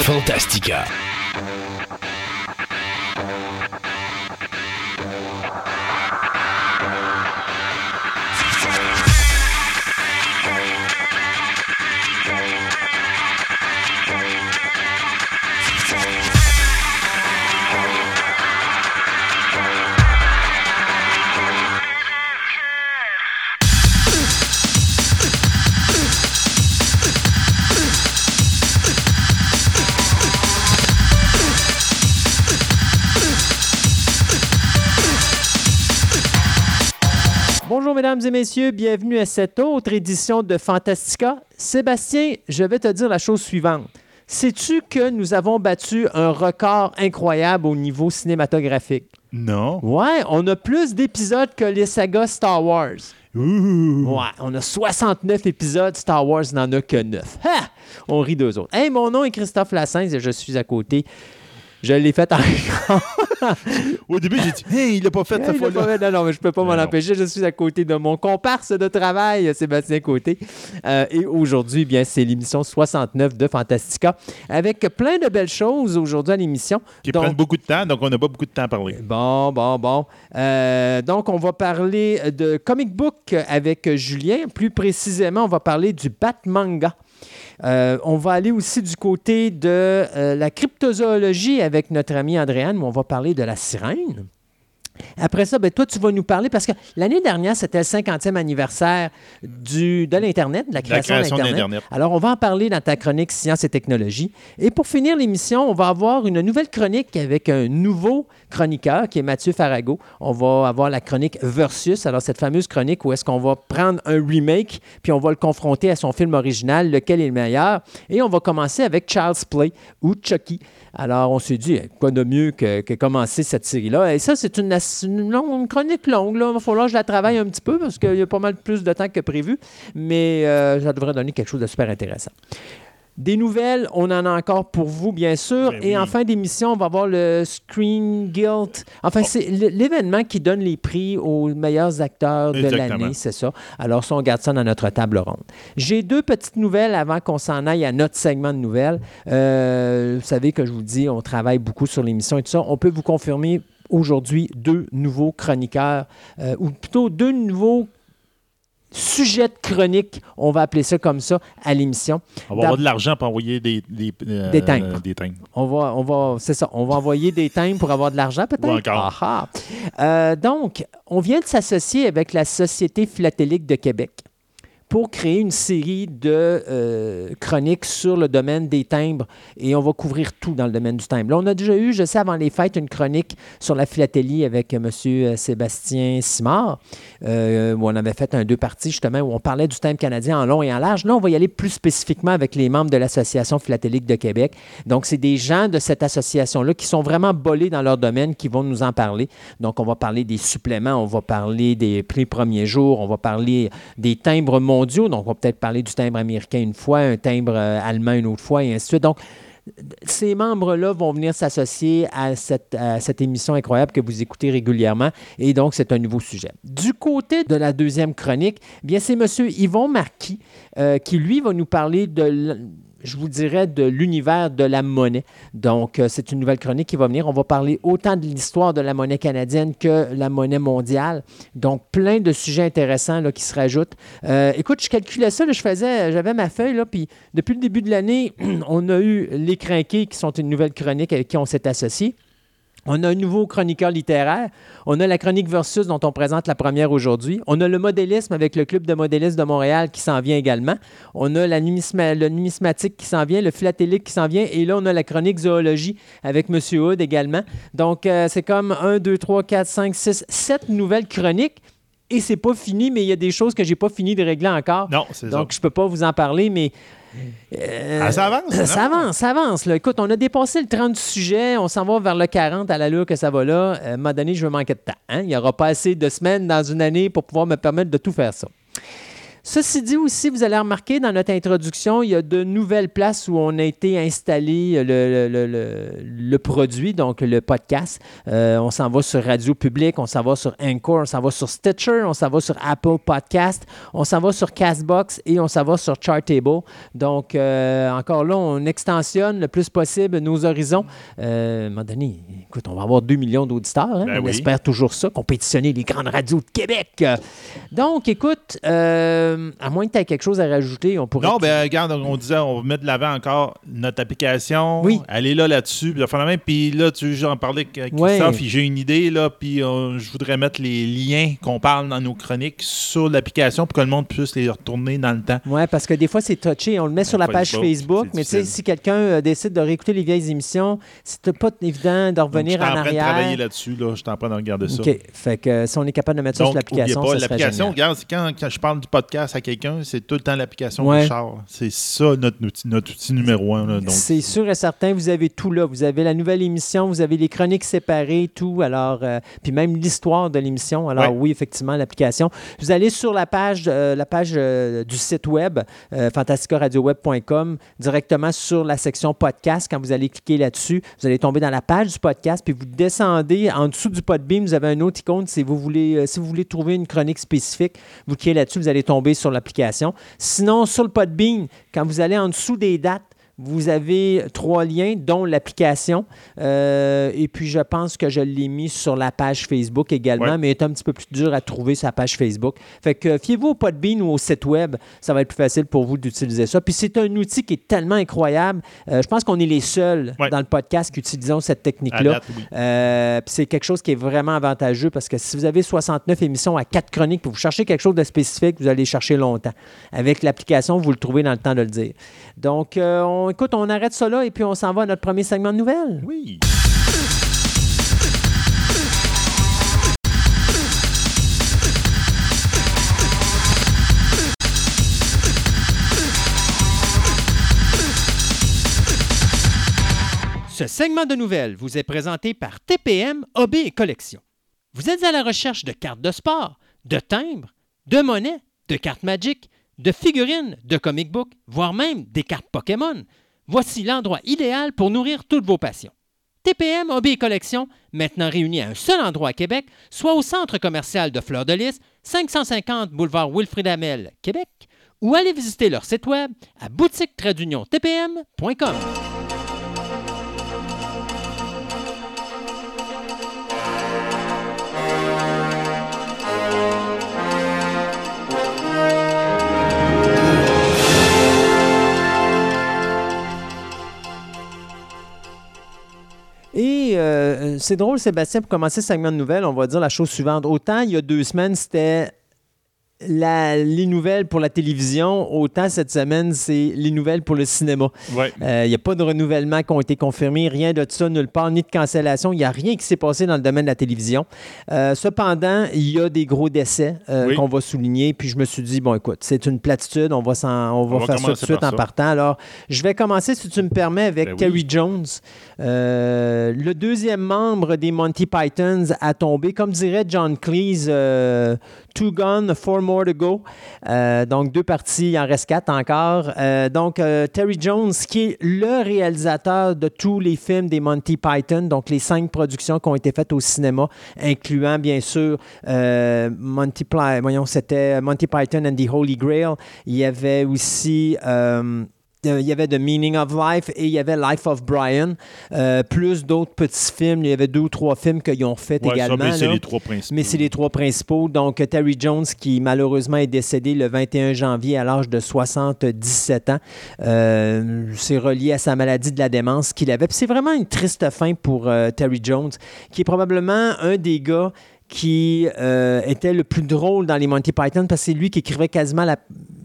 Fantastica. Mesdames et messieurs, bienvenue à cette autre édition de Fantastica. Sébastien, je vais te dire la chose suivante. Sais-tu que nous avons battu un record incroyable au niveau cinématographique? Non. Ouais, on a plus d'épisodes que les sagas Star Wars. Ouh. Ouais, on a 69 épisodes, Star Wars n'en a que 9. Ha! On rit deux autres. Hey, mon nom est Christophe Lassens et je suis à côté. Je l'ai fait en Au début, j'ai dit, hey, il l'a pas fait cette fois-là. Non, non, mais je peux pas m'en empêcher. Je suis à côté de mon comparse de travail, Sébastien Côté. Euh, et aujourd'hui, eh bien, c'est l'émission 69 de Fantastica avec plein de belles choses aujourd'hui à l'émission. Qui Donc- prennent beaucoup de temps, donc on n'a pas beaucoup de temps à parler. Bon, bon, bon. Euh, donc, on va parler de comic book avec Julien. Plus précisément, on va parler du Batmanga. Euh, on va aller aussi du côté de euh, la cryptozoologie avec notre ami Andréane, où on va parler de la sirène. Après ça, ben, toi, tu vas nous parler, parce que l'année dernière, c'était le 50e anniversaire du, de l'Internet, de la création, création d'Internet. Alors, on va en parler dans ta chronique Sciences et technologies. Et pour finir l'émission, on va avoir une nouvelle chronique avec un nouveau chroniqueur qui est Mathieu Farago. On va avoir la chronique Versus. Alors, cette fameuse chronique où est-ce qu'on va prendre un remake puis on va le confronter à son film original, lequel est le meilleur? Et on va commencer avec Child's Play ou Chucky. Alors, on s'est dit, eh, quoi de mieux que, que commencer cette série-là? Et ça, c'est une, longue- chronique longue. Là. Il va falloir que je la travaille un petit peu parce qu'il y a pas mal plus de temps que prévu. Mais euh, ça devrait donner quelque chose de super intéressant. Des nouvelles, on en a encore pour vous, bien sûr. Ben Et oui. en fin d'émission, on va voir le Screen Guild. Enfin, Oh. c'est l'événement qui donne les prix aux meilleurs acteurs de l'année, c'est ça. Alors, ça, on garde ça dans notre table ronde. J'ai deux petites nouvelles avant qu'on s'en aille à notre segment de nouvelles. Euh, vous savez que je vous dis, on travaille beaucoup sur l'émission et tout ça. On peut vous confirmer aujourd'hui deux nouveaux chroniqueurs, euh, ou plutôt deux nouveaux sujets de chronique, on va appeler ça comme ça, à l'émission. On va avoir de l'argent pour envoyer des, des, euh, Des timbres. Des timbres. On va, on va, c'est ça. On va envoyer des timbres pour avoir de l'argent, peut-être? Ou encore. Ah, ah. Euh, donc, on vient de s'associer avec la Société philatélique de Québec pour créer une série de euh, chroniques sur le domaine des timbres et on va couvrir tout dans le domaine du timbre. Là, on a déjà eu, je sais, avant les fêtes, une chronique sur la philatélie avec M. Sébastien Simard, euh, où on avait fait un deux parties justement où on parlait du timbre canadien en long et en large. Là, on va y aller plus spécifiquement avec les membres de l'Association philatélique de Québec. Donc, c'est des gens de cette association-là qui sont vraiment bolés dans leur domaine qui vont nous en parler. Donc, on va parler des suppléments, on va parler des prix premiers jours, on va parler des timbres mondiaux. Donc, on va peut-être parler du timbre américain une fois, un timbre euh, allemand une autre fois, et ainsi de suite. Donc, ces membres-là vont venir s'associer à cette, émission incroyable que vous écoutez régulièrement. Et donc, c'est un nouveau sujet. Du côté de la deuxième chronique, eh bien, c'est M. Yvon Marquis euh, qui, lui, va nous parler de, je vous dirais, de l'univers de la monnaie. Donc, euh, c'est une nouvelle chronique qui va venir. On va parler autant de l'histoire de la monnaie canadienne que la monnaie mondiale. Donc, plein de sujets intéressants là, qui se rajoutent. Euh, écoute, je calculais ça, je faisais, j'avais ma feuille, là, puis depuis le début de l'année, on a eu Les Crinqués, qui sont une nouvelle chronique avec qui on s'est associé. On a un nouveau chroniqueur littéraire. On a la chronique Versus dont on présente la première aujourd'hui. On a le modélisme avec le Club de modélistes de Montréal qui s'en vient également. On a la numisma- le numismatique qui s'en vient, le philatélique qui s'en vient. Et là, on a la chronique zoologie avec M. Hood également. Donc, euh, c'est comme 1, 2, 3, 4, 5, 6, 7 nouvelles chroniques. Et c'est pas fini, mais il y a des choses que j'ai pas fini de régler encore. Non, c'est ça. Donc, je peux pas vous en parler, mais. Euh, Ah, ça avance, Ça, avance, ça avance. là. Écoute, on a dépassé le 30 du sujet. On s'en va vers le 40 à l'allure que ça va là. Euh, à un moment donné, je vais manquer de temps. hein. Il n'y aura pas assez de semaines dans une année pour pouvoir me permettre de tout faire ça. Ceci dit aussi, vous allez remarquer dans notre introduction, il y a de nouvelles places où on a été installé le, le, le, le produit, donc le podcast. Euh, on s'en va sur Radio Public, on s'en va sur Anchor, on s'en va sur Stitcher, on s'en va sur Apple Podcast, on s'en va sur Castbox et on s'en va sur Chartable. Donc, euh, encore là, on extensionne le plus possible nos horizons. Euh, à un moment donné, écoute, on va avoir 2 millions d'auditeurs. hein. Ben on oui. espère toujours ça, compétitionner les grandes radios de Québec. Donc, écoute, euh, à moins que tu aies quelque chose à rajouter, on pourrait. Non, ben regarde, on disait, on va mettre de l'avant encore notre application. Oui. Elle est là là-dessus. Puis, la même. Puis là, tu j'en parlais avec Ouais. Christophe, puis j'ai une idée, là. Puis euh, je voudrais mettre les liens qu'on parle dans nos chroniques sur l'application pour que le monde puisse les retourner dans le temps. Oui, parce que des fois, c'est touché. On le met sur la page Facebook, mais tu sais, si quelqu'un euh, décide de réécouter les vieilles émissions, c'est pas évident de Donc, revenir je suis en, en train de arrière. travailler là-dessus. Là. Je suis en train de regarder ça. OK. Fait que euh, si on est capable de mettre ça sur l'application, l'application, regarde, c'est quand, quand je parle du podcast à quelqu'un, c'est tout le temps l'application Ouais. Richard. C'est ça notre outil, notre outil numéro un. C'est sûr et certain, vous avez tout là. Vous avez la nouvelle émission, vous avez les chroniques séparées, tout. Alors, euh, puis même l'histoire de l'émission. Alors, Ouais. oui, effectivement, l'application. Vous allez sur la page, euh, la page euh, du site web, fantasticaradioweb.com, directement sur la section podcast. Quand vous allez cliquer là-dessus, vous allez tomber dans la page du podcast, puis vous descendez en dessous du Podbeam. Vous avez un autre icône. Si vous voulez, si vous voulez trouver une chronique spécifique, vous cliquez là-dessus, vous allez tomber sur l'application. Sinon, sur le Podbean, quand vous allez en dessous des dates, vous avez trois liens, dont l'application. Euh, et puis, je pense que je l'ai mis sur la page Facebook également, Ouais. mais il est un petit peu plus dur à trouver sur la page Facebook. Fait que fiez-vous au Podbean ou au site web. Ça va être plus facile pour vous d'utiliser ça. Puis, c'est un outil qui est tellement incroyable. Euh, je pense qu'on est les seuls Ouais. dans le podcast qui utilisons cette technique-là. oui. Euh, puis c'est quelque chose qui est vraiment avantageux parce que si vous avez 69 émissions à 4 chroniques, puis vous cherchez quelque chose de spécifique, vous allez chercher longtemps. Avec l'application, vous le trouvez dans le temps de le dire. Donc, euh, on, écoute, on arrête ça là et puis on s'en va à notre premier segment de nouvelles. Oui. Ce segment de nouvelles vous est présenté par TPM OB et Collection. Vous êtes à la recherche de cartes de sport, de timbres, de monnaies, de cartes Magic, de figurines, de comic book, voire même des cartes Pokémon. Voici l'endroit idéal pour nourrir toutes vos passions. TPM OB et Collection, maintenant réunis à un seul endroit à Québec, soit au centre commercial de Fleur de Lys, 550 boulevard Wilfrid Amel, Québec, ou allez visiter leur site web à boutique-tpm.com. Euh, c'est drôle, Sébastien, pour commencer ce segment de nouvelles, on va dire la chose suivante. Autant il y a deux semaines, c'était la- les nouvelles pour la télévision, autant cette semaine, c'est les nouvelles pour le cinéma. Ouais. Il n'y a pas de renouvellement qui ont été confirmés, rien de ça, nulle part, ni de cancellation. Il n'y a rien qui s'est passé dans le domaine de la télévision. Euh, cependant, il y a des gros décès euh, Oui. qu'on va souligner. Puis je me suis dit, bon, écoute, c'est une platitude, on va, on va On va faire ça tout de suite en ça. partant. Alors, je vais commencer, si tu me permets, avec Ben oui. Terry Jones. Euh, le deuxième membre des Monty Pythons a tombé. Comme dirait John Cleese, euh, Two Gone, Four More to Go. Euh, donc, deux parties, il en reste quatre encore. Euh, donc, euh, Terry Jones, qui est le réalisateur de tous les films des Monty Python, donc les cinq productions qui ont été faites au cinéma, incluant bien sûr Monty, voyons, Monty Python and the Holy Grail. Il y avait aussi. Euh, il y avait The Meaning of Life et il y avait Life of Brian, euh, plus d'autres petits films. Il y avait deux ou trois films qu'ils ont fait Ouais, ça, également. mais c'est les trois principaux. Mais c'est les trois principaux. Donc, Terry Jones, qui malheureusement est décédé le 21 janvier à l'âge de 77 ans, euh, c'est relié à sa maladie de la démence qu'il avait. Puis c'est vraiment une triste fin pour euh, Terry Jones, qui est probablement un des gars qui euh, était le plus drôle dans les Monty Python parce que c'est lui qui écrivait quasiment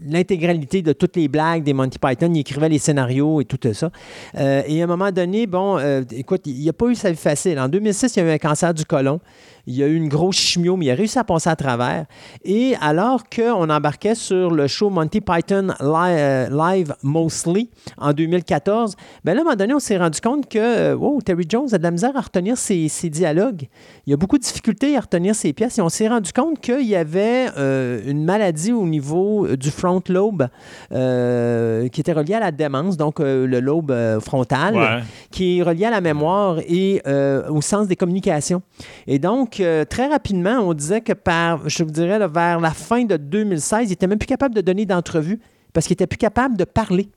l'intégralité de toutes les blagues des Monty Python. Il écrivait les scénarios et tout ça. Euh, et à un moment donné, bon, euh, écoute, il n'a pas eu sa vie facile. En 2006, il a eu un cancer du côlon. Il y a eu une grosse chimio, mais il a réussi à passer à travers. Et alors qu'on embarquait sur le show Monty Python euh, Live Mostly en 2014, ben là, à un moment donné, on s'est rendu compte que oh, Terry Jones a de la misère à retenir ses, dialogues. Il a beaucoup de difficultés à retenir ses pièces et on s'est rendu compte qu'il y avait euh, une maladie au niveau du front lobe qui était reliée à la démence, donc le lobe frontal, qui est relié à la mémoire et au sens des communications. Et donc, très rapidement, on disait que par, je vous dirais, vers la fin de 2016, il n'était même plus capable de donner d'entrevue parce qu'il n'était plus capable de parler.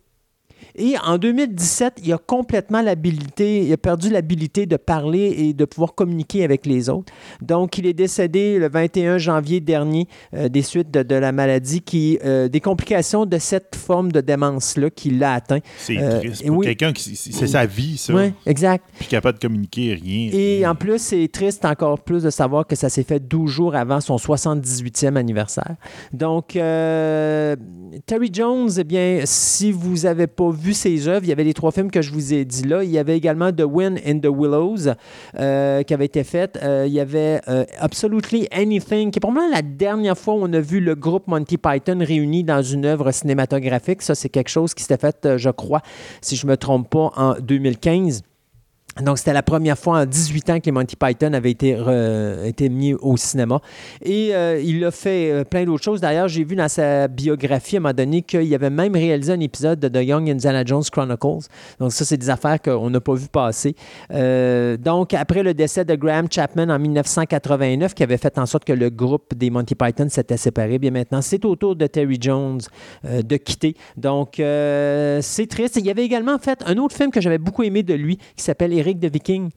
Et en 2017, il a complètement l'habilité, il a perdu l'habilité de parler et de pouvoir communiquer avec les autres. Donc, il est décédé le 21 janvier dernier euh, des suites de, la maladie, qui, euh, des complications de cette forme de démence-là qui l'a atteint. C'est euh, triste. Pour quelqu'un qui. C'est sa vie, ça. Oui, exact. Puis capable de communiquer, rien. Et en plus, c'est triste encore plus de savoir que ça s'est fait 12 jours avant son 78e anniversaire. Donc, Terry Jones, eh bien, si vous n'avez pas vu vu ses œuvres, il y avait les trois films que je vous ai dit là. Il y avait également The Wind in the Willows euh, qui avait été fait. Euh, il y avait euh, Absolutely Anything, qui est probablement la dernière fois où on a vu le groupe Monty Python réuni dans une œuvre cinématographique. Ça, c'est quelque chose qui s'était fait, je crois, si je ne me trompe pas, en 2015. Donc, c'était la première fois en 18 ans que les Monty Python avaient été, mis au cinéma. Et euh, il a fait euh, plein d'autres choses. D'ailleurs, j'ai vu dans sa biographie à un moment donné qu'il avait même réalisé un épisode de The Young Indiana Jones Chronicles. Donc, ça, c'est des affaires qu'on n'a pas vu passer. Euh, donc, après le décès de Graham Chapman en 1989, qui avait fait en sorte que le groupe des Monty Python s'était séparé, bien maintenant, c'est au tour de Terry Jones de quitter. Donc, c'est triste. Il y avait également fait un autre film que j'avais beaucoup aimé de lui qui s'appelle Eric de Viking.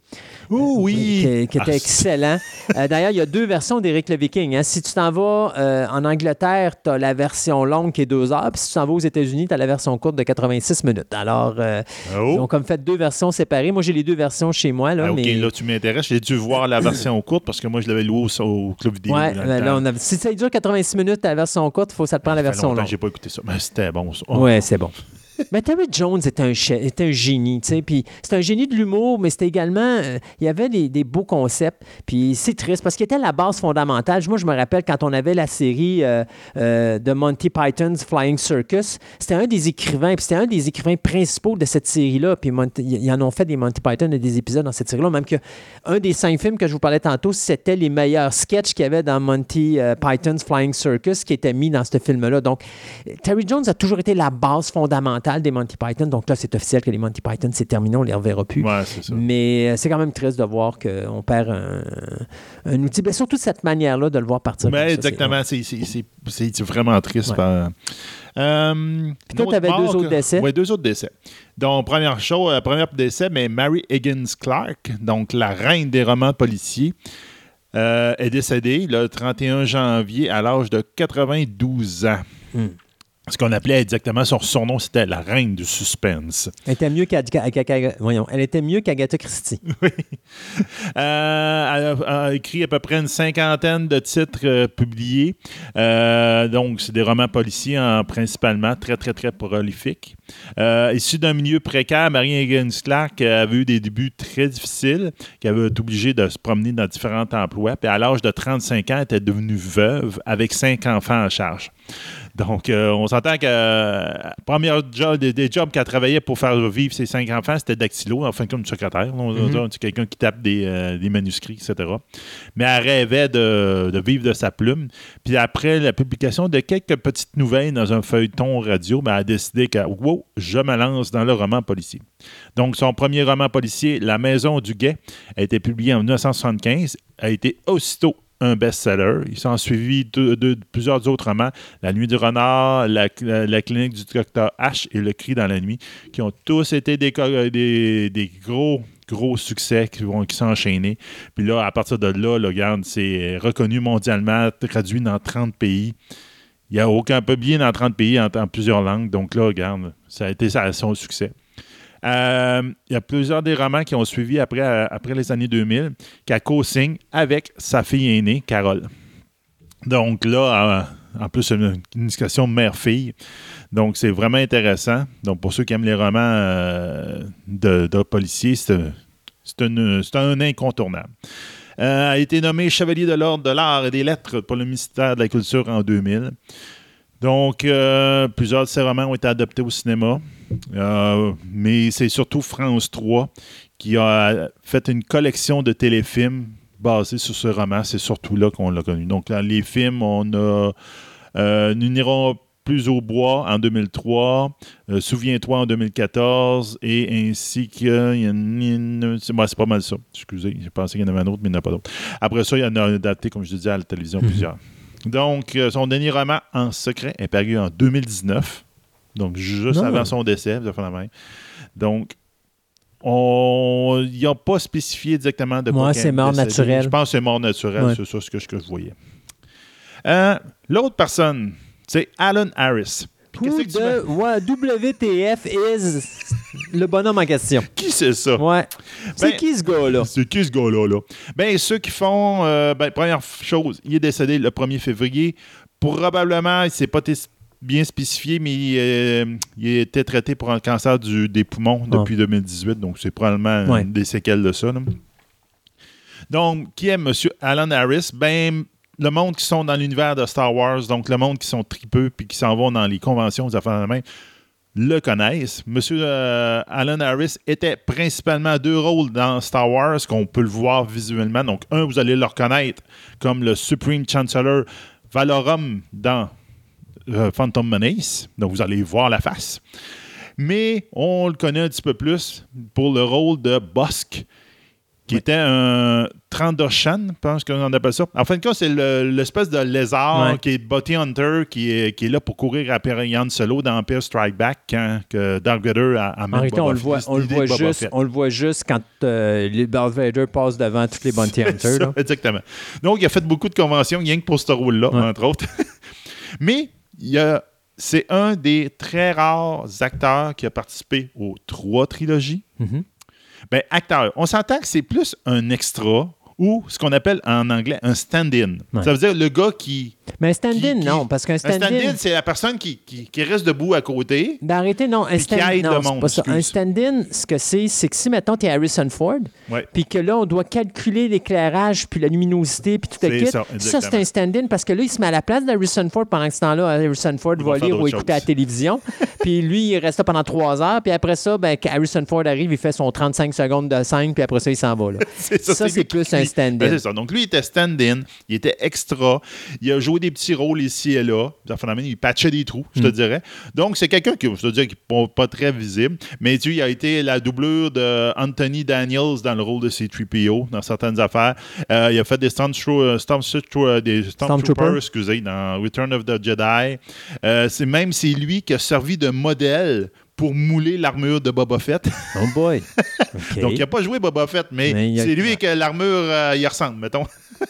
Oh oui! Qui, était ah, excellent. Euh, d'ailleurs, il y a deux versions d'Eric le Viking. Hein. Si tu t'en vas euh, en Angleterre, tu as la version longue qui est deux heures. Puis si tu t'en vas aux États-Unis, tu as la version courte de 86 minutes. Alors, euh, oh. ils ont comme fait deux versions séparées. Moi, j'ai les deux versions chez moi. Là, ah, OK, là, tu m'intéresses. J'ai dû voir la version courte parce que moi, je l'avais loué au, club vidéo. Ouais, ben si ça dure 86 minutes, la version courte, il faut que ça te prenne la version longue. J'ai pas écouté ça, mais c'était bon. Ouais, c'est bon. Mais Terry Jones était un, génie, tu sais. Puis c'était un génie de l'humour, mais c'était également. Euh, il y avait des, beaux concepts. Puis c'est triste parce qu'il était la base fondamentale. Moi, je me rappelle quand on avait la série euh, euh, de Monty Python's Flying Circus, c'était un des écrivains, puis c'était un des écrivains principaux de cette série-là. Puis ils en ont fait des Monty Python et des épisodes dans cette série-là. Même que un des cinq films que je vous parlais tantôt, c'était les meilleurs sketchs qu'il y avait dans Monty Python's Flying Circus qui étaient mis dans ce film-là. Donc, Terry Jones a toujours été la base fondamentale des Monty Python. Donc là, c'est officiel que les Monty Python, c'est terminé, on ne les reverra plus. Mais euh, c'est quand même triste de voir qu'on perd un, outil. Mais surtout cette manière-là de le voir partir. Mais exactement, c'est vraiment triste. Euh, Puis toi, tu avais deux autres décès. Oui, deux autres décès. Donc, première chose, euh, premier décès, mais Mary Higgins Clark, donc la reine des romans policiers, est décédée le 31 janvier à l'âge de 92 ans. Hmm ce qu'on appelait exactement son surnom, c'était la reine du suspense. Elle était mieux elle était mieux qu'Agatha Christie. oui. Euh, elle, a, écrit à peu près une cinquantaine de titres euh, publiés. Euh, donc, c'est des romans policiers principalement, très, très, très prolifiques. issue d'un milieu précaire, Marie Higgins Clark avait eu des débuts très difficiles, qui avait été obligée de se promener dans différents emplois. Puis à l'âge de 35 ans, elle était devenue veuve avec cinq enfants en charge. Donc, euh, on s'entend que euh, premier job, des, jobs qu'elle travaillait pour faire vivre ses cinq enfants, c'était dactylo, enfin comme une secrétaire. Mm-hmm. C'est quelqu'un qui tape euh, des, manuscrits, etc. Mais elle rêvait de, vivre de sa plume. Puis après la publication de quelques petites nouvelles dans un feuilleton radio, ben, elle a décidé que, wow, je me lance dans le roman policier. Donc, son premier roman policier, La Maison du Guet, a été publié en 1975, a été aussitôt un best-seller. Il s'en suivi de, plusieurs autres romans, La Nuit du Renard, La, Clinique du Docteur H et Le Cri dans la Nuit, qui ont tous été des, des, gros gros succès qui, vont, qui sont enchaînés. Puis là, à partir de là, là regarde, c'est reconnu mondialement, traduit dans 30 pays. Il n'y a aucun bien dans 30 pays en, plusieurs langues. Donc là, regarde, ça a été son succès. Euh, il y a plusieurs des romans qui ont suivi après, euh, après les années 2000, qui a co-signe avec sa fille aînée, Carole. Donc là, en plus, une, une discussion mère-fille. Donc, c'est vraiment intéressant. Donc, pour ceux qui aiment les romans euh, de, policiers, c'est c'est un, c'est un incontournable. Euh, a été nommé chevalier de l'ordre de l'art et des lettres pour le ministère de la Culture en 2000. Donc, euh, plusieurs de ses romans ont été adaptés au cinéma, Euh, mais c'est surtout France 3 qui a fait une collection de téléfilms basés sur ce roman. C'est surtout là qu'on l'a connu. Donc, dans les films, on a euh, Nous n'irons plus au bois en 2003, euh, Souviens-toi en 2014, et ainsi que. c'est ouais, c'est pas mal ça. Excusez, j'ai pensé qu'il y en avait un autre, mais il n'y en a pas d'autre. Après ça, il y en a adapté, comme je disais, à la télévision Mhm. plusieurs. Donc, euh, son dernier roman, En secret, est paru en 2019. Donc, juste Non. avant son décès, de la même. Donc, on... ils n'ont pas spécifié exactement de qu'elle c'est mort naturelle. Je pense que c'est mort naturel, Ouais. c'est ça ce que, ce que je voyais. Euh, L'autre personne, c'est Alan Harris. Who que the- WTF is le bonhomme en question. Qui c'est ça? Ouais. C'est Ben, qui ce gars-là? C'est qui ce gars-là? Là? Ben, ceux qui font. euh, ben, première chose, il est décédé le 1er février. Probablement, il ne s'est pas bien spécifié, mais euh, il était traité pour un cancer du- des poumons depuis 2018. Donc, c'est probablement Ouais. une des séquelles de ça. là. Donc, qui est M. Alan Harris? Ben, le monde qui sont dans l'univers de Star Wars, donc le monde qui sont tripeux puis qui s'en vont dans les conventions des affaires de même, le connaissent. Monsieur euh, Alan Harris était principalement deux rôles dans Star Wars, qu'on peut le voir visuellement. Donc, un, vous allez le reconnaître comme le Supreme Chancellor Valorum dans euh, Phantom Menace. Donc, vous allez voir la face. Mais on le connaît un petit peu plus pour le rôle de Bosk, qui était un Trandoshan, je pense qu'on appelle ça. En fin de compte, c'est le- l'espèce de lézard qui est Bounty Hunter, qui est, qui est là pour courir après Yann Solo dans Empire Strike Back quand que Dark Vader a- amène En réalité, on le voit, on le voit juste, Fett. on le voit juste quand euh, les Darth Vader passent devant tous les Bounty Hunters. ça. Exactement. Donc, il a fait beaucoup de conventions, rien que pour ce rôle-là, entre autres. Mais il y a- c'est un des très rares acteurs qui a participé aux trois trilogies. Mhm. Ben, acteur, on s'entend que c'est plus un extra ou ce qu'on appelle en anglais un stand-in. Ouais. Ça veut dire le gars qui. Mais un stand-in, non, parce qu'un Un stand-in, stand-in. c'est la personne qui, qui- qui reste debout à côté. Ben arrêtez, non. Un Puis qui stand aide non, le c'est monde, pas ça. Un stand-in, ce que c'est, c'est que si, mettons, tu es Harrison Ford, puis que là, on doit calculer l'éclairage, puis la luminosité, puis tout le kit. ça, c'est un stand-in parce que là, il se met à la place d'Harrison Ford pendant que ce temps-là, Harrison Ford va lire ou écouter à la télévision. puis lui, il reste là pendant trois heures, puis après ça, ben, Harrison Ford arrive, il fait son 35 secondes de scène, puis après ça, il s'en va. Là. C'est Ça, c'est plus qui- un stand-in. Ben, c'est ça. Donc, lui, il était stand-in, il était extra, il a joué des petits rôles ici et là. Il patchait des trous, je te dirais. Donc, c'est quelqu'un qui, je te dirais, qui n'est pas, très visible, mais tu il a été la doublure de Anthony Daniels dans le rôle de C-3PO dans certaines affaires. Euh, il a fait des Stormtroopers, Stormtrooper- des Stormtroopers, Stormtrooper. excusez, dans Return of the Jedi. Euh, c'est même c'est lui qui a servi de modèle pour mouler l'armure de Boba Fett. Oh boy. Donc, il n'a pas joué Boba Fett, mais, il c'est lui que l'armure euh, y ressemble, mettons.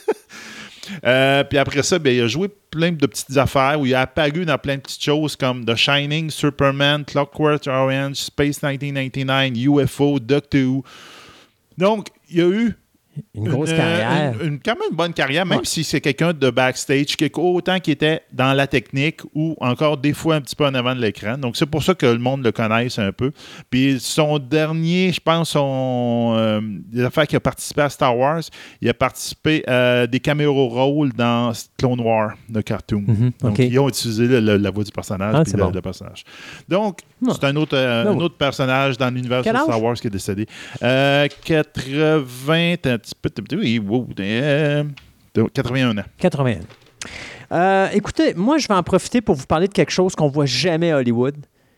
Euh, puis après ça, ben, il a joué plein de petites affaires où il a apparu dans plein de petites choses comme The Shining, Superman, Clockwork Orange, Space 1999, UFO, Doctor Who. Donc, il a eu Une grosse euh, carrière. Une, une- quand même une bonne carrière, même Ouais. si c'est quelqu'un de backstage, autant qu'il était dans la technique ou encore des fois un petit peu en avant de l'écran. Donc, c'est pour ça que le monde le connaisse un peu. Puis son dernier, je pense, son, euh, des affaires qu'il a participé à Star Wars, il a participé à des caméos rôles dans Clone War, le cartoon. Mhm, Donc, ils ont utilisé le- le- la voix du personnage Ah, c'est le, bon. le personnage. Donc. C'est un autre, euh, un autre personnage dans l'univers de Star? Wars qui est décédé. Euh, 80, un petit peu, oui, wow, euh, 81 ans. 81. Euh, écoutez, moi, je vais en profiter pour vous parler de quelque chose qu'on voit jamais à Hollywood.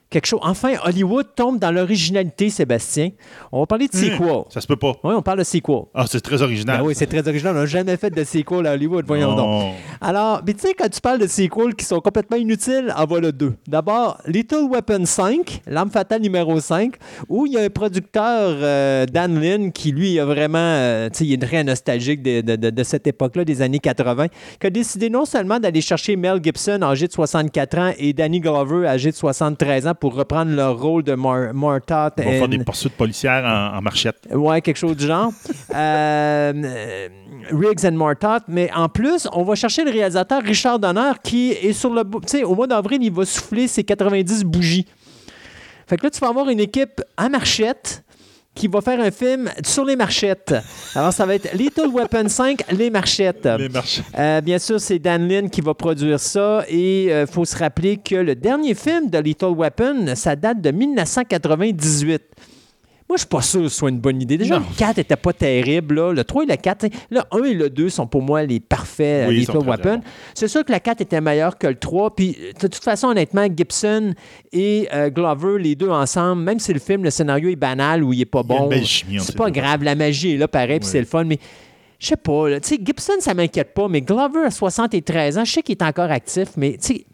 Quelque chose. Enfin, Hollywood tombe dans l'originalité, Sébastien. On va parler de sequel. Ça se peut pas. Oui, on parle de sequel. Ah, c'est très original. Ben oui, c'est très original. On n'a jamais fait de sequel à Hollywood, voyons donc. Alors, mais tu sais, quand tu parles de sequels qui sont complètement inutiles, en voilà deux. D'abord, Little Weapon 5, L'Arme fatale numéro 5, où il y a un producteur, euh, Dan Lin, qui lui a vraiment, euh, tu sais, il est très nostalgique de, de- de- de cette époque-là, des années 80, qui a décidé non seulement d'aller chercher Mel Gibson, âgé de 64 ans, et Danny Glover, âgé de 73 ans, pour reprendre leur rôle de Mar Martot. On va faire des poursuites policières en, en marchette. Ouais, quelque chose du genre. Euh, Riggs and Martot. Mais en plus, on va chercher le réalisateur Richard Donner qui est sur le. Tu sais, au mois d'avril, il va souffler ses 90 bougies. Fait que là, tu vas avoir une équipe à marchette qui va faire un film sur les marchettes. Alors, ça va être Little Weapon 5, Les marchettes. Les marchettes. Euh, bien sûr, c'est Dan Lin qui va produire ça. Et il faut se rappeler que le dernier film de Little Weapon, ça date de 1998. Moi, je suis pas sûr que ce soit une bonne idée. Déjà, Non. le 4 était pas terrible. Là. Le 3 et le 4, t'sais, le 1 et le 2 sont pour moi les parfaits Oui, ils sont Little très, très Weapon. bons. C'est sûr que le 4 était meilleur que le 3. Puis, de toute façon, honnêtement, Gibson et euh, Glover, les deux ensemble, même si le film, le scénario est banal ou il est pas bon, c'est ces pas grave. La magie est là, pareil, puis c'est le fun. Mais je sais pas. là, Tu sais, Gibson, ça m'inquiète pas, mais Glover, à 73 ans, je sais qu'il est encore actif, mais tu sais,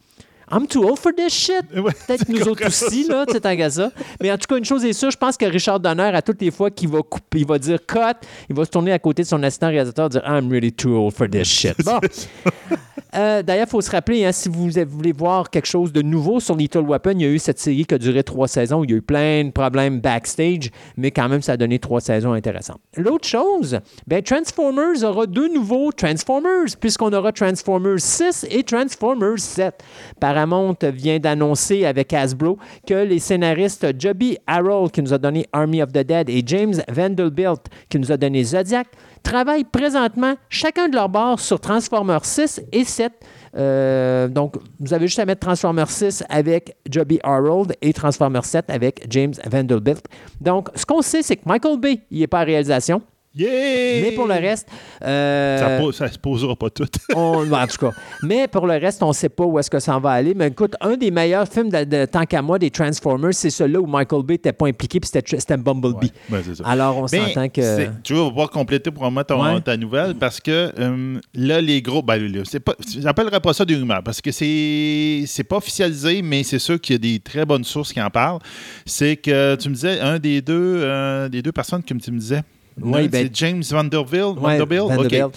I'm too old for this shit. Ouais, Peut-être nous autres aussi, là, tu sais, ça. Mais en tout cas, une chose est sûre, je pense que Richard Donner, à toutes les fois qu'il va couper, il va dire cut, il va se tourner à côté de son assistant réalisateur et dire I'm really too old for this shit. Bon. Euh, D'ailleurs, il faut se rappeler, hein, si vous voulez voir quelque chose de nouveau sur Little Weapon, il y a eu cette série qui a duré trois saisons il y a eu plein de problèmes backstage, mais quand même, ça a donné trois saisons intéressantes. L'autre chose, ben, Transformers aura deux nouveaux Transformers, puisqu'on aura Transformers 6 et Transformers 7. Paramount vient d'annoncer avec Hasbro que les scénaristes Joby Harold, qui nous a donné Army of the Dead, et James Vanderbilt, qui nous a donné Zodiac, travaillent présentement chacun de leur bord sur Transformers 6 et 7. Euh, donc, vous avez juste à mettre Transformers 6 avec Joby Harold et Transformers 7 avec James Vanderbilt. Donc, ce qu'on sait, c'est que Michael Bay, il n'est pas en réalisation. Yeah! Mais pour le reste, euh, Ça, ça se posera pas tout. on- en tout cas. Mais pour le reste, on ne sait pas où est-ce que ça en va aller. Mais écoute, un des meilleurs films de, de- tant qu'à moi des Transformers, c'est celui-là où Michael Bay n'était pas impliqué, puis c'était Bumblebee. Ouais, c'est ça. Alors, on Ben, s'entend que. Tu vas pouvoir compléter pour moi ton, Ouais. ta nouvelle parce que euh, là, les gros. Ben, là, c'est pas, j'appellerais pas ça des rumeurs parce que c'est, c'est pas officialisé, mais c'est sûr qu'il y a des très bonnes sources qui en parlent. C'est que tu me disais, un des deux, euh, des deux personnes que tu me disais? Oui, ben- c'est James Vanderbilt. Ouais, Vanderbilt? Vanderbilt. OK.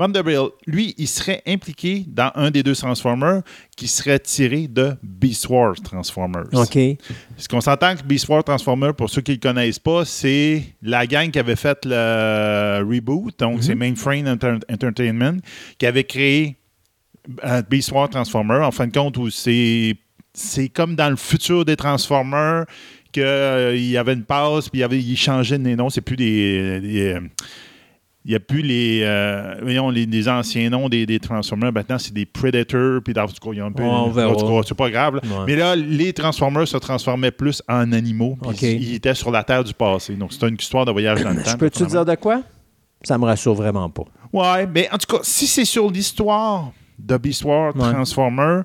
Vanderbilt, lui, il serait impliqué dans un des deux Transformers qui serait tiré de Beast Wars Transformers. OK. Ce qu'on s'entend que Beast Wars Transformer, pour ceux qui ne le connaissent pas, c'est la gang qui avait fait le reboot, donc c'est Mainframe Enter- Entertainment, qui avait créé euh, Beast Wars Transformer, en fin de compte, où c'est comme dans le futur des Transformers qu'il y avait une passe, puis il avait, ils changeaient de noms, c'est plus des... des, euh, il n'y a plus les, euh, voyons, les, les anciens noms des, des Transformers. Maintenant, c'est des Predators. Puis, dans tout cas, il y a un peu. Ouais, c'est pas grave. là. Ouais. Mais là, les Transformers se transformaient plus en animaux. puis. Ils étaient sur la Terre du passé. Donc, c'est une histoire de voyage dans le temps. Je peux-tu dire de quoi? Ça me rassure vraiment pas. Ouais, mais en tout cas, si c'est sur l'histoire de Beast Wars Ouais. Transformer,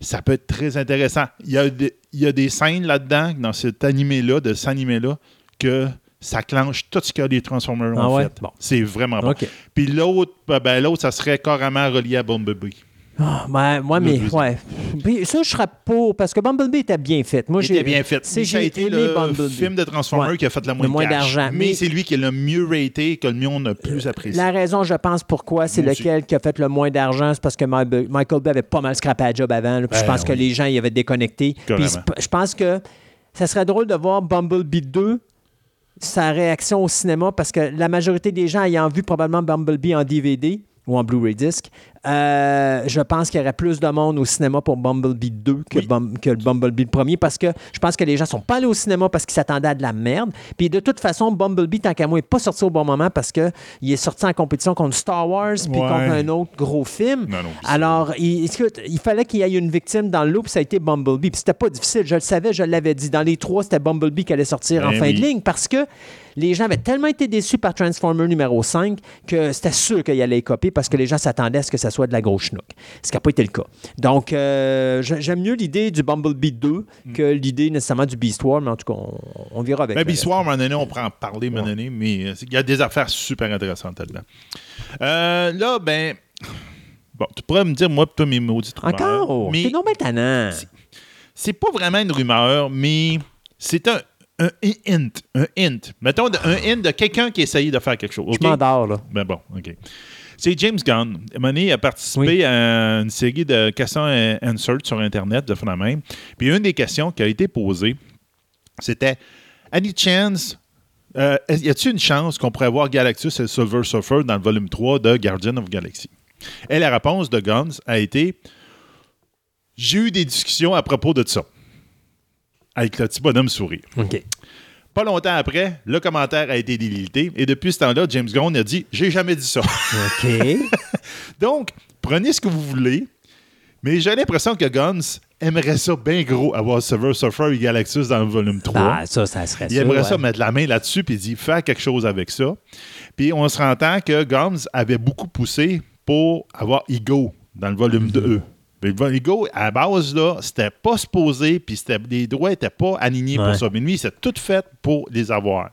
ça peut être très intéressant. Il y a des, il y a des scènes là-dedans, dans cet animé-là, de cet animé-là, que ça clenche tout ce qu'il y a des Transformers Ah ont ouais? fait. Bon. C'est vraiment bon. Puis l'autre, ben, ben, l'autre, ça serait carrément relié à Bumblebee. Ah, ben, moi, mais, ouais. Puis ça, je serais pas. Parce que Bumblebee était bien fait. Moi, Il j'ai était bien fait. c'est- j'ai été le Bumblebee. film de Transformers Ouais. qui a fait le moins, Le d'argent. Mais, Mais- c'est lui qui est le mieux raté, que le mieux on a plus apprécié. La raison, je pense, pourquoi c'est lequel qui a fait le moins d'argent, c'est parce que Michael Bay avait pas mal scrappé à job avant. là, puis je Ben pense que les gens y avaient déconnecté. Puis je pense que ça serait drôle de voir Bumblebee 2, sa réaction au cinéma, parce que la majorité des gens ayant vu probablement Bumblebee en DVD ou en Blu-ray disc, euh, je pense qu'il y aurait plus de monde au cinéma pour Bumblebee 2 que, Oui. Bum- que le Bumblebee le premier, parce que je pense que les gens sont pas allés au cinéma parce qu'ils s'attendaient à de la merde. Puis de toute façon, Bumblebee, tant qu'à moi, n'est pas sorti au bon moment parce qu'il est sorti en compétition contre Star Wars puis Ouais. contre un autre gros film. Non, non, c'est- Alors, il, il fallait qu'il y ait une victime dans le lot, puis ça a été Bumblebee. Puis c'était pas difficile, je le savais, je l'avais dit. Dans les trois, c'était Bumblebee qui allait sortir en Ben fin oui. de ligne parce que les gens avaient tellement été déçus par Transformer numéro 5 que c'était sûr qu'il allait copier parce que les gens s'attendaient à ce que ça soit de la grosse schnook. Ce qui n'a pas été le cas. Donc, euh, j'aime mieux l'idée du Bumblebee 2 que l'idée nécessairement du Beast War, mais en tout cas, on, on verra avec Ben, Beast. War, à un moment donné, on pourra en parler, moment donné, mais euh, il y a des affaires super intéressantes là-dedans. Euh, là, ben. Bon, tu pourrais me dire, moi, toi, mes maudits rumeurs. Encore? Mais non tannant. c'est pas vraiment une rumeur, mais c'est un, un hint. Un hint. Mettons, un hint de quelqu'un qui essaye de faire quelque chose. Je m'endors, là. Ben bon, OK. C'est James Gunn. Money a participé à une série de questions answered sur Internet de fond même. Puis une des questions qui a été posée, c'était Any chance euh, y a-t-il une chance qu'on pourrait voir Galactus et Silver Surfer dans le volume 3 de Guardian of Galaxy? Et la réponse de Guns a été J'ai eu des discussions à propos de ça. Avec le petit bonhomme sourire. OK. Pas longtemps après, le commentaire a été délité et depuis ce temps-là, James Gunn a dit J'ai jamais dit ça. OK. Donc, prenez ce que vous voulez, mais j'ai l'impression que Guns aimerait ça bien gros, avoir Silver Surfer et Galactus dans le volume 3. Ah, ça, ça serait Il aimerait ouais. ça mettre la main là-dessus puis dire faire quelque chose avec ça. Puis on se rend compte que Gums avait beaucoup poussé pour avoir Ego dans le volume Mhm. 2. Mais Ego, à la base, là, c'était pas supposé, puis les droits n'étaient pas alignés Ouais. pour ça. Mais lui, c'est tout fait pour les avoir.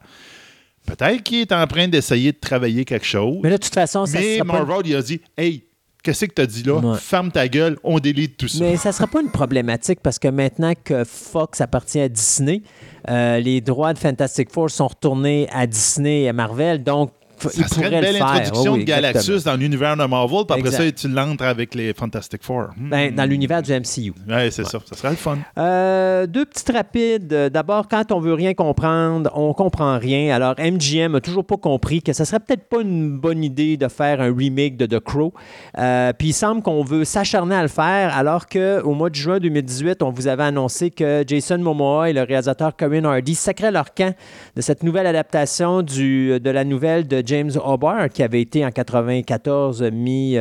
Peut-être qu'il est en train d'essayer de travailler quelque chose. Mais là, de toute façon, ça Mais pas... Marvel, il a dit Hey, qu'est-ce que tu as dit là? Ouais. Ferme ta gueule, on délite tout ça. Mais ça ne sera pas une problématique parce que maintenant que Fox appartient à Disney, euh, les droits de Fantastic Four sont retournés à Disney et à Marvel, donc Ça serait une belle introduction Oui, oui, de Galactus exactement. dans l'univers de Marvel, puis après Exact. ça, tu l'entres avec les Fantastic Four. Hmm. Ben, dans l'univers du MCU. Ouais, c'est ça. Ça serait le fun. Euh, deux petites rapides. Euh, D'abord, quand on veut rien comprendre, on comprend rien. Alors, MGM a toujours pas compris que ça serait peut-être pas une bonne idée de faire un remake de The Crow. Euh, Puis il semble qu'on veut s'acharner à le faire, alors qu'au mois de juin 2018, on vous avait annoncé que Jason Momoa et le réalisateur Corinne Hardy sacraient leur camp de cette nouvelle adaptation du, de la nouvelle de James Hobart, qui avait été en 94 mis.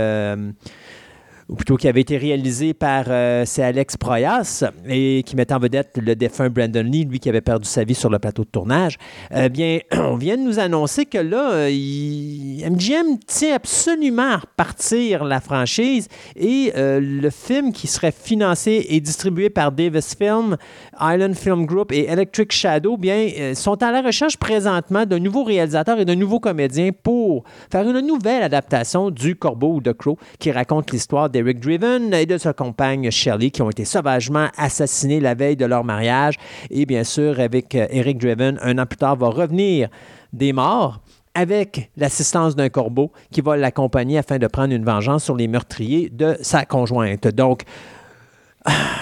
Euh, ou plutôt qui avait été réalisé par euh, Alex Proyas et qui mettait en vedette le défunt Brandon Lee, lui qui avait perdu sa vie sur le plateau de tournage. Eh bien, on vient de nous annoncer que là, euh, MGM tient absolument à repartir la franchise et euh, le film qui serait financé et distribué par Davis Film, Island Film Group et Electric Shadow, bien, euh, sont à la recherche présentement d'un nouveau réalisateur et d'un nouveau comédien pour faire une nouvelle adaptation du Corbeau ou de Crow qui raconte l'histoire d'Eric Driven et de sa compagne Shelley qui ont été sauvagement assassinés la veille de leur mariage. Et bien sûr, avec euh, Eric Driven, un an plus tard, va revenir des morts avec l'assistance d'un corbeau qui va l'accompagner afin de prendre une vengeance sur les meurtriers de sa conjointe. Donc,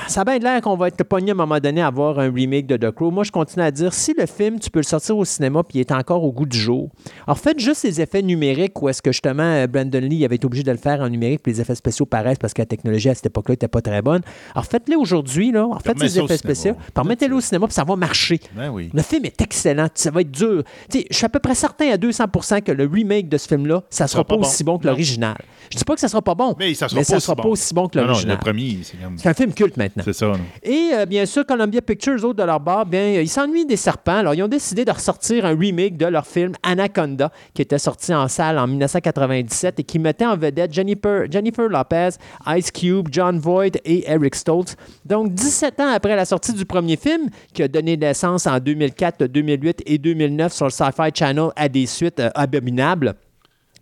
ça a bien l'air qu'on va être pogné à un moment donné à voir un remake de The Crow. Moi, je continue à dire, si le film, tu peux le sortir au cinéma puis il est encore au goût du jour, alors faites juste les effets numériques où est-ce que justement euh, Brandon Lee avait été obligé de le faire en numérique puis les effets spéciaux paraissent parce que la technologie à cette époque-là n'était pas très bonne. Alors faites-les aujourd'hui, là. Alors faites ces effets spéciaux, puis remettez-les au cinéma puis ça va marcher. Ben oui. Le film est excellent. Ça va être dur. Je suis à peu près certain à 200% que le remake de ce film-là, ça sera pas, pas aussi bon. que l'original. Je dis pas que ça sera pas bon, Mais ça sera pas aussi sera bon. pas aussi bon que Non, non, l'original. le premier. C'est un film culte maintenant. C'est ça. non? Et euh, bien sûr, Columbia Pictures, autres de leur bord, bien, ils s'ennuient des serpents. Alors, ils ont décidé de ressortir un remake de leur film Anaconda, qui était sorti en salle en 1997 et qui mettait en vedette Jennifer, Jennifer Lopez, Ice Cube, John Voight et Eric Stoltz. Donc, 17 ans après la sortie du premier film, qui a donné naissance en 2004, 2008 et 2009 sur le Sci-Fi Channel à des suites euh, abominables.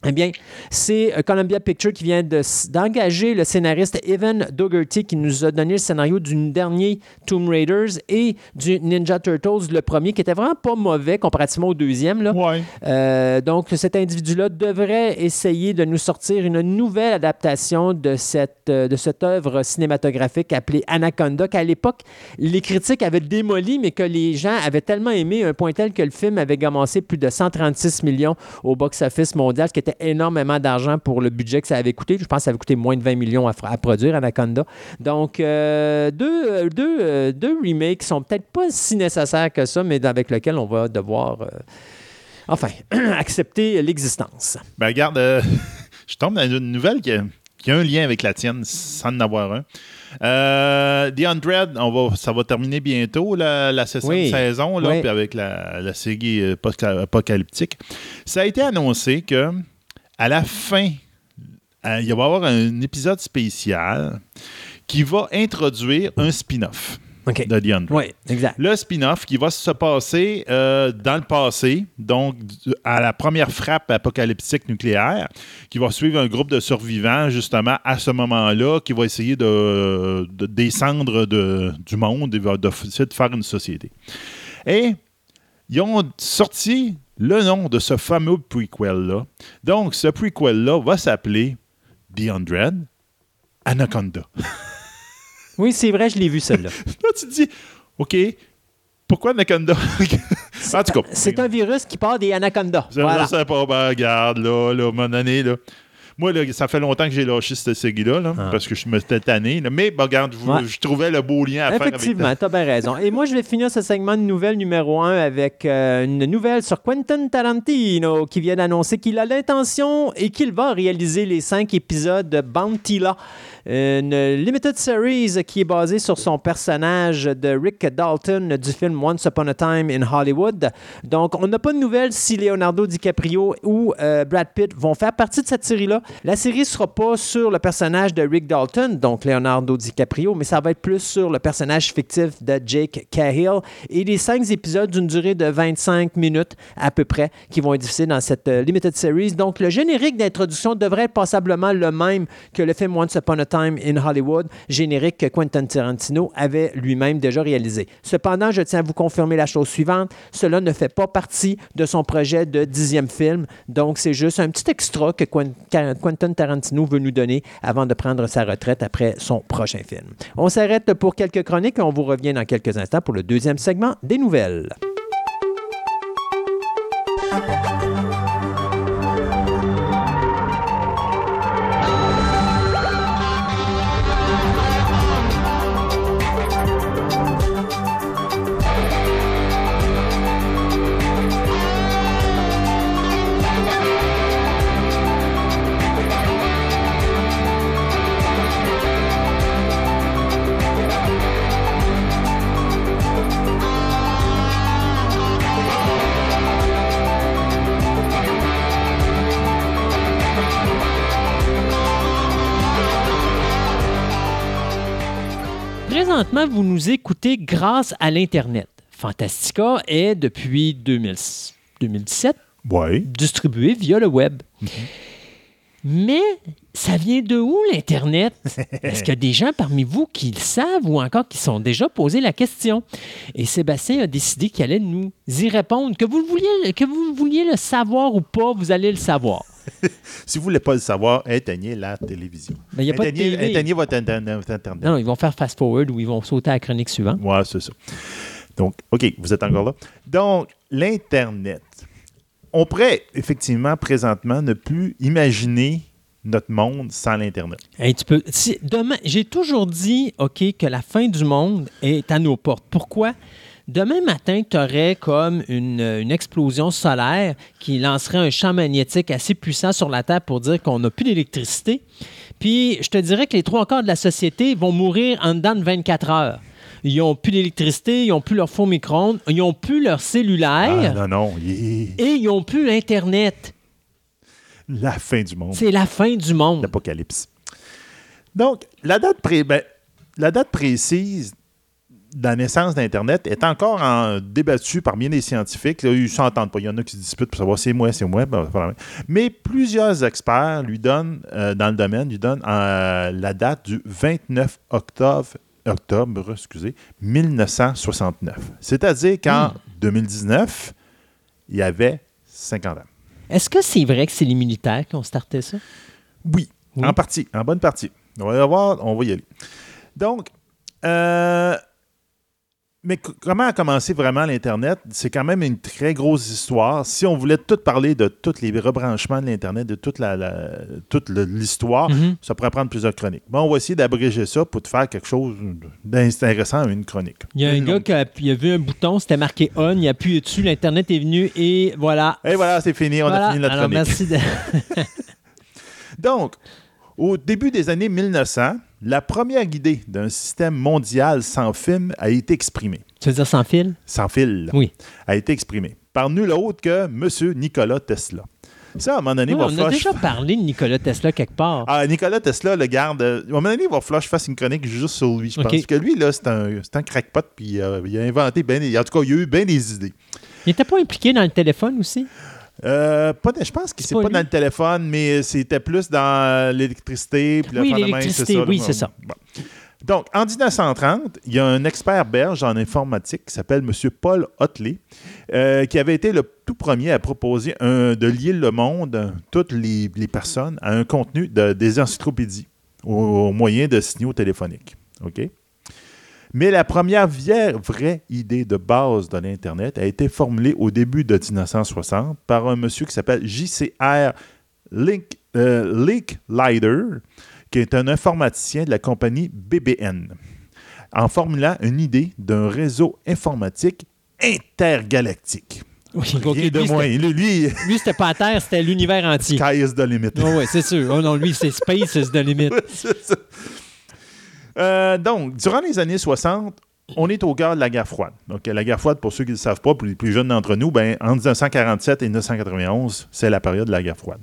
Eh bien, c'est euh, Columbia Pictures qui vient de d'engager le scénariste Evan Dougherty qui nous a donné le scénario du dernier Tomb Raiders et du Ninja Turtles, le premier, qui était vraiment pas mauvais comparativement au deuxième. Là. Ouais. Euh, donc, cet individu-là devrait essayer de nous sortir une nouvelle adaptation de cette, euh, de cette œuvre cinématographique appelée Anaconda, qu'à l'époque, les critiques avaient démoli, mais que les gens avaient tellement aimé, un point tel que le film avait commencé plus de 136 millions au box-office mondial, ce qui était énormément d'argent pour le budget que ça avait coûté. Je pense que ça avait coûté moins de 20 millions à, à produire, Anaconda. Donc, euh, deux, euh, deux, euh, deux remakes qui sont peut-être pas si nécessaires que ça, mais avec lesquels on va devoir... euh, Enfin, accepter l'existence. Ben, regarde, euh, je tombe dans une nouvelle qui a, qui a un lien avec la tienne, sans en avoir un. Euh, The Undread, on va, ça va terminer bientôt, la, la session Oui. de saison, là, Oui. puis avec la, la série euh, post- apocalyptique. Ça a été annoncé que à la fin, euh, il va y avoir un épisode spécial qui va introduire un spin-off de The. Oui, exact. Le spin-off qui va se passer euh, dans le passé, donc à la première frappe apocalyptique nucléaire, qui va suivre un groupe de survivants justement à ce moment-là, qui va essayer de, de descendre de- du monde et va de, essayer de faire une société. Et ils ont sorti le nom de ce fameux prequel-là. Donc, ce prequel-là va s'appeler The Undread Anaconda. Oui, c'est vrai, je l'ai vu, celle-là. Là, tu te dis, OK, pourquoi Anaconda? en tout cas. C'est un virus qui part des anacondas. Ça, Voilà. sais pas, ben, regarde, là, là, à un moment donné, là. Moi, là, ça fait longtemps que j'ai lâché cette série-là, là, Ah. parce que je me suis tanné. là. Mais, ben, regarde, je, Ouais. je trouvais le beau lien à faire avec Effectivement, tu as bien raison. Et moi, je vais finir ce segment de nouvelles numéro 1 avec euh, une nouvelle sur Quentin Tarantino qui vient d'annoncer qu'il a l'intention et qu'il va réaliser les cinq épisodes de Bounty Law, une limited series qui est basée sur son personnage de Rick Dalton du film Once Upon a Time in Hollywood. Donc, on n'a pas de nouvelles si Leonardo DiCaprio ou euh, Brad Pitt vont faire partie de cette série-là. La série ne sera pas sur le personnage de Rick Dalton, donc Leonardo DiCaprio, mais ça va être plus sur le personnage fictif de Jake Cahill et les cinq épisodes d'une durée de 25 minutes à peu près qui vont être diffusés dans cette euh, limited series. Donc, le générique d'introduction devrait être passablement le même que le film Once Upon a Time in Hollywood, générique que Quentin Tarantino avait lui-même déjà réalisé. Cependant, je tiens à vous confirmer la chose suivante, cela ne fait pas partie de son projet de dixième film, donc c'est juste un petit extra que Quen- Quentin Tarantino veut nous donner avant de prendre sa retraite après son prochain film. On s'arrête pour quelques chroniques et on vous revient dans quelques instants pour le deuxième segment des nouvelles. Présentement, vous nous écoutez grâce à l'Internet. Fantastica est, depuis 2000 2017, Ouais. distribué via le web. Mais ça vient de où l'Internet? Est-ce qu'il y a des gens parmi vous qui le savent ou encore qui sont déjà posé la question? Et Sébastien a décidé qu'il allait nous y répondre. Que vous, le vouliez, que vous vouliez le savoir ou pas, vous allez le savoir. Si vous ne voulez pas le savoir, éteignez la télévision. Mais pas de éteignez, votre internet. Non, ils vont faire fast-forward ou ils vont sauter à la chronique suivante. Ouais, c'est ça. Donc, OK, vous êtes encore là. Donc, l'Internet. On pourrait, effectivement, présentement, ne plus imaginer notre monde sans l'Internet. Hey, tu peux, si- demain, j'ai toujours dit, OK, que la fin du monde est à nos portes. Pourquoi? Demain matin, tu aurais comme une, une explosion solaire qui lancerait un champ magnétique assez puissant sur la Terre pour dire qu'on n'a plus d'électricité. Puis, je te dirais que les trois quarts de la société vont mourir en dedans de 24 heures. Ils n'ont plus d'électricité, ils n'ont plus leur four micro-ondes, ils n'ont plus leur Ah, cellulaire non, non, yeah. et ils n'ont plus Internet. la fin du monde. C'est la fin du monde. L'apocalypse. Donc, la date, pré- ben, la date précise la naissance d'Internet est encore en- débattue par bien des scientifiques. Là, ils ne s'entendent pas. Il y en a qui se disputent pour savoir c'est moi, c'est moi. Ben. Mais plusieurs experts lui donnent, euh, dans le domaine, lui donnent euh, la date du 29 octobre, octobre excusez, 1969. C'est-à-dire qu'en 2019, il y avait 50 ans. Est-ce que c'est vrai que c'est les militaires qui ont starté ça? Oui, Oui. en partie, en bonne partie. On va y voir, on va y aller. Donc, euh, mais comment a commencé vraiment l'Internet? C'est quand même une très grosse histoire. Si on voulait tout parler de tous les rebranchements de l'Internet, de toute la- la- toute le- l'histoire, Mhm. ça pourrait prendre plusieurs chroniques. Bon, on va essayer d'abréger ça pour te faire quelque chose d'intéressant à une chronique. Il y a un gars qui a, il a vu un bouton, c'était marqué on, il a appuyé dessus, l'Internet est venu et voilà. Et voilà, c'est fini, on Voilà. a fini notre Alors, chronique. merci de... Donc, au début des années 1900, la première idée d'un système mondial sans film a été exprimée. Tu veux dire sans fil? Sans fil, Oui. a été exprimée par nul autre que M. Nikola Tesla. Ça, à un moment donné, Oui, on a déjà parlé de Nikola Tesla quelque part. Ah, Nicolas Tesla, le garde. euh, À un moment donné, il va falloir que je fasse une chronique juste sur lui. Je OK. pense que lui, là, c'est un, un crackpot, puis euh, il a inventé bien des- En tout cas, il a eu bien des idées. Il n'était pas impliqué dans le téléphone aussi? Euh, pas de- je pense que C'est pas pas, dans le téléphone, mais c'était plus dans l'électricité. Oui, l'électricité, oui, c'est ça. Bon. Donc, en 1930, il y a un expert belge en informatique qui s'appelle M. Paul Hotley, euh, qui avait été le tout premier à proposer de lier le monde, toutes les, personnes, à un contenu de, des encyclopédies au, moyen de signaux téléphoniques. OK? Mais la première vraie idée de base de l'Internet a été formulée au début de 1960 par un monsieur qui s'appelle J.C.R. Link, euh, qui est un informaticien de la compagnie BBN, en formulant une idée d'un réseau informatique intergalactique. Oui, Rien de moins. Lui, lui, c'était pas à Terre, c'était l'univers entier. Sky is the limit. oui, c'est sûr. Oh non, lui, c'est Space is the limit. Euh, donc, durant les années 60, on est au cœur de la guerre froide. Donc, la guerre froide, pour ceux qui ne le savent pas, pour les plus jeunes d'entre nous, ben, en 1947 et 1991, c'est la période de la guerre froide.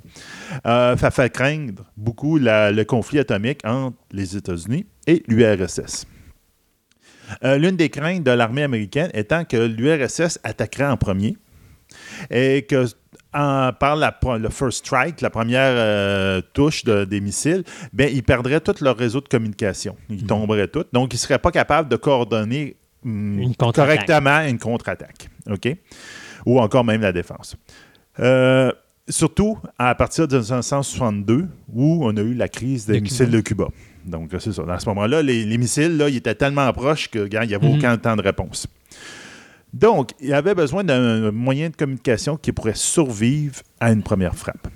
Euh, ça fait craindre beaucoup le conflit atomique entre les États-Unis et l'URSS. Euh, l'une des craintes de l'armée américaine étant que l'URSS attaquerait en premier et que par le first strike, la première euh, touche des missiles, ben, ils perdraient tout leur réseau de communication. Ils mhm. tomberaient tous. Donc, ils ne seraient pas capables de coordonner hum, correctement une contre-attaque. OK? Ou encore même la défense. Euh, surtout à partir de 1962, où on a eu la crise des missiles de Cuba. Donc, c'est ça. À ce moment-là, les, missiles, là, ils étaient tellement proches qu'il n'y avait mhm. aucun temps de réponse. Donc, il avait besoin d'un moyen de communication qui pourrait survivre à une première frappe.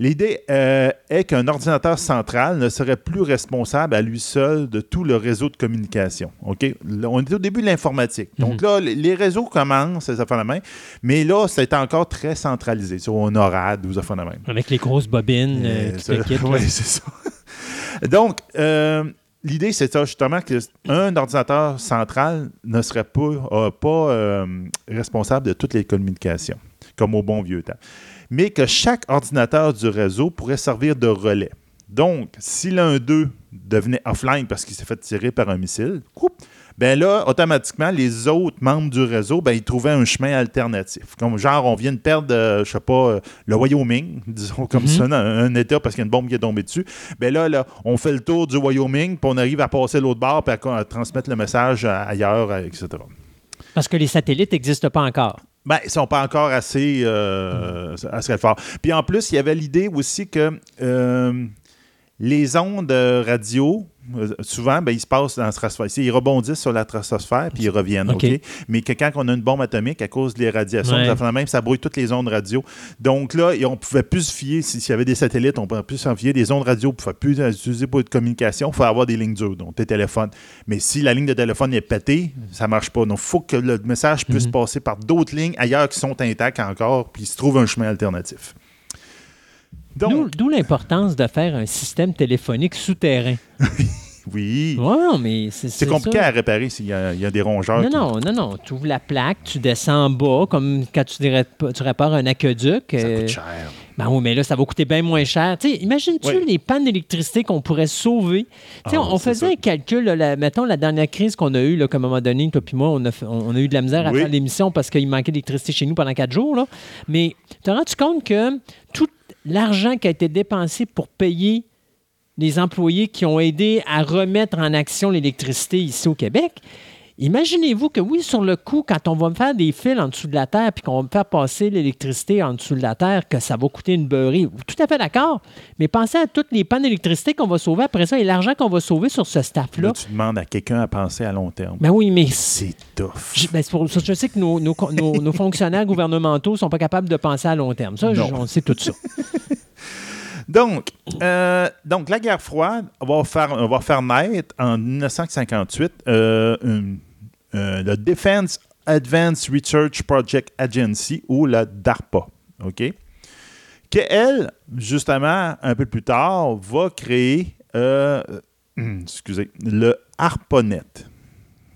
L'idée euh, est qu'un ordinateur central ne serait plus responsable à lui seul de tout le réseau de communication. OK? on est au début de l'informatique. Donc mhm. là, les réseaux commencent, ça fait la main, mais là, c'est encore très centralisé sur NORAD ou ça fait la même. Avec les grosses bobines, euh, Oui, c'est ça. Donc, euh, l'idée, c'est ça, justement, qu'un ordinateur central ne serait pas, pas euh, responsable de toutes les communications, comme au bon vieux temps. Mais que chaque ordinateur du réseau pourrait servir de relais. Donc, si l'un d'eux devenait offline parce qu'il s'est fait tirer par un missile, ben là, automatiquement, les autres membres du réseau, ben, ils trouvaient un chemin alternatif. Comme genre, on vient de perdre, euh, je sais pas, euh, le Wyoming, disons comme mhm. ça, un, État parce qu'il y a une bombe qui est tombée dessus. Ben là, là, on fait le tour du Wyoming, puis on arrive à passer l'autre bord, puis à, transmettre le message ailleurs, etc. Parce que les satellites n'existent pas encore. Ben, ils ne sont pas encore assez, euh, assez forts. Puis en plus, il y avait l'idée aussi que les ondes radio, euh, souvent, ben, ils se passent dans la stratosphère. Ils rebondissent sur la stratosphère puis ils reviennent. Mais que quand on a une bombe atomique, à cause des radiations, ça, même, ça brouille toutes les ondes radio. Donc là, on ne pouvait plus se fier, s'il y avait des satellites, on ne pouvait plus s'en fier. Des ondes radio, on ne pouvait plus utiliser pour de communication. Il faut avoir des lignes dures, donc tes téléphones. Mais si la ligne de téléphone est pétée, ça ne marche pas. Donc, il faut que le message puisse mhm. passer par d'autres lignes ailleurs qui sont intactes encore, puis il se trouve un chemin alternatif. D'où l'importance de faire un système téléphonique souterrain. oui. Mais c'est compliqué à réparer s'il y, a des rongeurs. Non, non, non, non. Tu ouvres la plaque, tu descends en bas, comme quand tu, dirais, tu répares un aqueduc. Ça coûte euh, cher. Ben oui, mais là, ça va coûter bien moins cher. Imagines-tu les pannes d'électricité qu'on pourrait sauver? Ah, on, faisait un calcul, mettons, la dernière crise qu'on a eue, là, comme à un moment donné, toi et moi, on a, on a, eu de la misère à faire l'émission parce qu'il manquait d'électricité chez nous pendant quatre jours. Là. Mais tu te rends compte que tout l'argent qui a été dépensé pour payer les employés qui ont aidé à remettre en action l'électricité ici au Québec, Imaginez-vous que oui, sur le coup, quand on va me faire des fils en dessous de la terre puis qu'on va me faire passer l'électricité en dessous de la terre, que ça va coûter une beurrée. Tout à fait d'accord. Mais pensez à toutes les pannes d'électricité qu'on va sauver après ça et l'argent qu'on va sauver sur ce staff-là. Tu demandes à quelqu'un à penser à long terme. Ben oui, mais. C'est tough. Je, ben pour, je sais que nos, nos, fonctionnaires gouvernementaux ne sont pas capables de penser à long terme. Ça, on sait tout ça. Donc, euh, donc, la guerre froide va faire, va faire naître en 1958 euh, une, euh, le Defense Advanced Research Project Agency ou la DARPA. OK? Que elle, justement, un peu plus tard, va créer euh, excusez, le ARPANET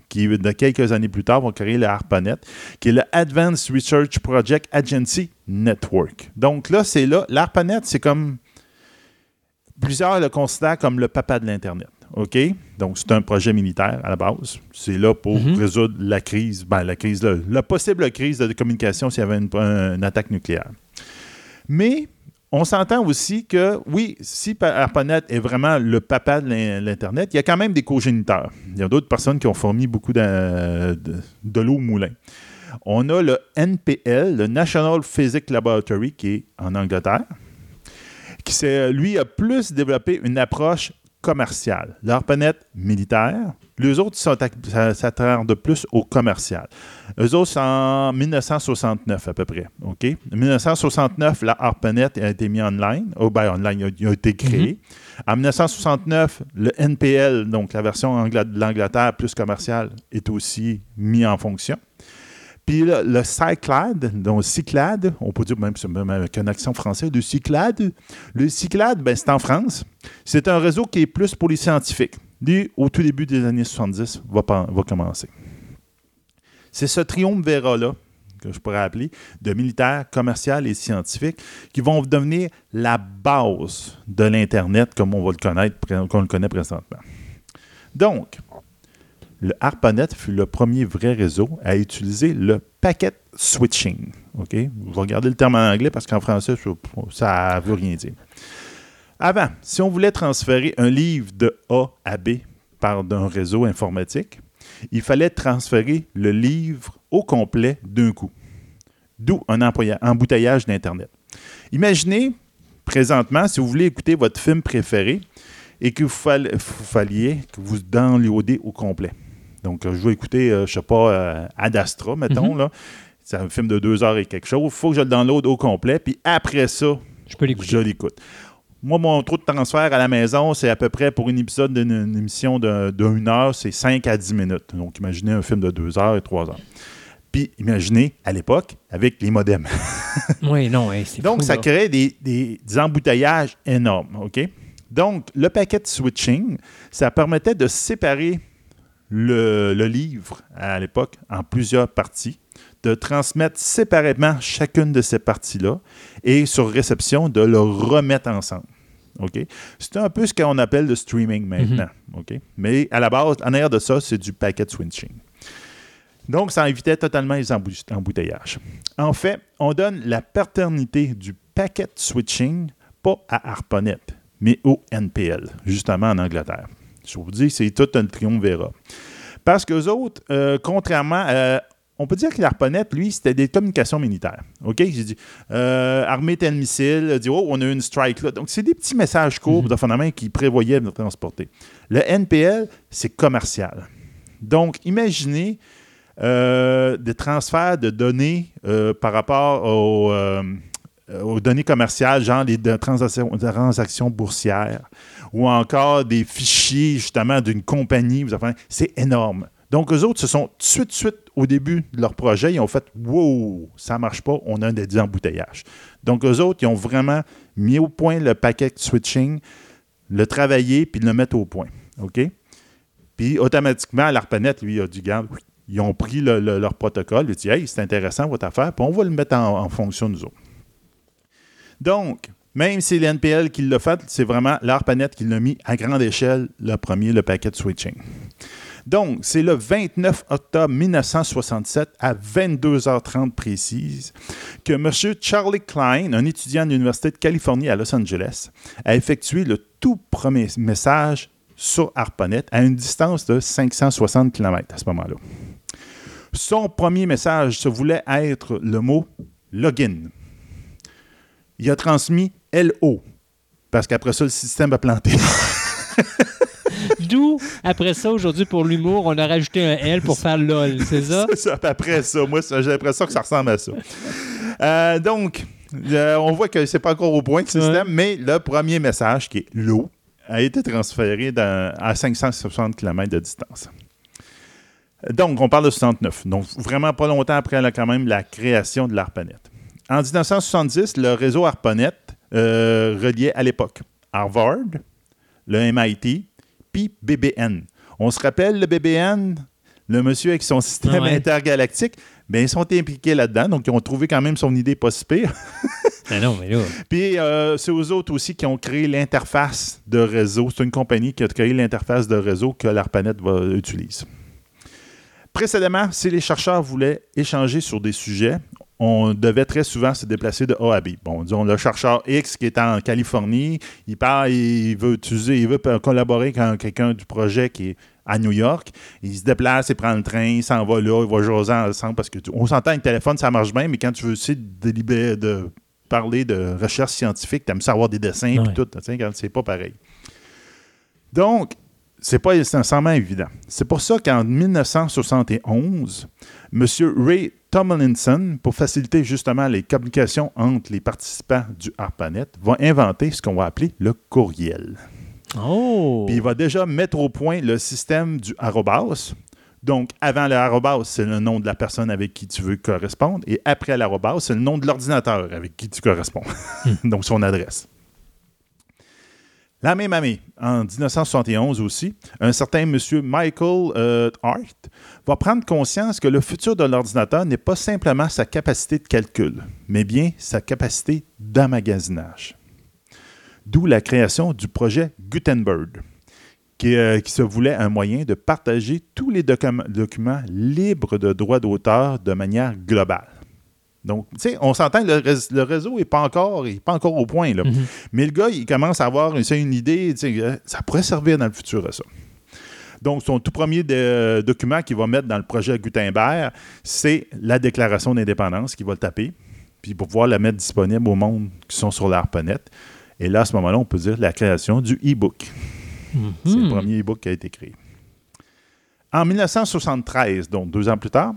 qui, de quelques années plus tard, va créer le ARPANET, qui est le Advanced Research Project Agency Network. Donc là, c'est là, l'ARPANET, c'est comme, plusieurs le considèrent comme le papa de l'Internet. OK? Donc, c'est un projet militaire à la base. C'est là pour mhm. résoudre la crise, ben, la crise, la possible crise de communication s'il y avait une, attaque nucléaire. Mais On s'entend aussi que, oui, si ARPANET est vraiment le papa de l'Internet, il y a quand même des cogéniteurs. Il y a d'autres personnes qui ont fourni beaucoup de, de, l'eau au moulin. On a le NPL, le National Physics Laboratory, qui est en Angleterre, qui, lui, a plus développé une approche commerciale. L'ARPANET militaire, les autres s'attardent plus au commercial. Eux autres, c'est en 1969 à peu près. OK? En 1969, la ARPANET a été mis online. Oh, ben, online, il a, été créé. Mm-hmm. En 1969, le NPL, donc la version de l'Angleterre plus commerciale, est aussi mis en fonction. Puis le Cyclad, donc Cyclad, on peut dire même, avec un accent français, le Cyclad. Le Cyclad, ben, c'est en France. C'est un réseau qui est plus pour les scientifiques. Lui, au tout début des années 70, va, va commencer. C'est ce triumvirat-là, que je pourrais appeler, de militaires, commercial et scientifiques, qui vont devenir la base de l'Internet comme on va le connaître, qu'on le connaît présentement. Donc, le ARPANET fut le premier vrai réseau à utiliser le packet switching. Vous regardez le terme en anglais parce qu'en français, ça ne veut rien dire. Avant, si on voulait transférer un livre de A à B par un réseau informatique, il fallait transférer le livre au complet d'un coup. D'où un embouteillage d'Internet. Imaginez, présentement, si vous voulez écouter votre film préféré et que vous, falliez que vous downloadez au complet. Donc, je vais écouter, euh, je ne sais pas, euh, Ad Astra, mettons, mhm. là. C'est un film de deux heures et quelque chose. Il faut que je le download au complet, puis après ça, je l'écoute. Moi, mon trou de transfert à la maison, c'est à peu près pour une épisode d'une émission d'une heure, c'est 5 à 10 minutes. Donc, imaginez un film de deux heures et trois heures. Puis, imaginez, à l'époque, avec les modems. oui, non, c'est Donc, ça crée des, des, embouteillages énormes, OK? Donc, le paquet switching, ça permettait de séparer le, le livre à l'époque en plusieurs parties de transmettre séparément chacune de ces parties-là et sur réception de le remettre ensemble. C'est un peu ce qu'on appelle le streaming maintenant. Mhm. Mais à la base, en arrière de ça, c'est du packet switching. Donc, ça évitait totalement les embouteillages. En fait, on donne la paternité du packet switching pas à ARPANET, mais au NPL, justement en Angleterre. Je vous dis, c'est tout un triumvirat. Parce qu'eux autres, euh, contrairement à on peut dire que l'ARPANET, lui, c'était des communications militaires. OK? J'ai dit, euh, armée tel missile, dit, oh, on a une strike là. Donc, c'est des petits messages courts mm -hmm. de qui prévoyaient de transporter. Le NPL, c'est commercial. Donc, imaginez euh, des transferts de données euh, par rapport aux, données commerciales, genre des transactions, transactions boursières, ou encore des fichiers, justement, d'une compagnie. C'est énorme. Donc, eux autres, se sont tout de suite, au début de leur projet, ils ont fait Wow, ça ne marche pas, on a des embouteillages. Donc, eux autres, ils ont vraiment mis au point le paquet switching, le travailler, puis le mettre au point. OK? Puis, automatiquement, l'ARPANET, lui, a dit Garde, ils ont pris leur protocole, ils ont dit Hey, c'est intéressant votre affaire, puis on va le mettre en, en fonction, nous autres. Donc, même si l'NPL qui l'a fait, c'est vraiment l'ARPANET qui l'a mis à grande échelle, le premier, le paquet switching. Donc, c'est le 29 octobre 1967 à 22h30 précise que M. Charlie Klein, un étudiant de l'Université de Californie à Los Angeles, a effectué le tout premier message sur ARPANET à une distance de 560 km à ce moment-là. Son premier message se voulait être le mot login. Il a transmis LO, parce qu'après ça, le système a planté. D'où, après ça, aujourd'hui, pour l'humour, on a rajouté un L pour faire LOL, c'est ça? c'est ça, après ça. Moi, j'ai l'impression que ça ressemble à ça. Euh, donc, euh, on voit que c'est pas encore au point de système, mais le premier message, qui est l'eau, a été transféré à 560 km de distance. Donc, on parle de 69. Donc, vraiment pas longtemps après quand même la création de l'ARPANET. En 1970, le réseau ARPANET euh, reliait à l'époque Harvard, le MIT, puis BBN. On se rappelle le BBN, le monsieur avec son système intergalactique, bien, ils sont impliqués là-dedans, donc ils ont trouvé quand même son idée pas si pire. mais non, mais là. Puis euh, c'est aux autres aussi qui ont créé l'interface de réseau. C'est une compagnie qui a créé l'interface de réseau que l'ARPANET utilise. Précédemment, si les chercheurs voulaient échanger sur des sujets, on devait très souvent se déplacer de A à B. Bon, disons, le chercheur X qui est en Californie, il part, il veut utiliser, il veut collaborer avec quelqu'un du projet qui est à New York. Il se déplace, il prend le train, il s'en va là, il va jaser ensemble parce que on s'entend avec le téléphone, ça marche bien, mais quand tu veux aussi de parler de recherche scientifique, tu aimes savoir des dessins et tout, c'est pas pareil. Donc, c'est pas nécessairement évident. C'est pour ça qu'en 1971, M. Ray Tomlinson, pour faciliter justement les communications entre les participants du ARPANET, va inventer ce qu'on va appeler le courriel. Oh! Puis il va déjà mettre au point le système du arrobas. Donc, avant le arrobas, c'est le nom de la personne avec qui tu veux correspondre. Et après l'arrobas, c'est le nom de l'ordinateur avec qui tu corresponds. Hmm. Donc, son adresse. La même année, en 1971 aussi, un certain monsieur Michael euh, Hart va prendre conscience que le futur de l'ordinateur n'est pas simplement sa capacité de calcul, mais bien sa capacité d'emmagasinage. D'où la création du projet Gutenberg, qui, euh, se voulait un moyen de partager tous les documents libres de droits d'auteur de manière globale. Donc, tu sais, on s'entend que le, réseau n'est pas, encore, pas encore au point. Là. Mhm. Mais le gars, il commence à avoir une, une idée, euh, ça pourrait servir dans le futur à ça. Donc, son tout premier document qu'il va mettre dans le projet Gutenberg, c'est la déclaration d'indépendance qu'il va le taper, puis pour pouvoir la mettre disponible au monde qui sont sur l'ARPANET. Et là, à ce moment-là, on peut dire la création du e-book. C'est le mhm. premier e-book qui a été créé. En 1973, donc deux ans plus tard,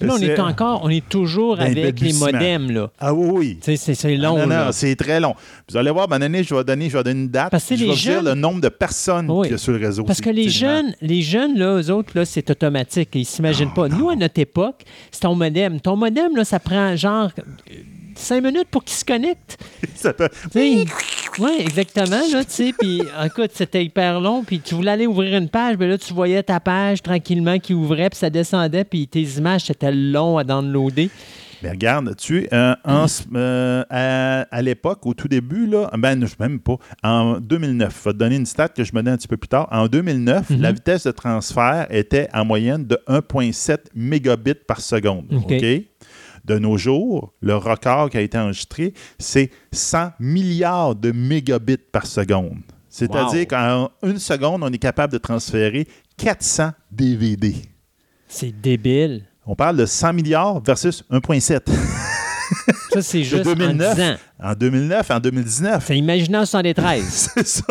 Là, on est encore, on est toujours avec les modems, là. Ah oui, oui. C'est long, ah, non, non, c'est très long. Vous allez voir, ben, année, je vais donner, je vais donner une date. Parce que je vais dire le nombre de personnes qu'il y a sur le réseau. Parce que les jeunes, les jeunes, là, eux autres, là, c'est automatique. Ils ne s'imaginent pas. Nous, à notre époque, c'est ton modem. Ton modem, là, ça prend genre cinq minutes pour qu'il se connecte. Ça peut... Oui, exactement. Là, puis, écoute, c'était hyper long. Puis tu voulais aller ouvrir une page, mais là, tu voyais ta page tranquillement qui ouvrait, puis ça descendait, puis tes images, c'était long à downloader. Mais regarde, tu euh, euh, à, l'époque, au tout début, là, ben, même pas, en 2009, je vais te donner une stat que je me donne un petit peu plus tard. En 2009, mm-hmm. la vitesse de transfert était en moyenne de 1,7 mégabits par seconde. OK? De nos jours, le record qui a été enregistré, c'est 100 milliards de mégabits par seconde. C'est-à-dire qu'en une seconde, on est capable de transférer 400 DVD. C'est débile. On parle de 100 milliards versus 1,7. Ça, c'est juste en 10 En 2009, en 2019. C'est imaginant en 73. c'est ça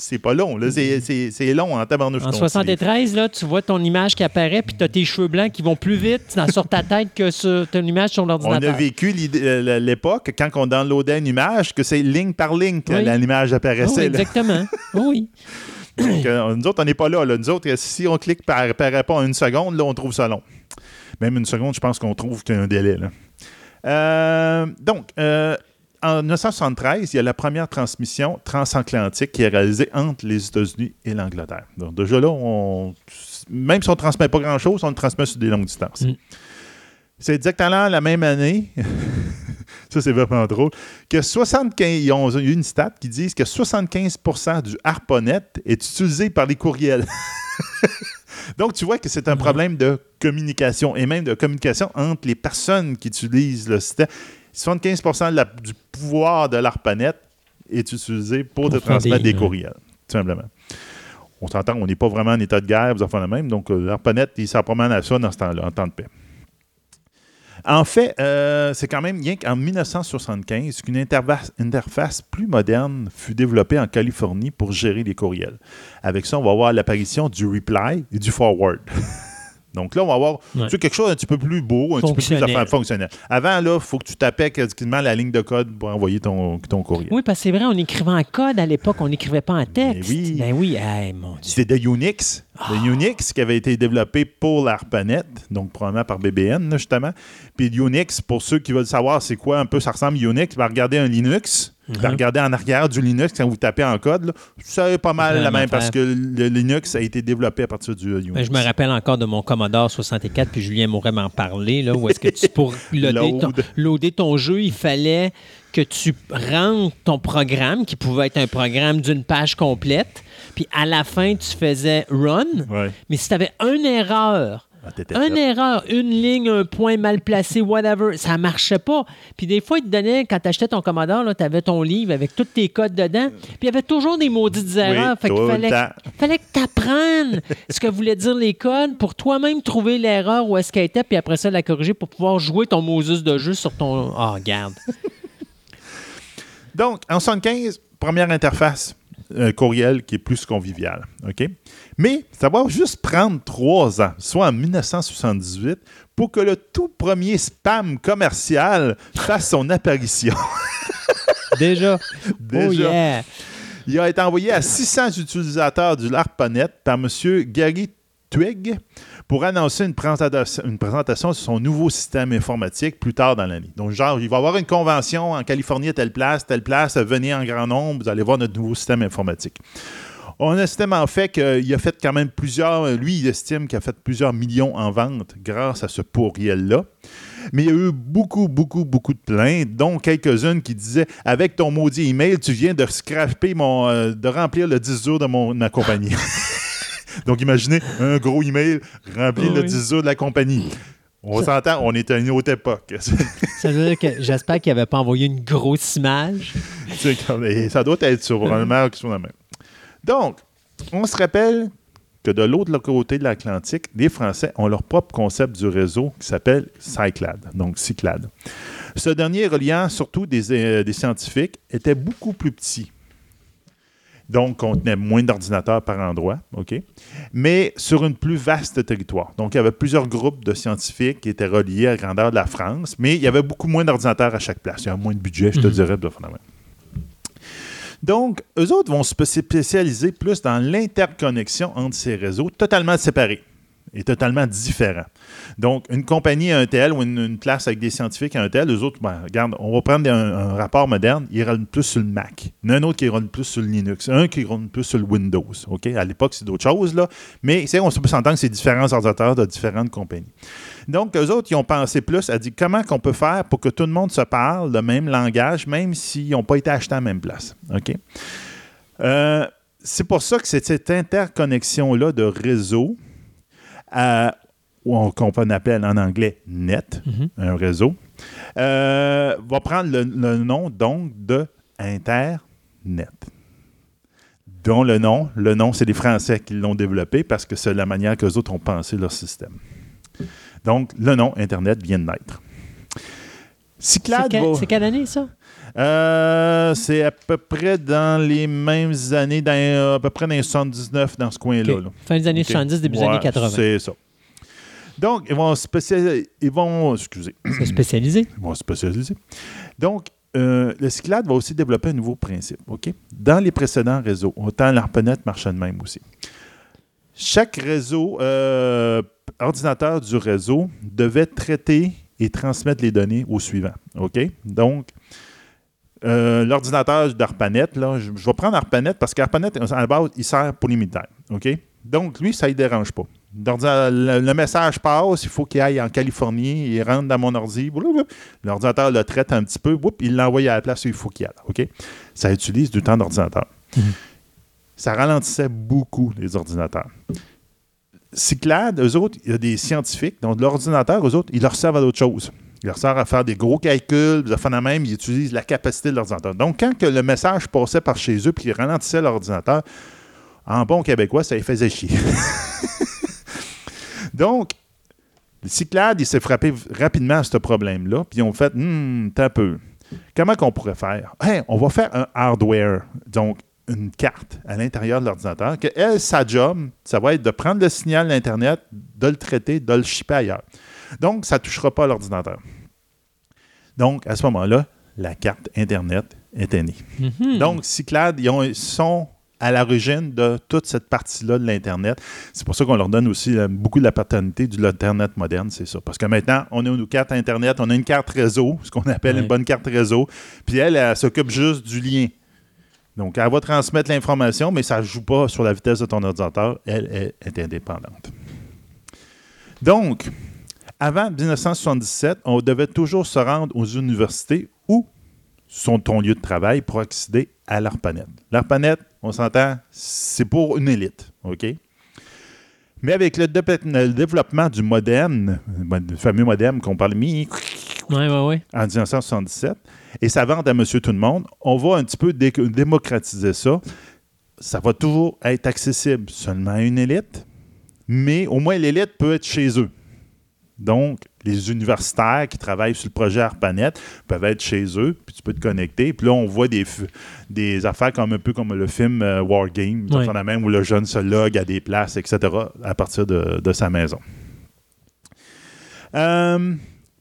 c'est pas long. C'est long en tabarnouche. En 73, là, tu vois ton image qui apparaît, puis tu as tes cheveux blancs qui vont plus vite sur ta tête que sur ton image sur l'ordinateur. On a vécu euh, l'époque, quand on downloadait une image, que c'est ligne par ligne que l'image apparaissait. Exactement. oui. Donc, euh, nous autres, on n'est pas là, Nous autres, si on clique par apparaît pas en une seconde, là, on trouve ça long. Même une seconde, je pense qu'on trouve qu'il y a un délai. Là. Euh, donc, en 1973, il y a la première transmission transatlantique qui est réalisée entre les États-Unis et l'Angleterre. Donc, déjà là, on, même si on ne transmet pas grand-chose, on le transmet sur des longues distances. Mm. C'est exactement la même année, ça c'est vraiment drôle, que 75, ils ont eu une stat qui dit que 75% du ARPANET est utilisé par les courriels. Donc, tu vois que c'est un mm. problème de communication et même de communication entre les personnes qui utilisent le système. 75% du pouvoir de l'ARPANET est utilisé pour, te transmettre des, courriels, tout simplement. On s'entend, on n'est pas vraiment en état de guerre, vous en faites le même. Donc, euh, l'ARPANET, il s'en promène à ça dans ce temps-là, en temps de paix. En fait, euh, c'est quand même bien qu'en 1975 qu'une interface plus moderne fut développée en Californie pour gérer les courriels. Avec ça, on va voir l'apparition du reply et du forward. Donc là, on va avoir quelque chose un petit peu plus beau, un petit peu plus fonctionnel. Avant, là, il faut que tu tapais quasiment la ligne de code pour envoyer ton, ton courrier. Oui, parce que c'est vrai, on écrivait en code à l'époque, on n'écrivait pas en texte. Ben oui. Ben oui, mon Dieu. C'était Unix. Le ah. Unix qui avait été développé pour l'ARPANET, donc probablement par BBN, justement. Puis Unix, pour ceux qui veulent savoir c'est quoi un peu ça ressemble Unix, va regarder un Linux. Mm Regardez en arrière du Linux, quand vous tapez en code, c'est pas mal la même parce que le Linux a été développé à partir du Unix. je me rappelle encore de mon Commodore 64, puis Julien mourrait m'en parler, là, où est-ce que tu, pour loader ton, jeu, il fallait que tu rentres ton programme, qui pouvait être un programme d'une page complète, puis à la fin, tu faisais run. Mais si tu avais une erreur Ah, Une fait. erreur, une ligne, un point mal placé, whatever, ça marchait pas. Puis des fois, ils te donnaient, quand tu achetais ton Commodore, tu avais ton livre avec tous tes codes dedans. Puis il y avait toujours des maudites erreurs. fait tout qu'il fallait, fallait que tu apprennes ce que voulaient dire les codes pour toi-même trouver l'erreur où est-ce qu'elle était, puis après ça, la corriger pour pouvoir jouer ton Moses de jeu sur ton. Oh, regarde. Donc, en 75, première interface euh, courriel qui est plus conviviale. OK? Mais ça va juste prendre trois ans, soit en 1978, pour que le tout premier spam commercial fasse son apparition. Déjà. Déjà. Oh yeah. Il a été envoyé à 600 utilisateurs du LARPANET par M. Gary Twig pour annoncer une présentation, sur son nouveau système informatique plus tard dans l'année. Donc, genre, il va y avoir une convention en Californie telle place, telle place, venez en grand nombre, vous allez voir notre nouveau système informatique. On estime en fait qu'il a fait quand même plusieurs, lui, il estime qu'il a fait plusieurs millions en vente grâce à ce pourriel-là. Mais il y a eu beaucoup, beaucoup, beaucoup de plaintes, dont quelques-unes qui disaient Avec ton maudit email, tu viens de scraper mon. euh, de remplir le 10 jours de mon, compagnie. Donc imaginez un gros email rempli le Oui. 10 jours de la compagnie. On s'entend, on est à une autre époque. Ça veut dire que j'espère qu'il n'avait pas envoyé une grosse image. Ça doit être sur un qui soit la même. Donc, on se rappelle que de l'autre côté de l'Atlantique, les Français ont leur propre concept du réseau qui s'appelle Cyclad, donc Cyclad. Ce dernier, reliant surtout des, euh, des scientifiques, était beaucoup plus petit. Donc, contenait moins d'ordinateurs par endroit, OK? Mais sur une plus vaste territoire. Donc, il y avait plusieurs groupes de scientifiques qui étaient reliés à la grandeur de la France, mais il y avait beaucoup moins d'ordinateurs à chaque place. Il y avait moins de budget, je te Mhm. dirais, de. Donc, eux autres vont se spécialiser plus dans l'interconnexion entre ces réseaux totalement séparés et totalement différents. Donc, une compagnie à un tel ou une, une place avec des scientifiques à un tel, eux autres, ben, regarde, on va prendre un, rapport moderne, ils roulent plus sur le Mac. Il y en a un autre qui roule plus sur le Linux, un qui roule plus sur le Windows. À l'époque, c'est d'autres choses, là. Mais c'est- on peut s'entendre que c'est différents ordinateurs de différentes compagnies. Donc, eux autres, ils ont pensé plus à dire comment qu'on peut faire pour que tout le monde se parle le même langage, même s'ils n'ont pas été achetés à la même place. OK? Euh, c'est pour ça que cette interconnexion-là de réseau, ou on- qu'on peut appeler en anglais net, Mhm. un réseau, euh, va prendre le, le nom donc de Internet. Dont le nom, le nom, c'est les Français qui l'ont développé parce que c'est la manière que les autres ont pensé leur système. Donc, le nom Internet vient de naître. Va- c'est quelle année, ça? Euh, c'est à peu près dans les mêmes années, dans, euh, à peu près dans les 79, dans ce coin-là. Fin des années OK. 70, début des Ouais, années 80. C'est ça. Donc, ils vont spécialiser. Ils vont. Excusez. C'est spécialisé. Ils vont se spécialiser. Donc, euh, le Cyclade va aussi développer un nouveau principe. OK? Dans les précédents réseaux, autant l'ARPANET marchait de même aussi. Chaque réseau, euh, ordinateur du réseau, devait traiter et transmettre les données au suivant. OK? Donc, euh, l'ordinateur d'ARPANET, là, je, je vais prendre ARPANET parce qu'ARPANET, à la base, il sert pour les militaires. OK? Donc, lui, ça ne dérange pas. Le, le message passe, il faut qu'il aille en Californie, il rentre dans mon ordi, l'ordinateur le traite un petit peu, whoop, il l'envoie à la place où il faut qu'il aille. OK? Ça utilise du temps d'ordinateur. Mhm. Ça ralentissait beaucoup les ordinateurs. Cyclade, eux autres, il y a des scientifiques, donc l'ordinateur, eux autres, ils leur servent à d'autres choses. Ils leur servent à faire des gros calculs, même, ils utilisent la capacité de l'ordinateur. Donc, quand que le message passait par chez eux puis qu'ils ralentissaient l'ordinateur, en bon québécois, ça les faisait chier. Donc, le Cyclade, il s'est frappé rapidement à ce problème-là, puis ils ont fait, hum, t'as peu. Comment qu'on pourrait faire? Hey, on va faire un hardware, donc une carte à l'intérieur de l'ordinateur, que elle, sa job, ça va être de prendre le signal d'Internet, de le traiter, de le shipper ailleurs. Donc, ça ne touchera pas l'ordinateur. Donc, à ce moment-là, la carte Internet était née. Mhm. Donc, Cyclade, ils, ont- ils sont à l'origine de toute cette partie-là de l'Internet. C'est pour ça qu'on leur donne aussi euh, beaucoup de la paternité de l'Internet moderne, c'est ça. Parce que maintenant, on a une carte Internet, on a une carte réseau, ce qu'on appelle une bonne carte réseau, puis elle, elle, s'occupe juste du lien. Donc, elle va transmettre l'information, mais ça ne joue pas sur la vitesse de ton ordinateur. Elle, elle est indépendante. Donc, avant 1977, on devait toujours se rendre aux universités ou sont ton lieu de travail pour accéder à l'ARPANET. L'ARPANET, on s'entend, c'est pour une élite, OK? Mais avec le, dé- le développement du modem, ben, le fameux modem qu'on parle mis oui. en 1977, et sa vente à Monsieur Tout-le-Monde, on va un petit peu dé- démocratiser ça. Ça va toujours être accessible seulement à une élite, mais au moins l'élite peut être chez eux. Donc, les universitaires qui travaillent sur le projet ARPANET peuvent être chez eux, puis tu peux te connecter. Puis là, on voit des, affaires comme un peu comme le film euh, War Game, Ouais. la même où le jeune se log à des places, etc., à partir de, de sa maison. Euh,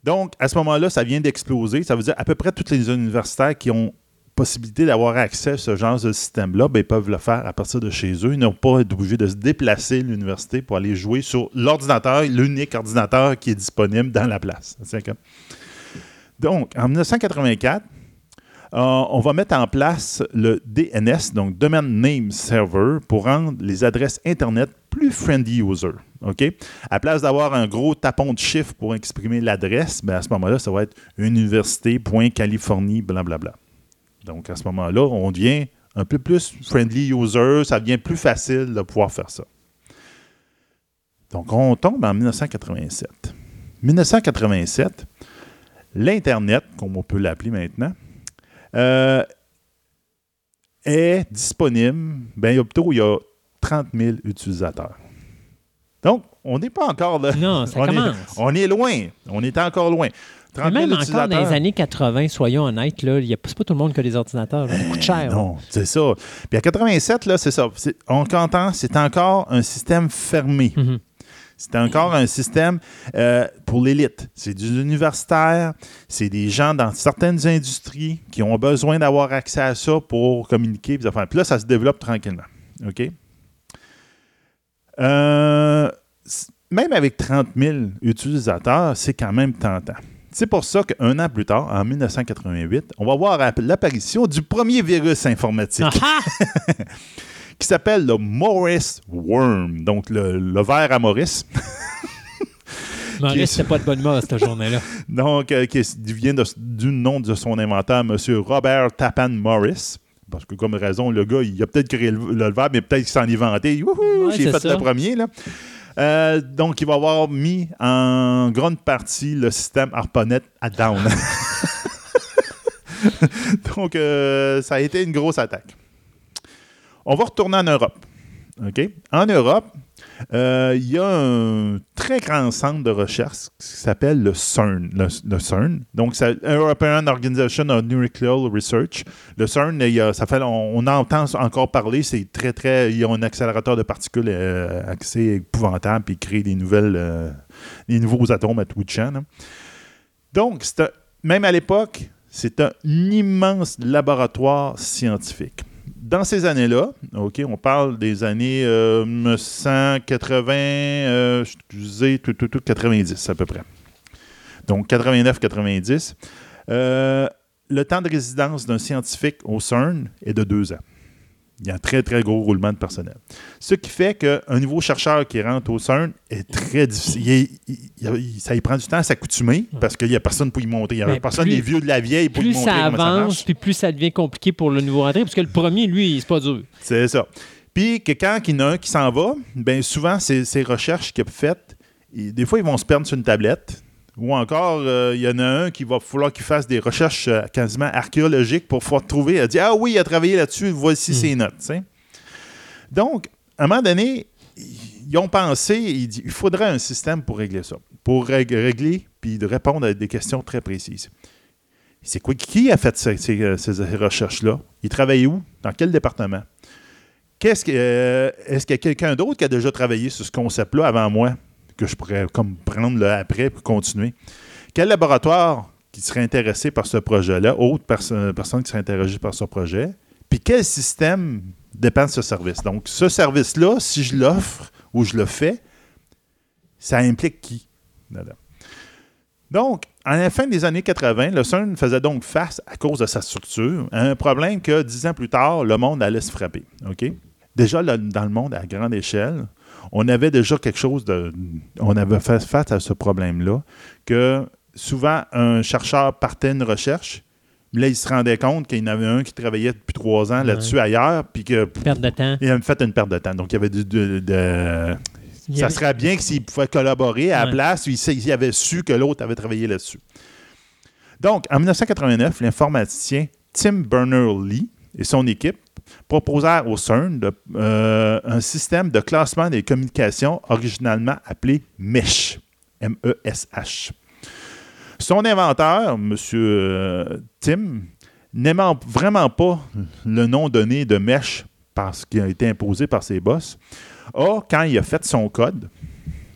donc, à ce moment-là, ça vient d'exploser. Ça veut dire à peu près tous les universitaires qui ont possibilité d'avoir accès à ce genre de système-là, ben, ils peuvent le faire à partir de chez eux. Ils n'ont pas été obligés de se déplacer à l'université pour aller jouer sur l'ordinateur, l'unique ordinateur qui est disponible dans la place. Donc, en 1984, euh, on va mettre en place le DNS, donc Domain Name Server, pour rendre les adresses Internet plus friendly user. OK? À place d'avoir un gros tapon de chiffres pour exprimer l'adresse, ben à ce moment-là, ça va être université.californie, blablabla. Donc, à ce moment-là, on devient un peu plus friendly user, ça devient plus facile de pouvoir faire ça. Donc, on tombe en 1987. 1987, l'Internet, comme on peut l'appeler maintenant, euh, est disponible, ben, il y a plutôt il y a 30 000 utilisateurs. Donc, on n'est pas encore là. Non, ça on commence. Est, on est loin. On est encore loin. 30 Mais 000 même encore dans les années 80, soyons honnêtes, là, il y a- c'est pas tout le monde qui a des ordinateurs. Ça coûte cher. là. Non, c'est ça. Puis à 87, là, c'est ça. C'est- On entend, c'est encore un système fermé. Mhm. C'est encore un système euh, pour l'élite. C'est des universitaires, c'est des gens dans certaines industries qui ont besoin d'avoir accès à ça pour communiquer. Puis enfin, puis là, ça se développe tranquillement. OK? Euh, même avec 30 000 utilisateurs, c'est quand même tentant. C'est pour ça qu'un an plus tard, en 1988, on va voir app- l'apparition du premier virus informatique Ah ah! qui s'appelle le Morris Worm, donc le, le ver à Maurice. Maurice, c'était pas de bonne humeur cette journée-là. Donc, euh, qui vient de- du nom de son inventeur, M. Robert Tappan Morris. Parce que, comme raison, le gars, il a peut-être créé le, le verbe, mais peut-être qu'il s'en est vanté. Wouhou, Ouais, j'ai fait ça. le premier. Là. Euh, donc, il va avoir mis en grande partie le système ARPANET à down. donc, euh, ça a été une grosse attaque. On va retourner en Europe. OK? En Europe, euh, il y a un très grand centre de recherche qui s'appelle le CERN. Le, CERN. Donc, c'est European Organization of Nuclear Research. Le CERN, ça fait, on, entend encore parler. C'est très, très. Ils ont un accélérateur de particules euh, assez épouvantable, puis ils créent des nouvelles, euh, des nouveaux atomes à tout là. Donc, un- même à l'époque, c'est un immense laboratoire scientifique. Dans ces années-là, OK, on parle des années euh, 1980, euh, excusez, tout, tout, tout, 90 à peu près. Donc 89-90. Euh, le temps de résidence d'un scientifique au CERN est de deux ans. Il y a un très, très gros roulement de personnel. Ce qui fait qu'un nouveau chercheur qui rentre au CERN est très difficile. Il est- il- il- ça y prend du temps à s'accoutumer parce qu'il n'y a personne pour y monter. Il n'y a Mais personne plus- des vieux de la vieille pour y Plus montrer ça avance, puis plus ça devient compliqué pour le nouveau rentré, parce que le premier, lui, c'est pas dur. C'est ça. Puis que quand il y en a un qui s'en va, bien souvent, ces, ces recherches qu'il a faites, des fois, ils vont se perdre sur une tablette. Ou encore, euh, il y en a un qui va falloir qu'il fasse des recherches euh, quasiment archéologiques pour pouvoir trouver. A dit Ah oui, il a travaillé là-dessus, voici ses notes. Donc, à un moment donné, ils ont pensé, ils dit, il faudrait un système pour régler ça. Pour rég- régler puis de répondre à des questions très précises. C'est quoi? Qui a fait ces, ces- ces recherches-là? Il travaillait où? Dans quel département? Euh, est-ce qu'il y a quelqu'un d'autre qui a déjà travaillé sur ce concept-là avant moi, que je pourrais comme prendre après pour continuer? Quel laboratoire qui serait intéressé par ce projet-là, autre perso- personne qui serait intéressée par ce projet? Puis quel système dépend de ce service? Donc, ce service-là, si je l'offre ou je le fais, ça implique qui? Donc, à la fin des années 80, le CERN faisait donc face, à cause de sa structure, à un problème que dix ans plus tard, le monde allait se frapper. Déjà, dans le monde, à grande échelle, on avait déjà quelque chose de. On avait fait face à ce problème-là, que souvent, un chercheur partait une recherche, mais là, il se rendait compte qu'il y en avait un qui travaillait depuis trois ans là-dessus ailleurs, puis que Perte de temps. il avait fait une perte de temps. Donc, il y avait du, de- de- Ça avait- serait bien que s'il pouvait collaborer à la place, il, il avait su que l'autre avait travaillé là-dessus. Donc, en 1989, l'informaticien Tim Berners-Lee et son équipe proposèrent au CERN euh, un système de classement des communications originalement appelé MESH. M-E-S-H. Son inventeur, M. euh, Tim, n'aimant vraiment pas le nom donné de MESH parce qu'il a été imposé par ses boss, a, quand il a fait son code,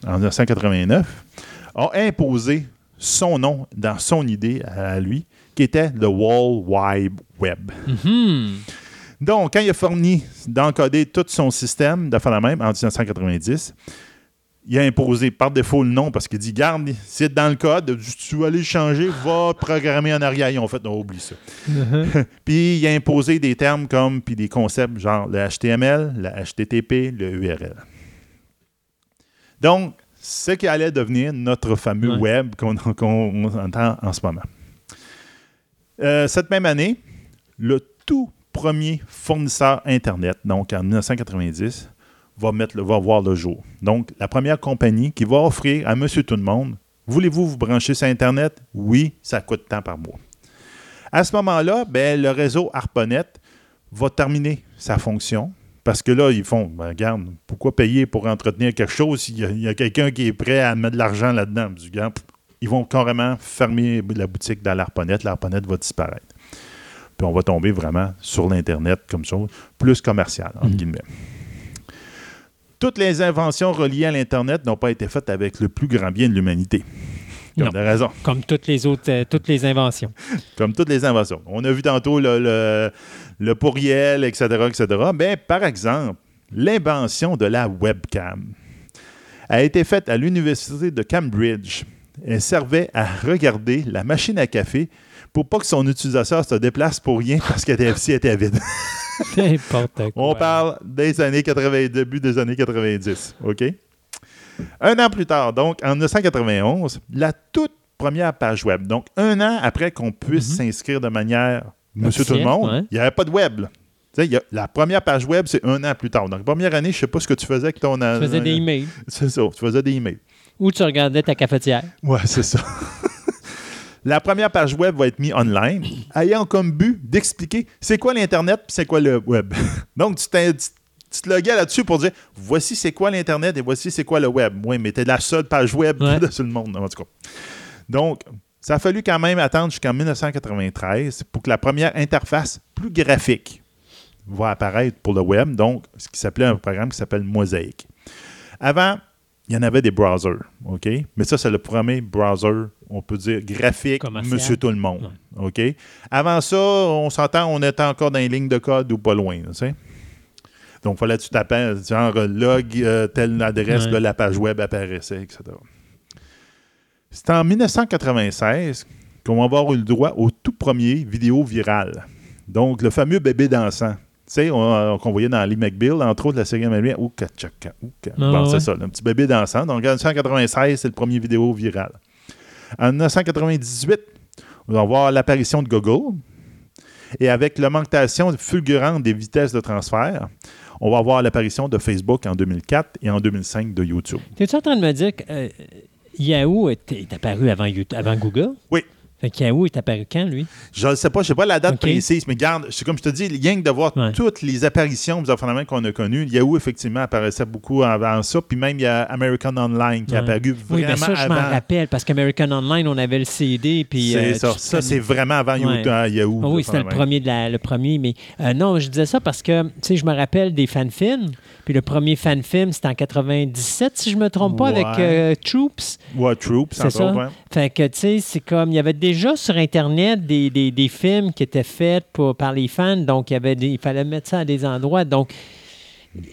en 1989, a imposé son nom dans son idée à lui, qui était le World Wide Web. Mhm. Donc, quand il a fourni d'encoder tout son système de faire la même en 1990, il a imposé par défaut le nom parce qu'il dit Garde, c'est dans le code, tu vas aller le changer, va programmer en arrière. Ils ont fait, non, oublie ça. puis il a imposé des termes comme, puis des concepts genre le HTML, le HTTP, le URL. Donc, ce qui allait devenir notre fameux Ouais. web qu'on qu'on entend en ce moment. Euh, cette même année, le tout premier fournisseur Internet, donc en 1990, va, mettre va voir le jour. Donc, la première compagnie qui va offrir à monsieur tout le monde Voulez-vous vous brancher sur Internet? Oui, ça coûte tant par mois. À ce moment-là, ben, le réseau ARPANET va terminer sa fonction parce que là, ils font ben, regarde, pourquoi payer pour entretenir quelque chose s'il y a, quelqu'un qui est prêt à mettre de l'argent là-dedans? Ils vont carrément fermer la boutique dans l'ARPANET. L'ARPANET va disparaître. Puis on va tomber vraiment sur l'Internet comme chose, plus commercial, entre Mhm. guillemets. Toutes les inventions reliées à l'Internet n'ont pas été faites avec le plus grand bien de l'humanité. Comme Non. des raisons. Comme toutes les autres, euh, toutes les inventions. Comme toutes les inventions. On a vu tantôt le, le, le pourriel, etc., etc. Mais par exemple, l'invention de la webcam a été faite à l'université de Cambridge. Elle servait à regarder la machine à café pour pas que son utilisateur se déplace pour rien parce si elle était vide. N'importe quoi. On parle des années 80, début des années 90. OK? Un an plus tard, donc en 1991, la toute première page web. Donc, un an après qu'on puisse Mhm. s'inscrire de manière Monsieur Tout le monde, ouais. il n'y avait pas de web. là. Y a- la première page web, c'est un an plus tard. Donc, première année, je ne sais pas ce que tu faisais avec ton... Tu faisais des emails. C'est ça, tu faisais des emails. Ou tu regardais ta cafetière. Ouais, c'est ça. La première page web va être mise online, ayant comme but d'expliquer c'est quoi l'Internet c'est quoi le web. Donc, tu, t'in- tu- tu te loguais là-dessus pour dire voici c'est quoi l'Internet et voici c'est quoi le web. Oui, mais t'es la seule page web Ouais. de tout le monde, en tout cas. Donc, ça a fallu quand même attendre jusqu'en 1993 pour que la première interface plus graphique va apparaître pour le web, donc ce qui s'appelait un programme qui s'appelle Mosaic. Avant, il y en avait des browsers, OK? Mais ça, c'est le premier browser, on peut dire, graphique, Commercial. monsieur tout le monde, OK? Avant ça, on s'entend, on était encore dans les lignes de code ou pas loin, tu sais? Donc, il fallait que tu tapais, genre, log, euh, telle adresse, Ouais. là, la page web apparaissait, etc. C'est en 1996 qu'on va avoir eu le droit au tout premier vidéo viral. Donc, le fameux bébé dansant. Tu sais, on- qu'on voyait dans Lee McBeal, entre autres, la série américaine. Ouka, tchaka, ouka. Ah, Bon, c'est ouais. ça, un petit bébé dansant. Donc, en 1996, c'est le premier vidéo viral. En 1998, on va avoir l'apparition de Google. Et avec l'augmentation fulgurante des vitesses de transfert, on va avoir l'apparition de Facebook en 2004 et en 2005 de YouTube. T'es-tu en train de me dire que euh, Yahoo est, est apparu avant, YouTube- avant Google? Oui. Fait que Yahoo est apparu quand, lui? Je ne sais pas, je sais pas la date précise, mais garde, c'est comme je te dis, rien que de voir Ouais. toutes les apparitions des phénomènes qu'on a connus. Yahoo, effectivement, apparaissait beaucoup avant ça. Puis même, il y a American Online qui est Ouais. apparu Oui, vraiment mais ça, je m'en rappelle, parce qu'American Online, on avait le CD, puis... C'est euh, ça. Ça, c'est vraiment avant Ouais. Yahoo. Yahoo Ah oui, c'était le premier, de la- le premier, mais euh, non, je disais ça parce que, tu sais, je me rappelle des fan-films, puis le premier fan-film, c'était en 97, si je me trompe pas, avec euh, Troops. Ouais, Troops, C'est ça. Fait que, tu sais, c'est comme, il y avait déjà sur Internet des, des- des films qui étaient faits pour- par les fans, donc il, y avait des- il fallait mettre ça à des endroits. Donc,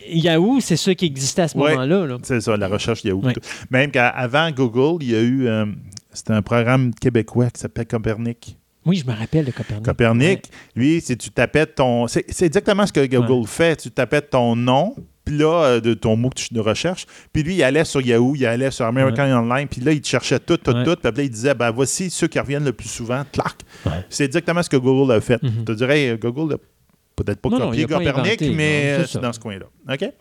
Yahoo, c'est ceux qui existaient à ce Ouais. moment-là. là. C'est ça, la recherche Yahoo. Ouais. Même qu'avant Google, il y a eu. euh, c'était un programme québécois qui s'appelait Copernic. Oui, je me rappelle de Copernic. Copernic, lui, c'est tu tapais ton. C'est c'est exactement ce que Google fait. Tu tapais ton nom, là, euh, de ton mot que tu de recherche. Puis lui, il allait sur Yahoo, il allait sur American Online, puis là, il cherchait tout, tout, Ouais. tout. Puis après, il disait, ben voici ceux qui reviennent le plus souvent. Clac. Ouais. C'est exactement ce que Google a fait. Je te dirais, Google n'a peut-être pas Non, non, copié pas Copernic, inventé, mais non, euh, c'est dans ce coin-là. OK?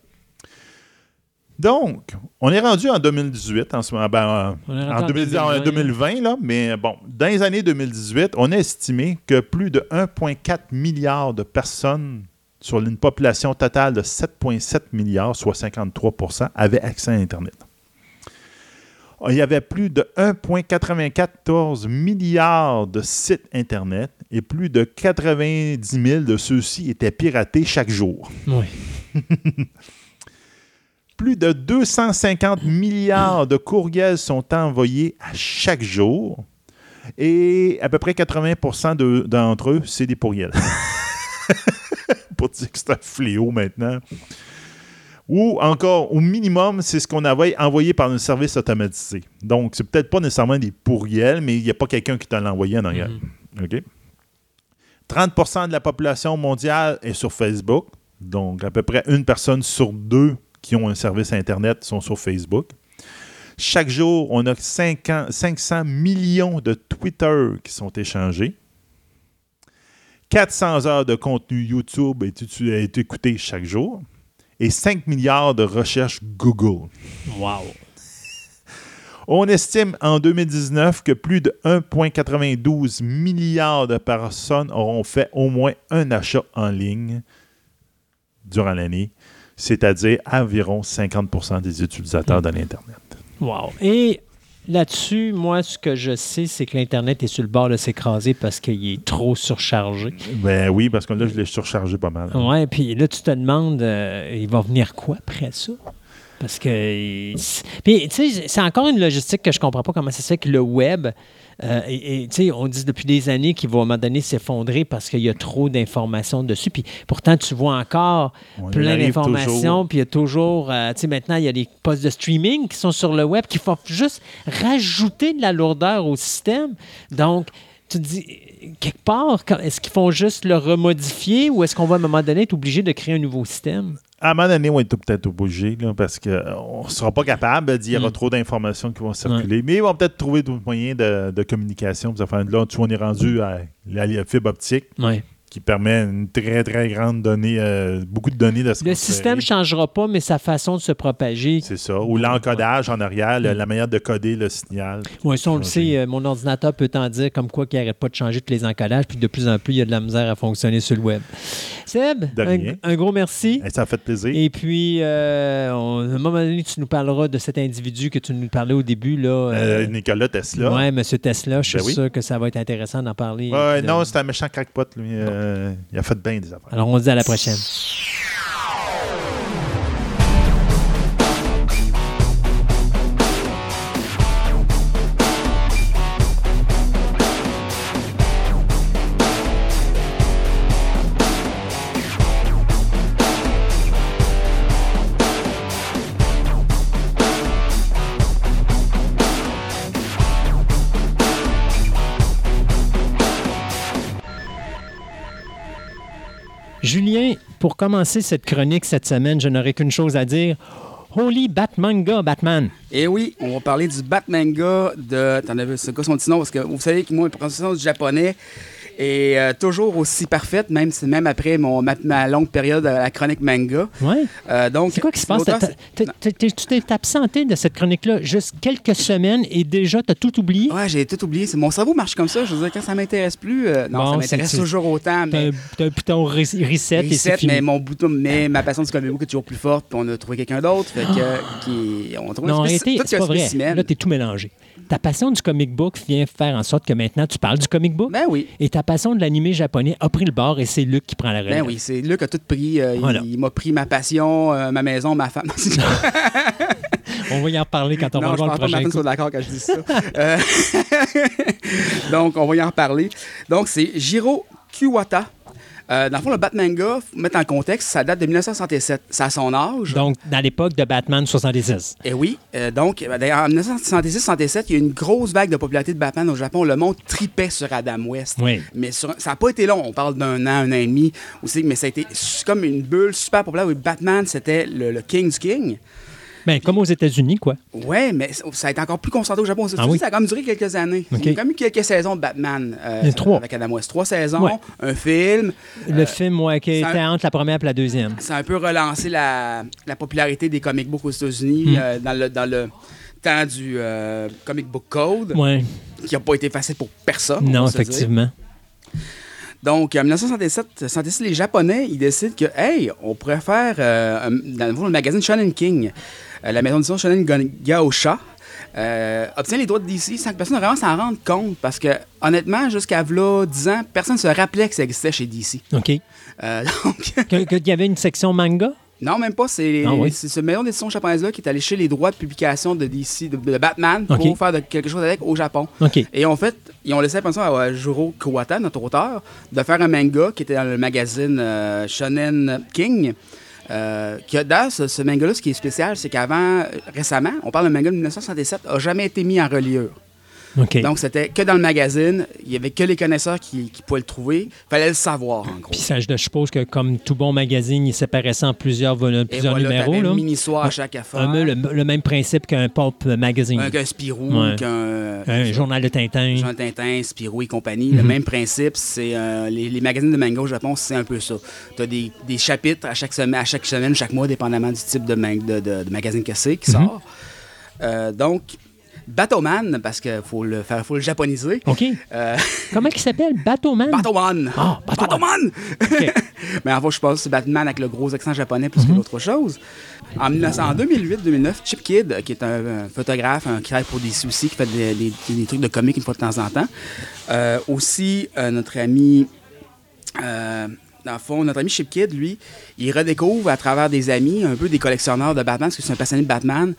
Donc, on est rendu en 2018, en, ce moment, ben, On rendu en, en 2010 en 2020. 2020, là, mais bon, dans les années 2018, on a estimé que plus de 1,4 milliard de personnes sur une population totale de 7,7 milliards, soit 53% avaient accès à Internet. Il y avait plus de 1,94 milliards de sites Internet et plus de 90 000 de ceux-ci étaient piratés chaque jour. Oui. Plus de 250 milliards de courriels sont envoyés à chaque jour et à peu près 80 de- d'entre eux, c'est des courriels. Pour dire que c'est un fléau maintenant. Ou encore, au minimum, c'est ce qu'on avait envoyé par un service automatisé. Donc, c'est peut-être pas nécessairement des pourriels, mais il n'y a pas quelqu'un qui t'a l'envoyé en arrière. OK? 30% de la population mondiale est sur Facebook. Donc, à peu près une personne sur deux qui ont un service Internet sont sur Facebook. Chaque jour, on a 500 500 millions de Twitter qui sont échangés. 400 heures de contenu YouTube est, écouté chaque jour. Et 5 milliards de recherches Google. Wow. On estime en 2019 que plus de 1,92 milliards de personnes auront fait au moins un achat en ligne durant l'année, c'est-à-dire environ 50% des utilisateurs de l'Internet. Wow. Et là-dessus, moi, ce que je sais, c'est que l'Internet est sur le bord de s'écraser parce qu'il est trop surchargé. Ben oui, parce que là, je l'ai surchargé pas mal. Ouais, puis là, tu te demandes, euh, il va venir quoi après ça? Parce que. Puis, tu sais, c'est encore une logistique que je comprends pas comment ça se fait que le web. Euh, et, tu sais, on dit depuis des années qu'il va à un moment donné s'effondrer parce qu'il y a trop d'informations dessus. Puis pourtant, tu vois encore On plein d'informations. Puis il y a toujours. euh, tu sais, maintenant, il y a des postes de streaming qui sont sur le web qui font juste rajouter de la lourdeur au système. Donc, tu te dis, quelque part, est-ce qu'ils font juste le remodifier ou est-ce qu'on va à un moment donné être obligé de créer un nouveau système? À un moment donné, on être peut-être obligé, parce qu'on ne sera pas capable. Il y aura Mm. trop d'informations qui vont circuler. Mais ils vont peut-être trouver d'autres moyens de, de communication. Puis, enfin, là, tu vois, on est rendu à la, fibre optique Oui. Qui permet une très, très grande donnée, euh, beaucoup de données de se Le système ne changera pas, mais sa façon de se propager. C'est ça. Ou l'encodage en arrière, le- la manière de coder le signal. Oui, ça, on le sait, euh, mon ordinateur peut t'en dire comme quoi qu'il n'arrête pas de changer tous les encodages, puis de plus en plus, il y a de la misère à fonctionner sur le web. Seb, un, gros merci. Et ça a fait plaisir. Et puis, euh, on- à un moment donné, tu nous parleras de cet individu que tu nous parlais au début. Là, Nicolas Tesla. ouais, M. Tesla, je suis Ben oui. sûr que ça va être intéressant d'en parler. Ouais, De- non, c'est un méchant crackpot, lui. Il a fait bien des affaires. Alors, on se dit à la prochaine. Julien, pour commencer cette chronique cette semaine, je n'aurai qu'une chose à dire. Holy Batmanga, Batman. Et oui, on va parler du Batmanga de. T'en avais c'est quoi son petit nom? Parce que vous savez que moi, la prononciation du japonais est euh, toujours aussi parfaite, même, si- même après mon, ma, ma longue période à la chronique manga. Ouais. Euh, donc, C'est quoi qui se passe? l'auteur, T'as- c'est- t'as- t'as- t'es- Tu t'es absenté de cette chronique-là juste quelques semaines et déjà, tu as tout oublié? Ouais, j'ai tout oublié. C'est- Mon cerveau marche comme ça. Je veux dire, quand ça m'intéresse plus, euh, non, Bon, ça m'intéresse c'est- toujours autant. T'as Mais, un, re- reset, et c'est reset, fini. mais, mon bouton, mais ma passion du comic book est toujours plus forte. Puis on a trouvé quelqu'un d'autre. Fait que, qui, on a trouvé Non, en un spéci- réalité, tout c'est pas vrai. spécimen. Là, tu es tout mélangé. Ta passion du comic book vient faire en sorte que maintenant, tu parles du comic book? Ben oui. Et ta passion de l'animé japonais a pris le bord et c'est Luc qui prend la relève. Ben oui, c'est Luc a tout pris. euh, il- Voilà. Il, m'a pris ma passion, euh, ma maison, ma femme. On va y en reparler quand on va non, je voir le prochain d'accord quand je dis ça. Euh, Donc, on va y en reparler. Donc, c'est Jiro Kiwata. Euh, dans le fond, le Batmanga, faut mettre en contexte, ça date de 1967. C'est à son âge. Donc, dans l'époque de Batman 76. Et oui, euh, donc, d'ailleurs, en 1966-67, il y a eu une grosse vague de popularité de Batman au Japon. Le monde tripait sur Adam West. Oui. Mais sur- ça n'a pas été long. On parle d'un an, un an et demi aussi, mais ça a été comme une bulle super populaire où Batman, c'était le, le King du King. Ben, comme aux États-Unis, quoi. Ouais, mais ça- ça a été encore plus concentré au Japon. Aux Ah oui? Ça a quand même duré quelques années. Ok. Il y a quand même eu quelques saisons de Batman euh, trois. avec Adam West. Trois saisons, Ouais. un film. Le film, ouais, qui ça- était entre la première et la deuxième. Ça a un peu relancé la, la popularité des comic books aux États-Unis Mm. euh, dans, le, dans le temps du euh, comic book code, Ouais. qui n'a pas été facile pour personne. on Non, effectivement. Donc, en 1967, 67, les Japonais, ils décident que, hey, on pourrait faire, euh, un- dans le le magazine Shonen King, euh, la maison d'édition Shonen Gaosha, euh, obtient les droits de DC sans que personne vraiment s'en rende compte. Parce que, honnêtement, jusqu'à là, 10 ans, personne ne se rappelait que ça existait chez DC. OK. Euh, donc, Qu'il y avait une section manga? non, même pas. C'est Ah oui? ce maison d'édition japonaise-là qui est allé chercher les droits de publication de DC, de, de Batman, pour faire de- quelque chose avec au Japon. OK. Et en fait, ils ont laissé la permission à Juro Kawata, notre auteur, de faire un manga qui était dans le magazine euh, Shonen King. Euh, qui a- ce, ce manga-là, ce qui est spécial, c'est qu'avant, euh, récemment, on parle d'un manga de 1967, n'a jamais été mis en reliure. Donc, c'était que dans le magazine. Il n'y avait que les connaisseurs qui, qui pouvaient le trouver. Il fallait le savoir, en gros. Puis ça, je suppose que comme tout bon magazine, il séparait ça en plusieurs, vol- Et plusieurs voilà, numéros. Là. une mini-soir à chaque affaire. Un peu le, le même principe qu'un pulp magazine. Un- Qu'un Spirou, Ouais. qu'un... un journal de Tintin. Jean Tintin, Spirou et compagnie. Le Mhm. même principe, c'est euh, les, les magazines de manga au Japon, c'est un peu ça. Tu as des, des chapitres à chaque, semaine, à chaque semaine, chaque mois, dépendamment du type de, man- de, de- de magazine que c'est qui Mhm. sort. Euh, donc, Batoman, parce qu'il faut le faire, faut le japoniser. OK. Euh, Comment il s'appelle? Batman? Batoman! Ah, Batoman. Batoman! Mais en fait, je pense que c'est Batman avec le gros accent japonais plus que d'autre chose. En 1900 en 2008-2009, Chip Kid, qui est un, photographe, un qui pour des soucis, qui fait des, des- des trucs de comics une fois de temps en temps. Euh, aussi, euh, notre ami, dans le fond, notre ami Chip Kid, lui, il redécouvre à travers des amis, un peu des collectionneurs de Batman, parce que c'est un passionné de Batman,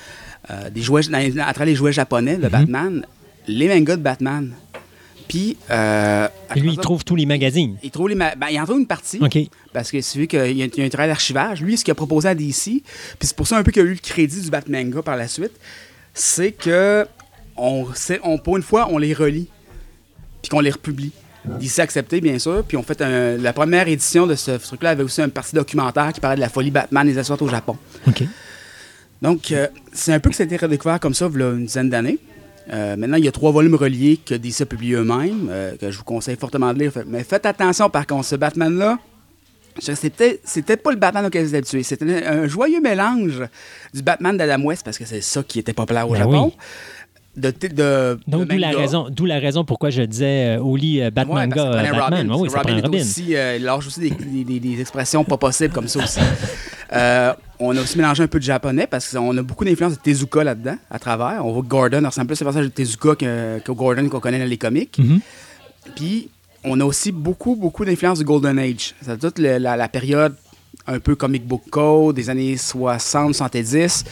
euh, des jouets, à travers les jouets japonais de Batman, les mangas de Batman. Puis, euh, lui, il ça, trouve tous les magazines. il trouve les ma- ben, il en trouve une partie. OK. Parce que c'est vu qu'il y, y a un travail d'archivage. Lui, ce qu'il a proposé à DC, puis c'est pour ça un peu qu'il a eu le crédit du Batmanga par la suite, c'est que on, on, pour une fois, on les relie, puis qu'on les republie. DC a accepté, bien sûr, puis on fait un- la première édition de ce truc-là avait aussi un parti documentaire qui parlait de la folie Batman et des assorts au Japon. OK. Donc, euh, c'est un peu que ça a été redécouvert comme ça, il y a une dizaine d'années. Euh, maintenant, il y a trois volumes reliés que DC a publiés eux-mêmes, euh, que je vous conseille fortement de lire. Mais faites attention, par contre, ce Batman-là, c'était c'était pas le Batman auquel vous êtes habitués. C'était un joyeux mélange du Batman d'Adam West, parce que c'est ça qui était populaire au Ben Japon. oui. De, de, de- Donc, d'où la, raison, d'où la raison pourquoi je disais euh, au lit euh, Batman Ouais, parce que ça prenait Batman. Robin, oui, ça que prend Robin. Robin. aussi, euh, il lâche aussi des, des- des- des expressions pas possibles comme ça aussi. Euh, on a aussi mélangé un peu de japonais parce qu'on a beaucoup d'influence de Tezuka là-dedans, à travers. On voit que Gordon ressemble plus au personnage de Tezuka que- qu'au Gordon qu'on connaît dans les comics. Mhm. Puis, on a aussi beaucoup, beaucoup d'influence du Golden Age. C'est toute la période un peu comic book code des années 60, 70.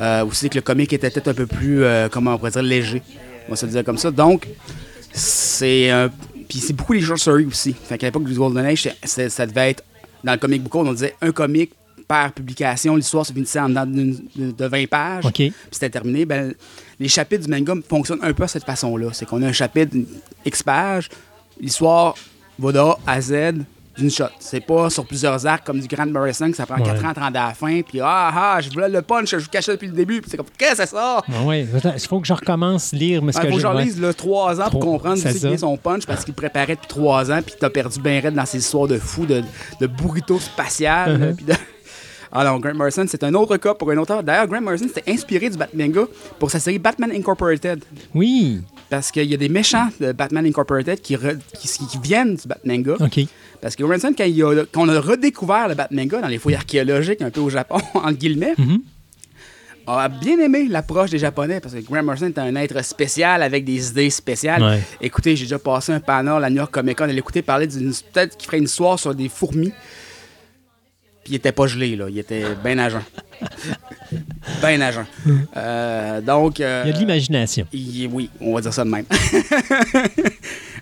Euh, aussi que le comic était peut-être un peu plus, euh, comment on pourrait dire, léger. On va se le dire comme ça. Donc, c'est un- Puis c'est beaucoup les short stories aussi. Fait qu'à l'époque du Golden Age, ça devait être. Dans le comic book on disait un comic par publication. L'histoire se finissait en dedans de, de 20 pages. OK. Puis c'était terminé. Ben, les chapitres du manga fonctionnent un peu de cette façon-là. C'est qu'on a un chapitre X pages, l'histoire va de A à Z d'une shot. C'est pas sur plusieurs arcs comme du Grand Morrison que ça prend Ouais. 4 ans à te rendre à la fin. Puis ah ah, je voulais le punch, je vous cachais depuis le début. Puis c'est comme, qu'est-ce que c'est ça? Ah ouais. Il faut que je recommence lire. Mais ce Il que faut que je- j'en ouais. lise là, trois ans pour comprendre qui est son punch parce qu'il préparait depuis trois ans puis t'as perdu bien raide dans ses histoires de fou, de, de burrito spatial. Uh-huh. puis de- Alors, Grant Morrison, c'est un autre cas pour un auteur. D'ailleurs, Grant Morrison s'était inspiré du Batmanga pour sa série Batman Incorporated. Oui. Parce qu'il y a des méchants de Batman Incorporated qui, re- qui, qui viennent du Batmanga. OK. Parce que Morrison, quand, il a, quand on a redécouvert le Batmanga dans les fouilles archéologiques un peu au Japon, entre guillemets, Mhm. a bien aimé l'approche des Japonais parce que Grant Morrison est un être spécial avec des idées spéciales. Ouais. Écoutez, j'ai déjà passé un panel à New York Comic Con de l'écouter parler d'une peut-être qu'il ferait une histoire sur des fourmis. Puis il était pas gelé, là. Il était bien agent. bien agent. Euh, donc. euh, Il y a de l'imagination. oui, on va dire ça de même.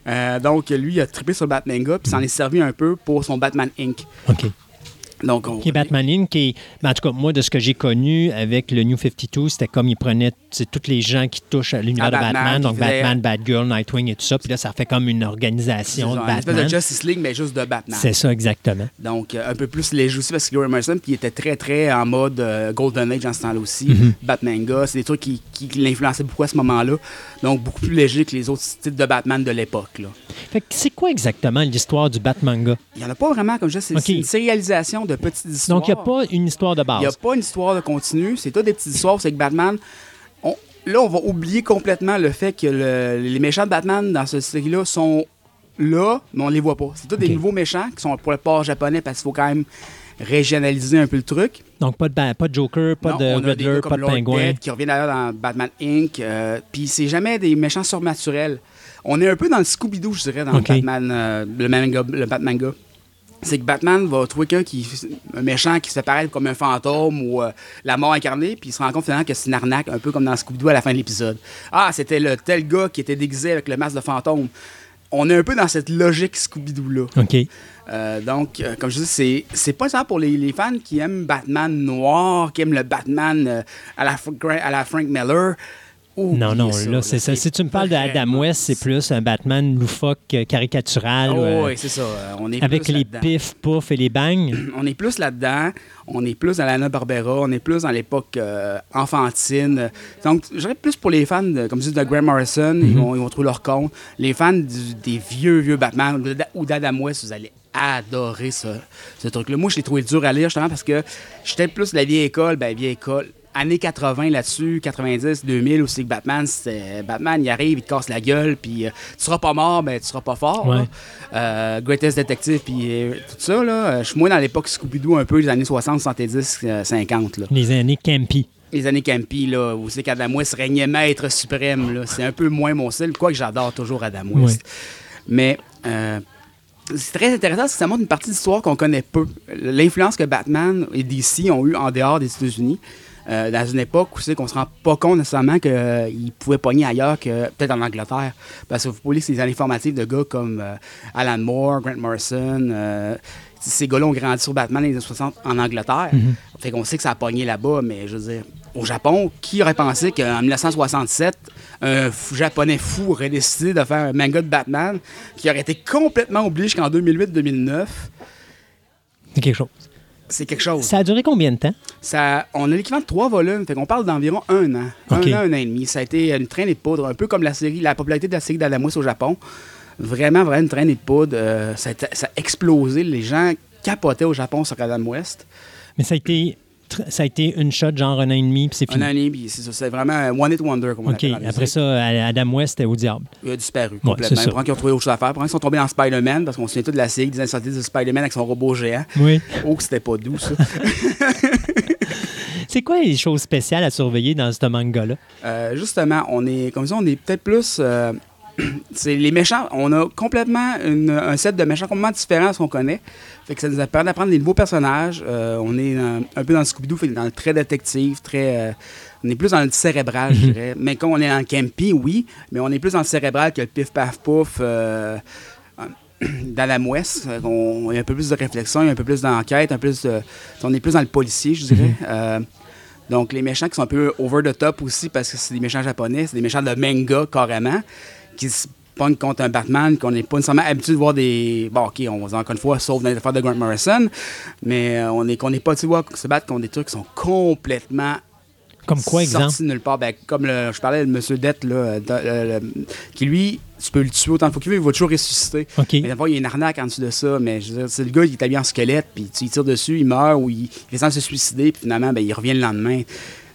Euh, donc, lui, il a trippé sur Batmanga, puis s'en est servi un peu pour son Batman Inc. OK. Donc, on- Qui est Batman Inc. Qui est- ben, en tout cas, moi, de ce que j'ai connu avec le New 52, c'était comme il prenait c'est tous les gens qui touchent à l'univers À de Batman, Batman, donc faisait- Batman, Batgirl, Nightwing et tout ça. Puis là, ça fait comme une organisation de ça, une espèce Batman. de Justice League, mais juste de Batman. C'est ça, exactement. Donc, euh, un peu plus léger aussi parce que Graham Morrison, qui était très, très en mode euh, Golden Age en ce temps-là aussi. Mhm. Batmanga, c'est des trucs qui, qui l'influençaient beaucoup à ce moment-là. Donc, beaucoup plus léger que les autres titres de Batman de l'époque. Fait que c'est quoi exactement l'histoire du Batmanga? Il n'y en a pas vraiment, comme je c'est Ok. c'est une sérialisation de petites histoires. Donc, il n'y a pas une histoire de Il n'y a base. pas une histoire de continu, c'est tout des petites histoires. C'est que Batman. on- là, on va oublier complètement le fait que le- les méchants de Batman dans cette série-là sont là, mais on les voit pas. C'est tous Ok. des nouveaux méchants qui sont pour le port japonais parce qu'il faut quand même régionaliser un peu le truc. Donc, pas de, pas de Joker, pas Non, de on a des Riddler, pas de Lord Pingouin. Death qui revient d'ailleurs dans Batman Inc. euh, Puis c'est jamais des méchants surnaturels. On est un peu dans le Scooby-Doo, je dirais, dans le Batman, euh, le manga, le Batmanga. C'est que Batman va trouver quelqu'un qui un méchant qui se fait paraître comme un fantôme ou euh, la mort incarnée, puis il se rend compte finalement que c'est une arnaque, un peu comme dans Scooby-Doo à la fin de l'épisode. Ah, c'était le tel gars qui était déguisé avec le masque de fantôme. On est un peu dans cette logique Scooby-Doo-là. OK. Euh, donc, euh, comme je dis, c'est, c'est pas ça pour les, les fans qui aiment Batman noir, qui aiment le Batman à, la, à la Frank Miller. Non, non, là, c'est ça. Si tu me parles de Adam West, c'est plus un Batman loufoque, euh, caricatural. Oh, euh, oui, c'est ça. euh, On est avec les pifs, poufs et les bangs. On est plus là-dedans. On est plus dans l'Anna Barbera. On est plus dans l'époque euh, enfantine. Donc, je dirais plus pour les fans, de, comme je dis, de Graham Morrison. Mhm. ils, vont, ils vont trouver leur compte. Les fans du- des vieux, vieux Batman ou d'A- ou d'Adam West, vous allez adorer ce, ce truc-là. Moi, je l'ai trouvé dur à lire, justement, parce que j'étais plus de la vieille école. Ben, vieille école. Années 80 là-dessus, 90, 2000 aussi que Batman, c'est Batman, il arrive, il te casse la gueule, puis euh, tu seras pas mort, mais tu seras pas fort. Ouais. là. Euh, Greatest Detective, puis euh, tout ça, là. Euh, Je suis moins dans l'époque Scooby-Doo, un peu, les années 60, 70, euh, 50, là. Les années Campy. Les années Campy, là, où c'est qu'Adam West régnait maître suprême, là. C'est un peu moins mon style, quoique j'adore toujours Adam West. Mais c'est très intéressant parce que ça montre une partie de l'histoire qu'on connaît peu. L'influence que Batman et DC ont eu en dehors des États-Unis. Euh, dans une époque où c'est qu'on se rend pas compte nécessairement qu'ils pouvaient pogner ailleurs que peut-être en Angleterre. Parce que vous pouvez lire ces années formatives de gars comme euh, Alan Moore, Grant Morrison. euh, ces gars-là ont grandi sur Batman dans les années 60 en Angleterre. Fait qu'on sait que ça a pogné là-bas, mais je veux dire, au Japon, qui aurait pensé qu'en 1967, un japonais fou aurait décidé de faire un manga de Batman qui aurait été complètement oublié jusqu'en 2008-2009? C'est quelque chose. C'est quelque chose. Ça a duré combien de temps? Ça, on a l'équivalent de trois volumes, fait qu'on parle d'environ un an. Un an, un an et demi. Ça a été une traînée de poudre, un peu comme la série, la popularité de la série d'Adam West au Japon. Vraiment, vraiment une traînée de poudre. Euh, ça, a ça a explosé. Les gens capotaient au Japon sur Adam West. Mais ça a été, ça a été une shot, genre un an et demi, puis c'est Un fini. an et demi, c'est ça. C'est vraiment un one hit wonder, comme on appelle Après ça, Adam West est au diable. Il a disparu Ouais, complètement. Pendant qu'ils ont trouvé autre chose à faire. Pendant qu'ils sont tombés dans Spider-Man, parce qu'on se souvient tout de la série des 70 de Spider-Man avec son robot géant. Oui. Oh, que c'était pas doux, ça. C'est quoi les choses spéciales à surveiller dans ce manga-là? Euh, justement, on est, comme ça, on est peut-être plus. euh, c'est les méchants. On a complètement une- un set de méchants complètement différent à ce qu'on connaît. Fait que ça nous a permis d'apprendre des nouveaux personnages. Euh, on est dans- un peu dans le Scooby-Doo, fait dans le très détective, très. euh, on est plus dans le cérébral, je dirais. Mais quand on est dans le campy, oui, mais on est plus dans le cérébral que le pif paf pouf. euh, d'Adam West, Euh, on, il y a un peu plus de réflexion, il y a un peu plus d'enquête, un peu plus de- on est plus dans le policier, je dirais. Euh, donc, les méchants qui sont un peu over the top aussi, parce que c'est des méchants japonais, c'est des méchants de manga carrément, qui se pognent contre un Batman, qu'on n'est pas nécessairement habitué de voir des. Bon, ok, on va encore une fois, sauf dans les affaires de Grant Morrison, mais euh, on est qu'on n'est pas habitué de voir se battre contre des trucs qui sont complètement. Comme quoi, exemple? nulle part. Ben, comme le- je parlais de M. Dette, là, euh, de- euh, le- qui lui, tu peux le tuer autant de fois qu'il veut, il va toujours ressusciter. OK. Mais d'abord, il y a une arnaque en dessous de ça, mais je veux dire, c'est le gars qui est habillé en squelette, puis tu tires dessus, il meurt ou il, il essaie de se suicider, puis finalement, ben, il revient le lendemain.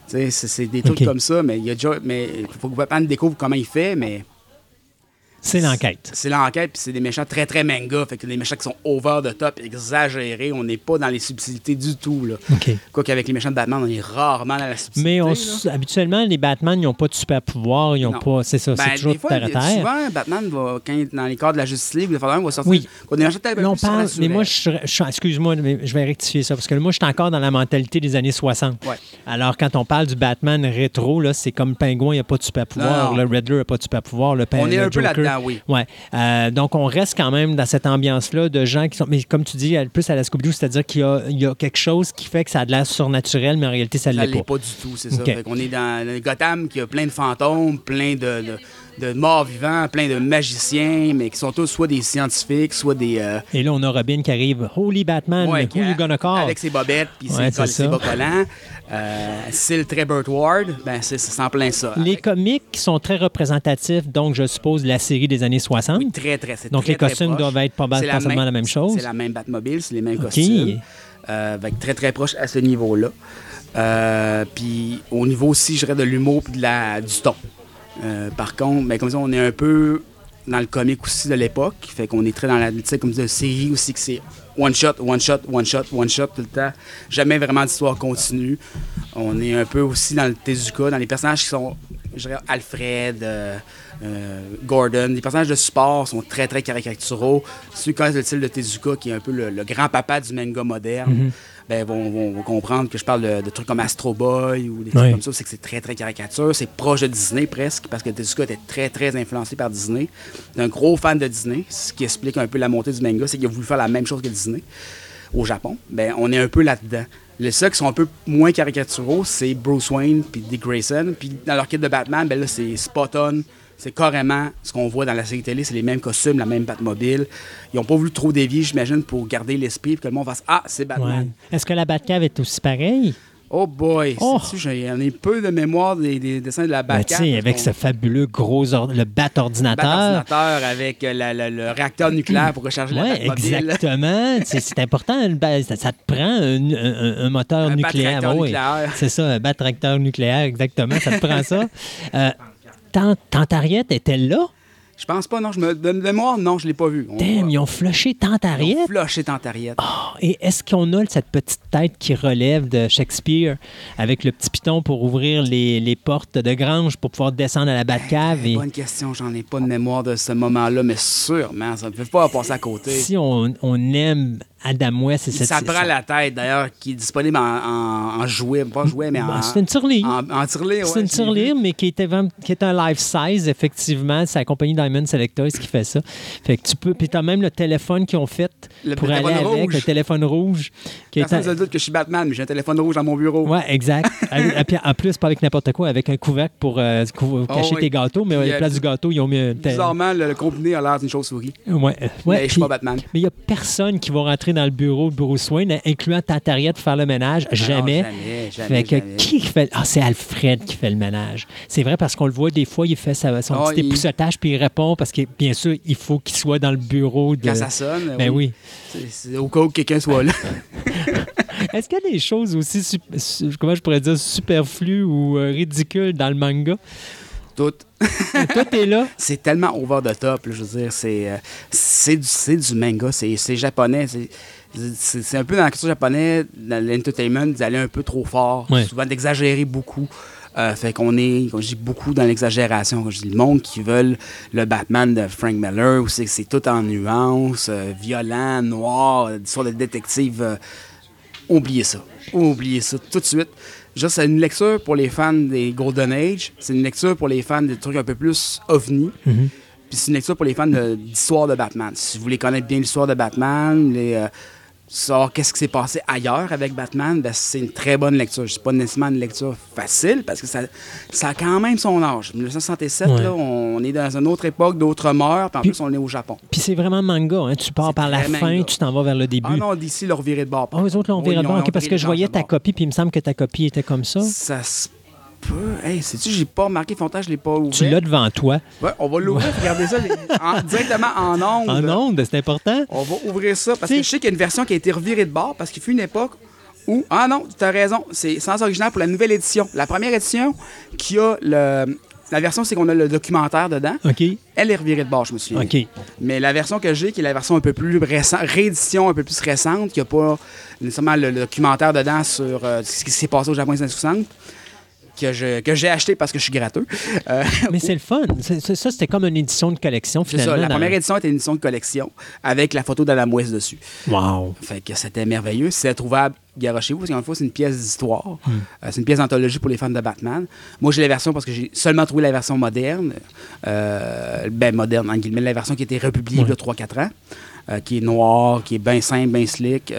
C'est, c'est des trucs comme ça, mais il y a déjà. Mais il faut que Batman découvre comment il fait, mais C'est l'enquête. c'est l'enquête, puis c'est des méchants très très manga, fait que des méchants qui sont over the top, exagérés. On n'est pas dans les subtilités du tout, là. OK. Quoi qu'avec les méchants de Batman, on est rarement dans la subtilité. Mais on, là. s- habituellement, les Batman, ils n'ont pas de super pouvoir. Ils ont Non. pas. C'est ça, Ben, c'est toujours des fois, terre à terre. Souvent, Batman va, quand il est dans les cadres de la Justice League, il va sortir Oui. est Là, on parle, mais moi, je, je suis- excuse-moi, mais je vais rectifier ça, parce que moi, je suis encore dans la mentalité des années 60. Ouais. Alors, quand on parle du Batman rétro, là, c'est comme le Pingouin, il n'y a pas de super pouvoir, Non, non. le Riddler n'a pas de super pouvoir, le, Pin- On est le un peu Joker, là-dedans. Maintenant, oui. Ouais. Euh, donc, on reste quand même dans cette ambiance-là de gens qui sont. Mais comme tu dis, plus à la Scooby-Doo, c'est-à-dire qu'il y a, il y a quelque chose qui fait que ça a de l'air surnaturel, mais en réalité, ça ne Ça l'est l'est pas. pas du tout, c'est ça. Fait qu'on est dans le Gotham qui a plein de fantômes, plein de, de, de morts vivants, plein de magiciens, mais qui sont tous soit des scientifiques, soit des. euh, Et là, on a Robin qui arrive. Holy Batman, ouais, who you gonna call? Avec ses bobettes, puis Ouais, ses, ses bas collants. Euh, style très Burt Ward, ben c'est en plein ça. Les Avec- comics sont très représentatifs, donc je suppose la série des années 60. oui, très, très, donc très, les costumes doivent être pas C'est possiblement la même chose. C'est la même Batmobile, c'est les mêmes costumes. Euh, que très, très proche à ce niveau-là. Euh, puis au niveau aussi, je dirais, de l'humour de la, du ton. Euh, par contre, ben, comme ça, on est un peu dans le comique aussi de l'époque. Fait qu'on est très dans la comme de série aussi que c'est one shot, one shot, one shot, one shot tout le temps. Jamais vraiment d'histoire continue. On est un peu aussi dans le Tezuka, dans les personnages qui sont, je dirais, Alfred, euh, euh, Gordon. Les personnages de support sont très, très caricaturaux. Ceux qui connaissent le style de Tezuka, qui est un peu le, le grand-papa du manga moderne, ben, vont, vont- vont comprendre que je parle de, de trucs comme Astro Boy ou des trucs comme ça. C'est que c'est très, très caricature. C'est proche de Disney presque, parce que Tezuka était très, très influencé par Disney. C'est un gros fan de Disney, ce qui explique un peu la montée du manga, c'est qu'il a voulu faire la même chose que Disney au Japon. Ben, on est un peu là-dedans. Les seuls qui sont un peu moins caricaturaux, c'est Bruce Wayne puis Dick Grayson. Puis dans leur kit de Batman, ben là, c'est spot on. C'est carrément ce qu'on voit dans la série télé, c'est les mêmes costumes, la même Batmobile. Ils n'ont pas voulu trop dévier, j'imagine, pour garder l'esprit, que le monde fasse Ah, c'est Batman. Ouais. Est-ce que la Batcave est aussi pareille? Oh boy, Oh. j'en ai peu de mémoire des, des dessins de la Ben, Batman. sais, avec ce fabuleux gros or- le bat-ordinateur. ordinateur avec euh, la- la- le réacteur nucléaire pour recharger la Oui, Batmobile. exactement. C'est important. une Ça, ça te prend un, un- un moteur Un nucléaire. bat-tracteur Oui. nucléaire. C'est ça, un bat-tracteur nucléaire, exactement. Ça te prend ça. Euh, Tant- Tantariette est-elle là? Je pense pas, non. Je me, de mémoire, non, je l'ai pas vu. On Damn, va- ils ont flushé ils ont Tantariette. flushé Tantariette. Ah, et est-ce qu'on a cette petite tête qui relève de Shakespeare avec le petit piton pour ouvrir les, les portes de grange pour pouvoir descendre à la Batcave? Et Bonne question, j'en ai pas de mémoire de ce moment-là, mais sûrement, ça ne peut pas passer à côté. si on, on aime Adam West et cette ça prend la tête, d'ailleurs, qui est disponible en, en, en jouet, pas jouet, mais Bon, en, C'est une tirelire. en, en tirelire, C'est une tirelire, mais qui, était vraiment- qui est un life size, effectivement. C'est la compagnie Diamond Selectors qui fait ça. Fait que tu peux. Puis tu as même le téléphone qu'ils ont fait Le pour aller avec, rouge. le téléphone rouge. Qui est Personne un- ne se doute que je suis Batman, mais j'ai un téléphone rouge dans mon bureau. Ouais, exact. Et puis, en plus, pas avec n'importe quoi, avec un couvercle pour euh, cou- Oh, cacher oui. tes gâteaux, mais à la euh, place du gâteau, ils ont mis un. Bizarrement, le, le combiné a l'air d'une chauve-souris. Ouais, ouais, mais je suis pas Batman. mais il n'y a personne qui va rentrer dans le bureau de Bruce Wayne, incluant Tantariette, faire le ménage. Jamais. Ah, jamais, jamais, Fait que jamais. qui fait. Ah, c'est Alfred qui fait le ménage. C'est vrai parce qu'on le voit des fois, il fait sa- son Ah, petit il- époussetage puis il répond parce que, bien sûr, il faut qu'il soit dans le bureau de. Quand ça sonne, Ben oui. Au cas où quelqu'un soit là. Est-ce qu'il y a des choses aussi, comment je pourrais dire, superflues ou euh, ridicules dans le manga? Tout. Toi, t'es là? c'est tellement over the top, là, je veux dire, c'est euh, c'est du, c'est du manga, c'est c'est japonais, c'est- c'est c'est un peu dans la culture japonaise, dans l'entertainment, d'aller un peu trop fort, Ouais. souvent d'exagérer beaucoup. Euh, fait qu'on est, je dis, beaucoup dans l'exagération. Quand je dis le monde qui veulent le Batman de Frank Miller, où c'est c'est tout en nuances, euh, violent, noir, histoire de détective. euh, oubliez ça. Oubliez ça tout de suite. Juste, c'est une lecture pour les fans des Golden Age. C'est une lecture pour les fans des trucs un peu plus ovni. Mhm. Puis c'est une lecture pour les fans de- d'histoire de, Batman. Si vous voulez connaître bien l'histoire de Batman, les, euh, savoir qu'est-ce qui s'est passé ailleurs avec Batman, ben, c'est une très bonne lecture. C'est pas nécessairement une lecture facile parce que ça, ça a quand même son âge. 1967, Ouais. là, on est dans une autre époque, d'autres mœurs, puis en plus, on est au Japon. Puis c'est vraiment manga. Hein? Tu pars par la fin, tu t'en vas vers le début. Ah non, d'ici, leur viré de bord. Ah, eux autres, verra ils de bord. parce que je voyais ta copie, puis il me semble que ta copie était comme ça. Ça se peut. Hey, sais-tu, j'ai pas remarqué Fontage, je l'ai pas ouvert. Tu l'as devant toi. Ouais, on va l'ouvrir, regardez ça en- directement en ondes. En onde, c'est important. On va ouvrir ça parce que je sais qu'il y a une version qui a été revirée de bord parce qu'il fut une époque où. Ah non, tu as raison, c'est sans original pour la nouvelle édition. La première édition qui a le. La version, c'est qu'on a le documentaire dedans. OK. Elle est revirée de bord, je me souviens. OK. Mais la version que j'ai, qui est la version un peu plus récente, réédition un peu plus récente, qui n'a pas nécessairement le, le documentaire dedans sur euh, ce qui s'est passé au Japon les années 60, que je- que j'ai acheté parce que je suis gratteux. Euh, Mais c'est le fun. C'est- c'est- ça, c'était comme une édition de collection, c'est finalement. ça, la dans- première édition était une édition de collection avec la photo d'Adam West dessus. Wow. Fait que c'était merveilleux. C'est trouvable, garochez-vous, parce qu'en fois, c'est une pièce d'histoire. Hmm. Euh, c'est une pièce d'anthologie pour les fans de Batman. Moi, j'ai la version parce que j'ai seulement trouvé la version moderne. Euh, ben, moderne, en guillemets, la version qui a été republiée il y a 3-4 ans, euh, qui est noire, qui est bien simple, bien slick,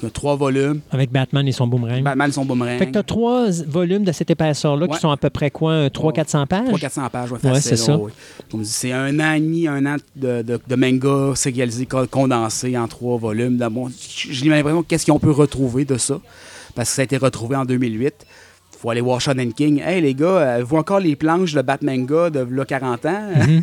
euh, qui a trois volumes. Avec Batman et son boomerang. Batman, son boomerang. Fait que tu as trois volumes de cette épaisseur-là qui sont à peu près quoi, 300-400 pages? 300-400 pages, ouais, c'est ça. ouais. Comme c'est un an et demi, un an de, de, de manga sérialisé, co- condensé en trois volumes. Mon- J'ai l'impression qu'est-ce qu'on peut retrouver de ça, parce que ça a été retrouvé en 2008. faut aller voir Shonen King. Hey les gars, euh, vous encore les planches de Batmanga de là, 40 ans?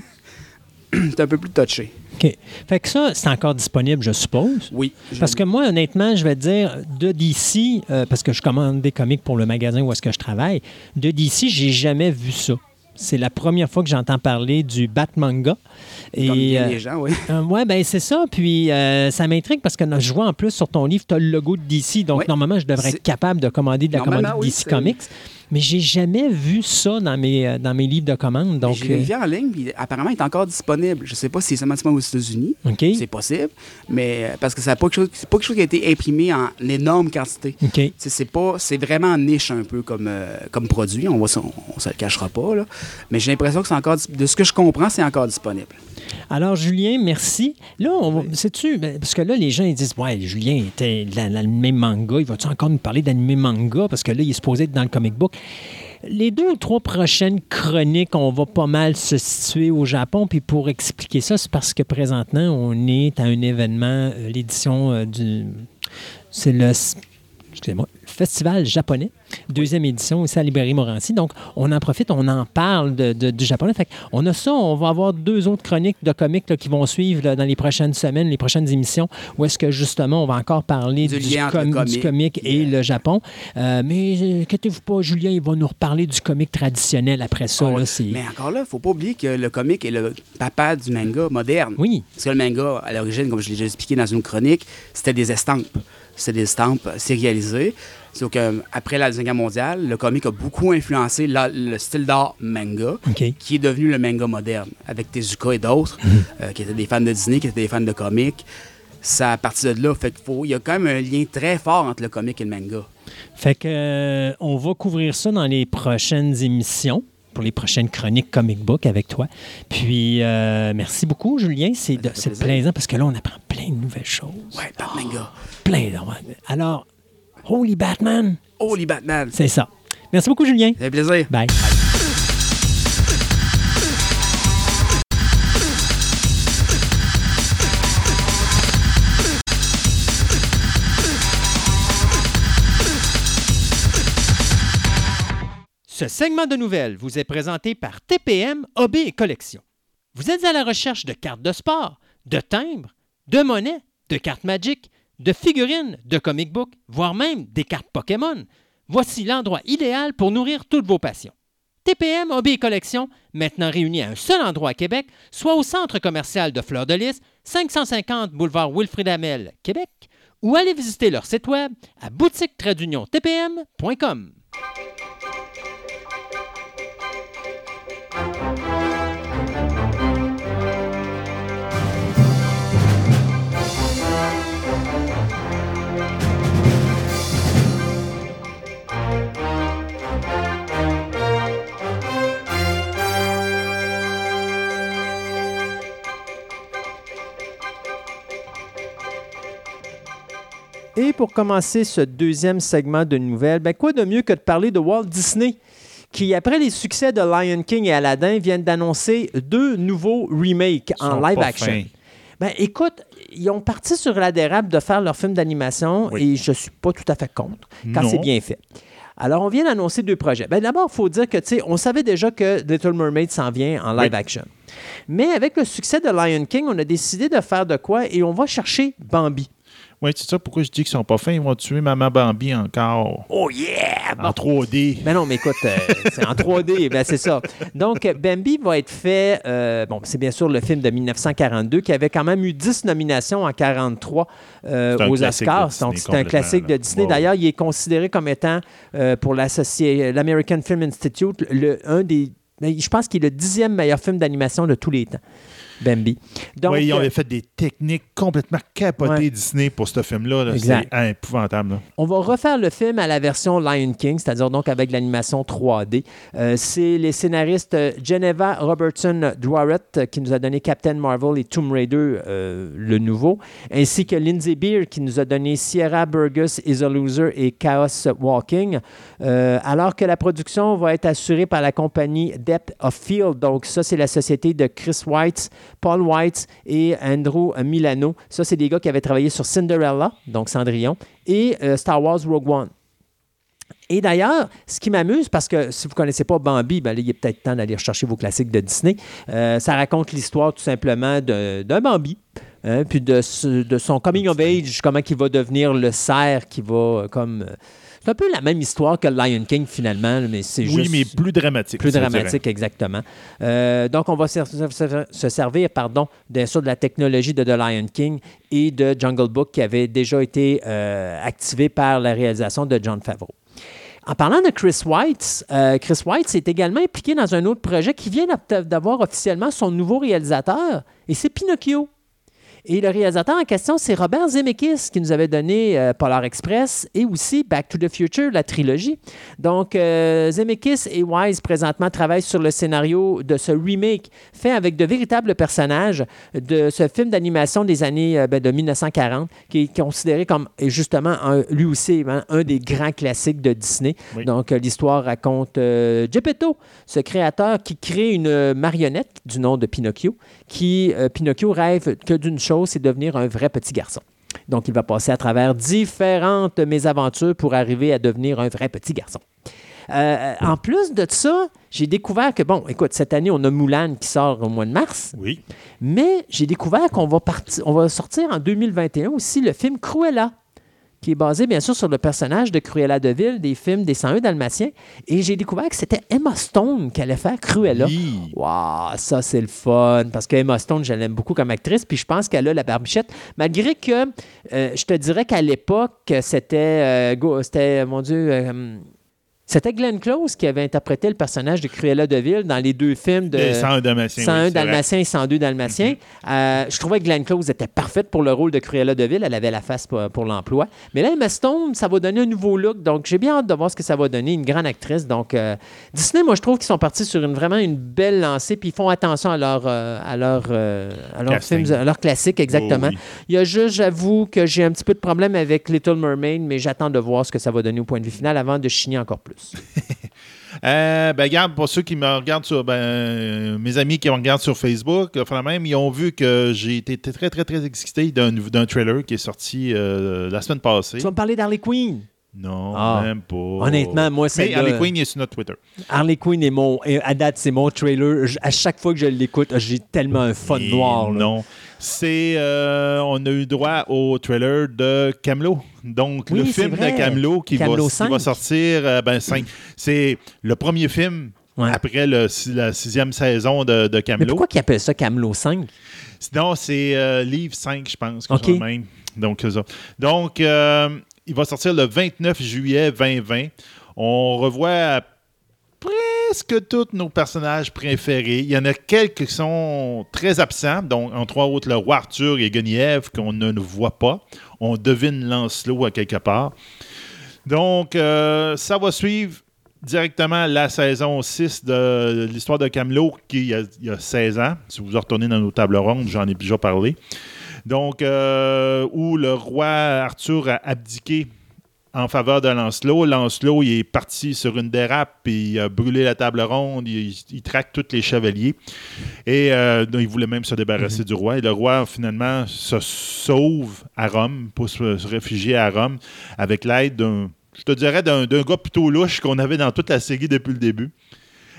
Mhm. c'est un peu plus touché. OK. Fait que ça, c'est encore disponible, je suppose? Oui. je- Parce que moi, honnêtement, je vais te dire, de DC, euh, parce que je commande des comics pour le magasin où est-ce que je travaille, de DC, j'ai jamais vu ça. C'est la première fois que j'entends parler du Batmanga. comme bien euh, les gens, oui. euh, ouais, ben c'est ça. Puis euh, ça m'intrigue parce que je vois en plus sur ton livre, tu as le logo de DC. Donc Oui. normalement, je devrais être capable de commander de la commande oui, DC Comics. Mais j'ai jamais vu ça dans mes, euh, dans mes livres de commande. Donc, J'ai vérifié en ligne, puis apparemment, il est encore disponible. Je sais pas si c'est seulement disponible aux États-Unis. euh. C'est possible, mais euh, parce que ça pas quelque chose, c'est pas quelque chose qui a été imprimé en énorme quantité. C'est pas, c'est vraiment niche un peu comme, euh, comme produit. On se- on, se le cachera pas là. Mais j'ai l'impression que c'est encore, de ce que je comprends, c'est encore disponible. Alors, Julien, merci. Là, on sais-tu, ben, parce que là, les gens, ils disent, ouais, Julien était de la- l'animé manga. Il va-tu encore nous parler d'animé manga? Parce que là, il est supposé être dans le comic book. Les deux ou trois prochaines chroniques, on va pas mal se situer au Japon. Puis pour expliquer ça, c'est parce que présentement, on est à un événement, euh, l'édition euh, du. C'est le. Festival japonais, deuxième édition ici à Librairie Morancy. Donc, on en profite, on en parle de- de- du japonais. Fait on a ça, on va avoir deux autres chroniques de comics là, qui vont suivre là, dans les prochaines semaines, les prochaines émissions, où est-ce que justement, on va encore parler Du du, com- et le Japon. Euh, mais inquiétez-vous pas, Julien, il va nous reparler du comic traditionnel après ça. Là, c'est- Mais encore là, faut pas oublier que le comic est le papa du manga moderne. Oui. Parce que le manga, à l'origine, comme je l'ai déjà expliqué dans une chronique, c'était des estampes. C'était des estampes sérialisées. Qu'après la Deuxième Guerre mondiale, le comic a beaucoup influencé la- le style d'art manga, qui est devenu le manga moderne, avec Tezuka et d'autres, Mhm. euh, qui étaient des fans de Disney, qui étaient des fans de comics. Ça, à partir de là, fait qu'il faut, il y a quand même un lien très fort entre le comic et le manga. Fait que euh, on va couvrir ça dans les prochaines émissions pour les prochaines chroniques comic book avec toi. Puis euh, merci beaucoup Julien, c'est plaisant parce que là on apprend plein de nouvelles choses. Ouais, Batmanga. Plein de Alors Holy Batman, Holy Batman. c'est ça. Merci beaucoup Julien. Ça fait plaisir. Bye. Ce segment de nouvelles vous est présenté par TPM OB et Collection. Vous êtes à la recherche de cartes de sport, de timbres, de monnaies, de cartes Magic, de figurines, de comic book, voire même des cartes Pokémon. Voici l'endroit idéal pour nourrir toutes vos passions. TPM Hobby et Collection, maintenant réunis à un seul endroit à Québec, soit au centre commercial de Fleur de Lys, 550 boulevard Wilfrid Hamel, Québec, ou allez visiter leur site web à boutique-tpm.com. Et pour commencer ce deuxième segment de nouvelles, ben quoi de mieux que de parler de Walt Disney, qui, après les succès de Lion King et Aladdin, viennent d'annoncer deux nouveaux remakes en live action. fins. Ben, écoute, ils ont parti sur l'adérable de faire leur film d'animation Oui. et je suis pas tout à fait contre quand c'est bien fait. Alors, on vient d'annoncer deux projets. Ben, D'abord, il faut dire que, tu sais, on savait déjà que Little Mermaid s'en vient en live Oui. action. Mais avec le succès de Lion King, on a décidé de faire de quoi et on va chercher Bambi. Oui, c'est ça pourquoi je dis qu'ils sont pas fins? Ils vont tuer Maman Bambi encore. Oh yeah! En 3D. Ben non, mais écoute, euh, c'est en 3D, ben c'est ça. Donc, Bambi va être fait, euh, bon, c'est bien sûr le film de 1942 qui avait quand même eu 10 nominations en 43 euh, aux Oscars. Donc, c'est un classique de. Disney. D'ailleurs, il est considéré comme étant, pour l'American Film Institute, le, un des, ben, je pense qu'il est le dixième meilleur film d'animation de tous les temps, Bambi. Donc, oui, ils euh, avaient fait des techniques complètement capotées Ouais. Disney pour ce film-là. C'est épouvantable. là. On va refaire le film à la version Lion King, c'est-à-dire donc avec l'animation 3D. Euh, c'est les scénaristes euh, Geneva Robertson euh, qui nous a donné Captain Marvel et Tomb Raider, euh, le nouveau, ainsi que Lindsay Beer qui nous a donné Sierra Burgess is a Loser et Chaos Walking, Euh, alors que la production va être assurée par la compagnie Depth of Field. Donc ça, c'est la société de Chris White, Paul White et Andrew Milano. Ça, c'est des gars qui avaient travaillé sur Cinderella, donc Cendrillon, et euh, Star Wars Rogue One. Et d'ailleurs, ce qui m'amuse, parce que si vous ne connaissez pas Bambi, ben là, il est peut-être temps d'aller rechercher vos classiques de Disney. Euh, ça raconte l'histoire tout simplement de- d'un Bambi, hein, puis de, de son coming of age, comment il va devenir le cerf qui va euh, comme... c'est un peu la même histoire que Lion King finalement, mais c'est Oui, juste mais plus dramatique. plus dramatique, exactement. Euh, donc, on va se, se- se servir, pardon, bien sûr, de la technologie de The Lion King et de Jungle Book qui avait déjà été euh, activé par la réalisation de John Favreau. En parlant de Chris White, euh, Chris White s'est également impliqué dans un autre projet qui vient d'av- d'avoir officiellement son nouveau réalisateur, et c'est Pinocchio. Et le réalisateur en question, c'est Robert Zemeckis qui nous avait donné euh, Polar Express et aussi Back to the Future, la trilogie. Donc, euh, Zemeckis et Wise présentement travaillent sur le scénario de ce remake fait avec de véritables personnages de ce film d'animation des années euh, ben, de 1940 qui est considéré comme justement un- lui aussi hein, un des grands classiques de Disney. Oui. Donc, euh, l'histoire raconte Geppetto, ce créateur qui crée une marionnette du nom de Pinocchio, qui, Pinocchio rêve que d'une chose, c'est devenir un vrai petit garçon. Donc, il va passer à travers différentes mésaventures pour arriver à devenir un vrai petit garçon. Euh, en plus de ça, j'ai découvert que, bon, écoute, cette année, on a Moulin qui sort au mois de mars, Oui. mais j'ai découvert qu'on va, parti- on va sortir en 2021 aussi le film Cruella, qui est basé bien sûr sur le personnage de Cruella de Vil des films des 101 Dalmatiens. Et j'ai découvert que c'était Emma Stone qui allait faire Cruella. Oui. Waouh, ça c'est le fun. Parce que Emma Stone, je l'aime beaucoup comme actrice, puis je pense qu'elle a la barbichette. Malgré que euh, je te dirais qu'à l'époque, c'était, euh, c'était, mon Dieu, euh, c'était Glenn Close qui avait interprété le personnage de Cruella de Vil dans les deux films de. De 101 Dalmatiens. 101 oui. Dalmatiens et 102 Dalmatiens. Euh, je trouvais que Glenn Close était parfaite pour le rôle de Cruella de Vil. Elle avait la face pour, pour l'emploi. Mais là, Emma Stone, ça va donner un nouveau look. Donc, j'ai bien hâte de voir ce que ça va donner. Une grande actrice. Donc, euh, Disney, moi, je trouve qu'ils sont partis sur une, vraiment une belle lancée. Puis, ils font attention à leur, euh, à leur, euh, à leur Casting. films, à leur classique, exactement. Oh, oui. Il y a juste, j'avoue, que j'ai un petit peu de problème avec Little Mermaid, mais j'attends de voir ce que ça va donner au point de vue final avant de chigner encore plus. Euh, ben, regarde, pour ceux qui me regardent sur. Ben, euh, mes amis qui me regardent sur Facebook, euh, enfin, même, ils ont vu que j'ai été très, très, très excité d'un trailer qui est sorti euh, la semaine passée. Tu vas me parler d'Harley Quinn. Non, Ah. même pas. Honnêtement, moi, c'est. Mais Harley Quinn est sur notre Twitter. Harley Quinn est mon. À date, c'est mon trailer. Je- à chaque fois que je l'écoute, j'ai tellement un fun Et noir. là. Non. C'est. euh, on a eu droit au trailer de Camelot. Donc, Oui, le film vrai. de Camelot qui, Camelot va, qui 5. va sortir. euh, ben. C'est le premier film Ouais. après le, la sixième saison de, de Mais Camelot. pourquoi qu'ils appellent ça Camelot 5 Sinon, c'est euh, livre 5, je pense. même. Donc, ça. Donc il va sortir le 29 juillet 2020. On revoit presque tous nos personnages préférés. Il y en a quelques qui sont très absents, donc entre autres le roi Arthur et Guenièvre qu'on ne voit pas. On devine Lancelot à quelque part. Donc, euh, ça va suivre directement la saison 6 de l'histoire de Camelot qui il y, a, il y a 16 ans. Si vous retournez dans nos tables rondes, j'en ai déjà parlé. Donc, euh, où le roi Arthur a abdiqué en faveur de Lancelot. Lancelot, il est parti sur une dérape, puis il a brûlé la table ronde, il, il traque tous les chevaliers. Et euh, il voulait même se débarrasser du roi. Et le roi, finalement, se sauve à Rome, pour se, se réfugier à Rome, avec l'aide d'un, je te dirais, d'un, gars plutôt louche qu'on avait dans toute la série depuis le début.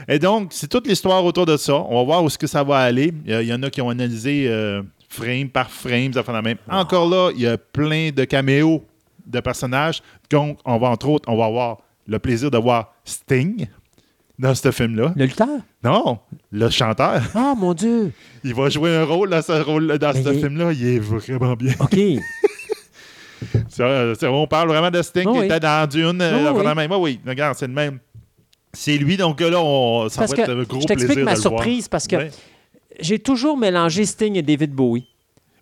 Et donc, c'est toute l'histoire autour de ça. On va voir où est-ce que ça va aller. Il y, en a qui ont analysé euh, frame par frame, ça fait la même. Encore là, il y a plein de caméos de personnages. Donc, on va entre autres, on va avoir le plaisir de voir Sting dans ce film-là. Le lutteur? Non, le chanteur. Oh mon Dieu! Il va jouer un rôle dans ce, rôle, dans Mais ce il film-là. Il est vraiment bien. OK. Ça, on parle vraiment de Sting Oh qui oui. était dans Dune. euh, Oh oui. même. Oh oui, regarde, c'est le même. C'est lui, donc là, on, ça Parce va être un gros je t'explique plaisir ma de surprise parce que j'ai toujours mélangé Sting et David Bowie.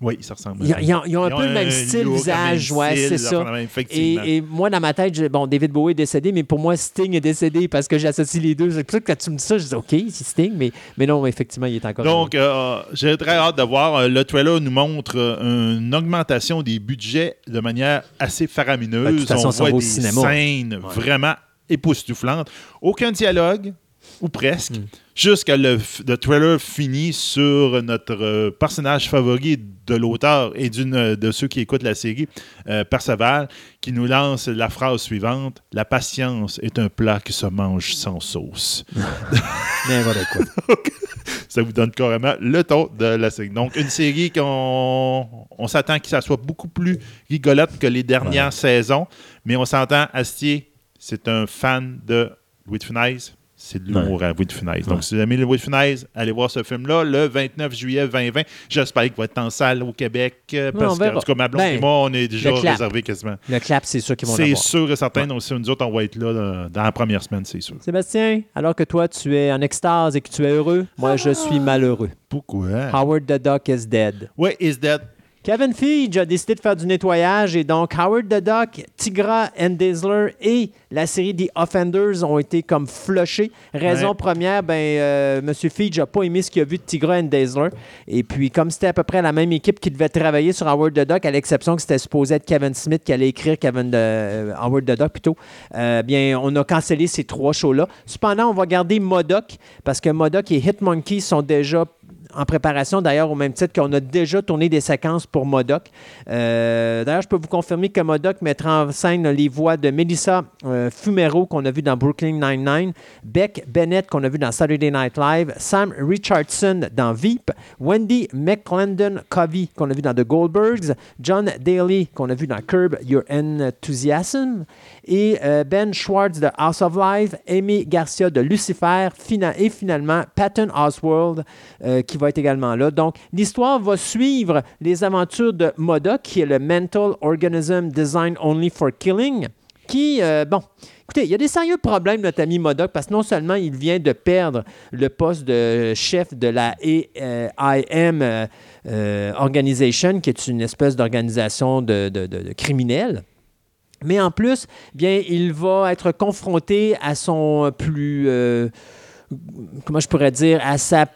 Oui, ça ressemble. Ils, ils ont, ils ont un Ils peu le même style, visage, ouais, c'est ça même. Et, et moi, dans ma tête, je- bon, David Bowie est décédé, mais pour moi, Sting est décédé parce que j'associe les deux. C'est pour ça que quand tu me dis ça, je dis OK, c'est Sting, mais, mais non, effectivement, il est encore. Donc, euh, j'ai très hâte de voir. Euh, Le trailer nous montre euh, une augmentation des budgets de manière assez Ben, de faramineuse. toute façon, On voit au des cinéma. scènes vraiment époustouflantes. Aucun dialogue, ou presque, jusqu'à le, le trailer finit sur notre euh, personnage favori de l'auteur et d'une euh, de ceux qui écoutent la série, euh, Perceval, qui nous lance la phrase suivante La patience est un plat qui se mange sans sauce. N'importe quoi. Ça vous donne carrément le ton de la série. Donc, une série qu'on on s'attend que ça soit beaucoup plus rigolote que les dernières saisons, mais on s'entend, Astier, c'est un fan de Louis de Funès. C'est de l'humour à Louis de Funès. Donc, Ouais. si vous aimez Louis de Funès, allez voir ce film-là le 29 juillet 2020. J'espère qu'il va être en salle au Québec. euh, Parce que, en tout cas, ma blonde Ben, et moi, on est déjà réservés quasiment. Le clap, c'est sûr qu'ils vont C'est sûr et certain. Donc, si nous autres, on va être là euh, dans la première semaine, c'est sûr. Sébastien, alors que toi, tu es en extase et que tu es heureux, moi, je suis malheureux. Pourquoi? Howard the Duck is dead. Oui, is that Kevin Feige a décidé de faire du nettoyage et donc Howard the Duck, Tigra and Dazzler et la série The Offenders ont été comme flushés. Raison Ouais. première, ben euh, Monsieur Feige n'a pas aimé ce qu'il a vu de Tigra and Dazzler. Et puis comme c'était à peu près la même équipe qui devait travailler sur Howard the Duck, à l'exception que c'était supposé être Kevin Smith qui allait écrire Kevin de, euh, Howard the Duck plutôt, euh, bien on a cancellé ces trois shows-là. Cependant, on va garder Modoc parce que Modoc et Hitmonkey sont déjà en préparation, d'ailleurs, au même titre qu'on a déjà tourné des séquences pour Modoc. Euh, d'ailleurs, je peux vous confirmer que Modoc mettra en scène les voix de Melissa euh, Fumero, qu'on a vu dans Brooklyn Nine-Nine, Beck Bennett, qu'on a vu dans Saturday Night Live, Sam Richardson dans Veep, Wendy McClendon Covey, qu'on a vu dans The Goldbergs, John Daly, qu'on a vu dans Curb Your Enthusiasm, et euh, Ben Schwartz de House of Life, Amy Garcia de Lucifer, et finalement Patton Oswald euh, qui va être également là. Donc, l'histoire va suivre les aventures de Modoc, qui est le Mental Organism Designed Only for Killing, qui, euh, bon, écoutez, il y a des sérieux problèmes, notre ami Modoc, parce que non seulement il vient de perdre le poste de chef de la AIM Organization, qui est une espèce d'organisation de- de criminels, mais en plus, bien, il va être confronté à son plus, euh, comment je pourrais dire, à sa,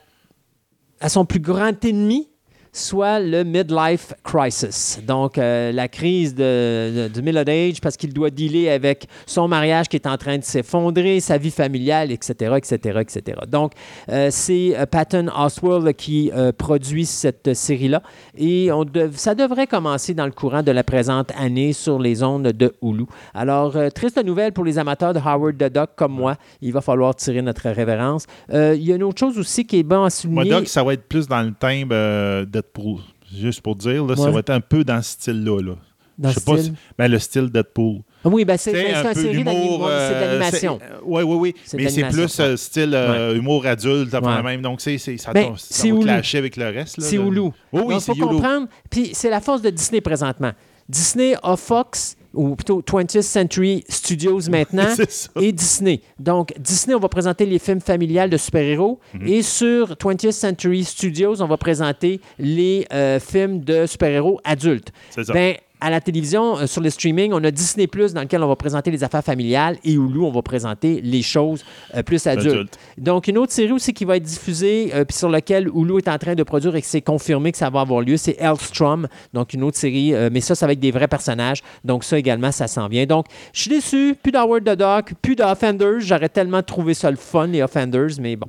à son plus grand ennemi, soit le midlife crisis. Donc, euh, la crise de, de- du middle age, parce qu'il doit dealer avec son mariage qui est en train de s'effondrer, sa vie familiale, etc., etc., etc. Donc, euh, c'est euh, Patton Oswalt qui produit cette série-là. Et ça devrait commencer dans le courant de la présente année sur les ondes de Hulu. Alors, triste nouvelle pour les amateurs de Howard the Duck comme moi. Il va falloir tirer notre révérence. Il y a une autre chose aussi qui est bon à souligner. Modoc, ça va être plus dans le thème euh, Deadpool. Juste pour dire, là, ça va être un peu dans ce style-là. Là. Dans Je sais le pas style? si- ben, le style Deadpool. Ah Oui, ben c'est un série d'animation. C'est de euh, l'animation. Oui, oui, oui. Mais c'est plus euh, style euh, humour adulte, après Ouais. même. Donc, c'est, c'est, ça, Ben, ça c'est va clasher avec le reste. C'est. Hulu. Oui, oui, c'est faut Hulu. comprendre. Puis c'est la force de Disney présentement. Disney a Fox, ou plutôt 20th Century Studios maintenant, et Disney. Donc, Disney, on va présenter les films familiales de super-héros. Mhm. Et sur 20th Century Studios, on va présenter les euh, films de super-héros adultes. C'est ça. Ben, à la télévision, euh, sur le streaming, on a Disney Plus dans lequel on va présenter les affaires familiales et Hulu, on va présenter les choses euh, plus adultes. Adulte. Donc, une autre série aussi qui va être diffusée, euh, puis sur laquelle Hulu est en train de produire et que c'est confirmé que ça va avoir lieu, c'est Elstrom. Donc, une autre série, euh, mais ça, c'est avec des vrais personnages. Donc, ça également, ça s'en vient. Donc, je suis déçu. Plus d'Howard the Duck, plus d'Offenders. J'aurais tellement trouvé ça le fun, les Offenders, mais bon,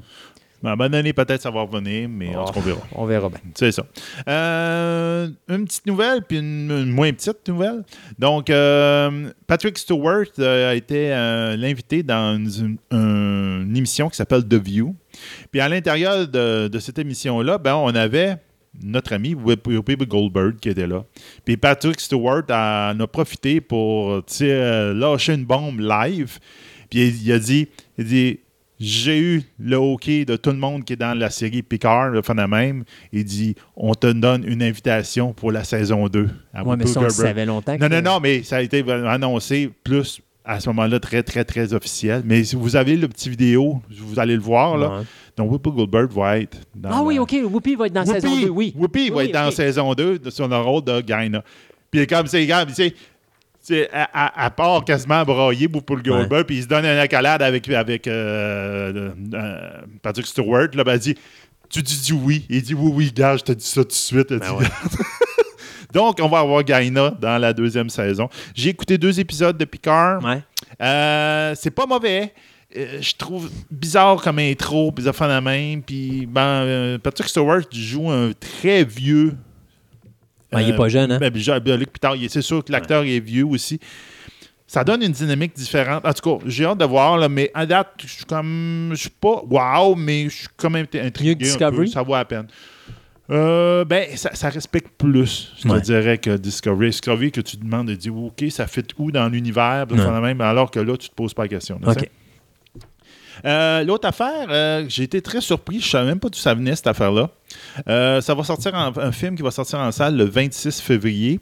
à un moment donné, peut-être ça va revenir, mais en tout cas, on verra. on verra bien. C'est ça. Euh, une petite nouvelle, puis une, une moins petite nouvelle. Donc, euh, Patrick Stewart euh, a été euh, l'invité dans une, une émission qui s'appelle The View. Puis à l'intérieur de, de cette émission-là, ben, on avait notre ami Whoopi Goldberg qui était là. Puis Patrick Stewart en a profité pour lâcher une bombe live. Puis il, il a dit, il dit j'ai eu le hockey de tout le monde qui est dans la série Picard, le même. Il dit on te donne une invitation pour la saison 2. à Ouais, mais ça, on savait longtemps. Non, que- non, non, mais ça a été annoncé plus à ce moment-là très, très, très officiel. Mais si vous avez le petit vidéo, vous allez le voir. Là. Ouais. Donc, Whoopi Goldberg va être dans Ah oui, la- OK. Whoopi va être dans Whoopi, saison 2, oui. Whoopi va Oui, être dans ok. saison 2 de- sur le rôle de Gaina. Puis comme c'est sais, tu sais, à, part quasiment brailler Whoopi Goldberg, puis il se donne une accolade avec, avec euh, euh, Patrick Stewart, là, ben, elle dit Tu dis, dis oui. Il dit oui, oui, gars, je te dis ça tout de suite. Ben dit, ouais. Donc, on va avoir Gaina dans la deuxième saison. J'ai écouté deux épisodes de Picard. Ouais. Euh, c'est pas mauvais. Je trouve bizarre comme intro, puis ça fait la même. Puis, ben, Patrick Stewart joue un très vieux. Ah, il est pas jeune, hein? ben, ben, ben, Luc est- c'est sûr que l'acteur est vieux aussi. Ça donne une dynamique différente. En tout cas, j'ai hâte de voir, là, mais à date, je suis comme. Je suis pas wow, mais je suis quand même intrigué. Un Discovery? peu, ça vaut la peine. Euh, ben, ça, ça respecte plus, je te dirais, que Discovery. Discovery, que tu demandes de dire, OK, ça fait où dans l'univers, même, alors que là, tu te poses pas la question. là, OK. Euh, L'autre affaire, euh, j'ai été très surpris. Je ne savais même pas d'où ça venait, cette affaire-là. Euh, ça va sortir en- un film qui va sortir en salle le 26 février.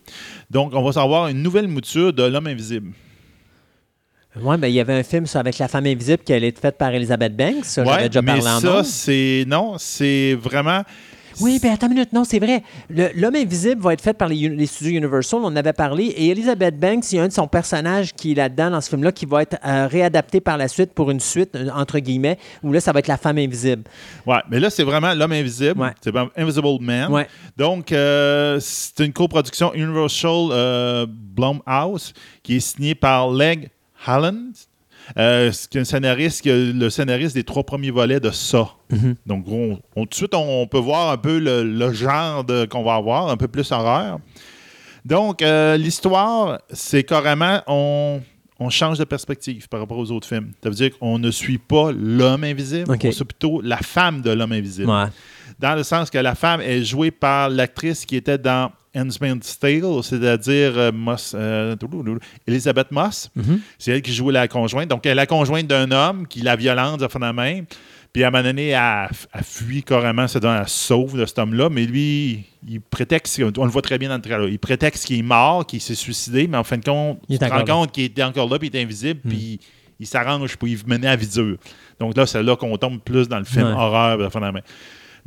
Donc, on va savoir une nouvelle mouture de L'Homme Invisible. Oui, ben, il y avait un film avec la femme invisible qui allait être faite par Elizabeth Banks. Ça, j'avais déjà mais parlé en ça, c'est. Non, c'est vraiment. Oui, ben attends une minute, non, c'est vrai. L'homme invisible va être fait par les, studios Universal, on en avait parlé, et Elizabeth Banks, il y a un de son personnage qui est là-dedans, dans ce film-là, qui va être euh, réadapté par la suite pour une suite, euh, entre guillemets, où là, ça va être la femme invisible. Ouais, mais là, c'est vraiment L'Homme Invisible. Ouais. C'est Invisible Man. Ouais. Donc, euh, c'est une coproduction Universal euh, Blumhouse qui est signée par Leg Halland. Euh, c'est un scénariste, le scénariste des trois premiers volets de ça. Donc, on, on- tout de suite, on, on peut voir un peu le, le genre de- qu'on va avoir, un peu plus horreur. Donc, euh, l'histoire, c'est carrément, on, on change de perspective par rapport aux autres films. Ça veut dire qu'on ne suit pas l'homme invisible, on suit plutôt la femme de l'homme invisible. Ouais. Dans le sens que la femme est jouée par l'actrice qui était dans Handmaid's Tale, c'est-à-dire euh, Moss, euh, Elizabeth Moss. Mhm. C'est elle qui joue la conjointe. Donc, elle est la conjointe d'un homme qui la violente de fin de main. Puis, à un moment donné, elle, elle fuit carrément, c'est elle sauve de cet homme-là. Mais lui, il prétexte, on le voit très bien dans le trailer, il prétexte qu'il est mort, qu'il s'est suicidé, mais en fin de compte, Il encore là. compte qu'il était encore là, puis il est invisible, puis il s'arrange pour y mener à vidure. Donc là, c'est là qu'on tombe plus dans le film Ouais. horreur de fin de main.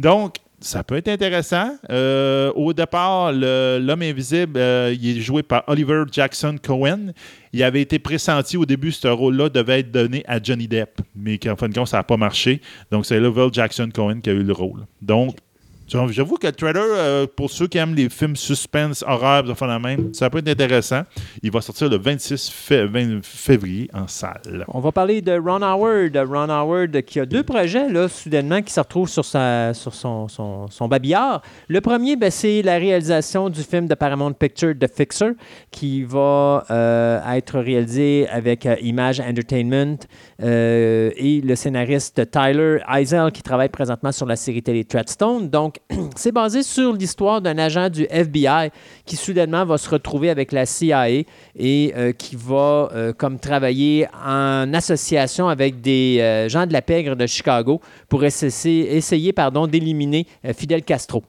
Donc, ça peut être intéressant. Euh, au départ, l'homme invisible, euh, il est joué par Oliver Jackson Cohen. Il avait été pressenti au début, ce rôle-là devait être donné à Johnny Depp, mais qu'en fin de compte, ça n'a pas marché. Donc, c'est Oliver Jackson Cohen qui a eu le rôle. Donc, j'avoue que le trailer, euh, pour ceux qui aiment les films suspense, horreur, fait la ça peut être intéressant. Il va sortir le 26 fé- 20 février en salle. On va parler de Ron Howard. Ron Howard qui a deux projets, là, soudainement, qui se retrouvent sur, sa, sur son, son, babillard. Le premier, ben, c'est la réalisation du film de Paramount Pictures, The Fixer, qui va euh, être réalisé avec euh, Image Entertainment et le scénariste Tyler Eisel, qui travaille présentement sur la série télé Treadstone. Donc, c'est basé sur l'histoire d'un agent du FBI qui soudainement va se retrouver avec la CIA et euh, qui va euh, comme travailler en association avec des euh, gens de la pègre de Chicago pour essayer, d'éliminer Fidel Castro.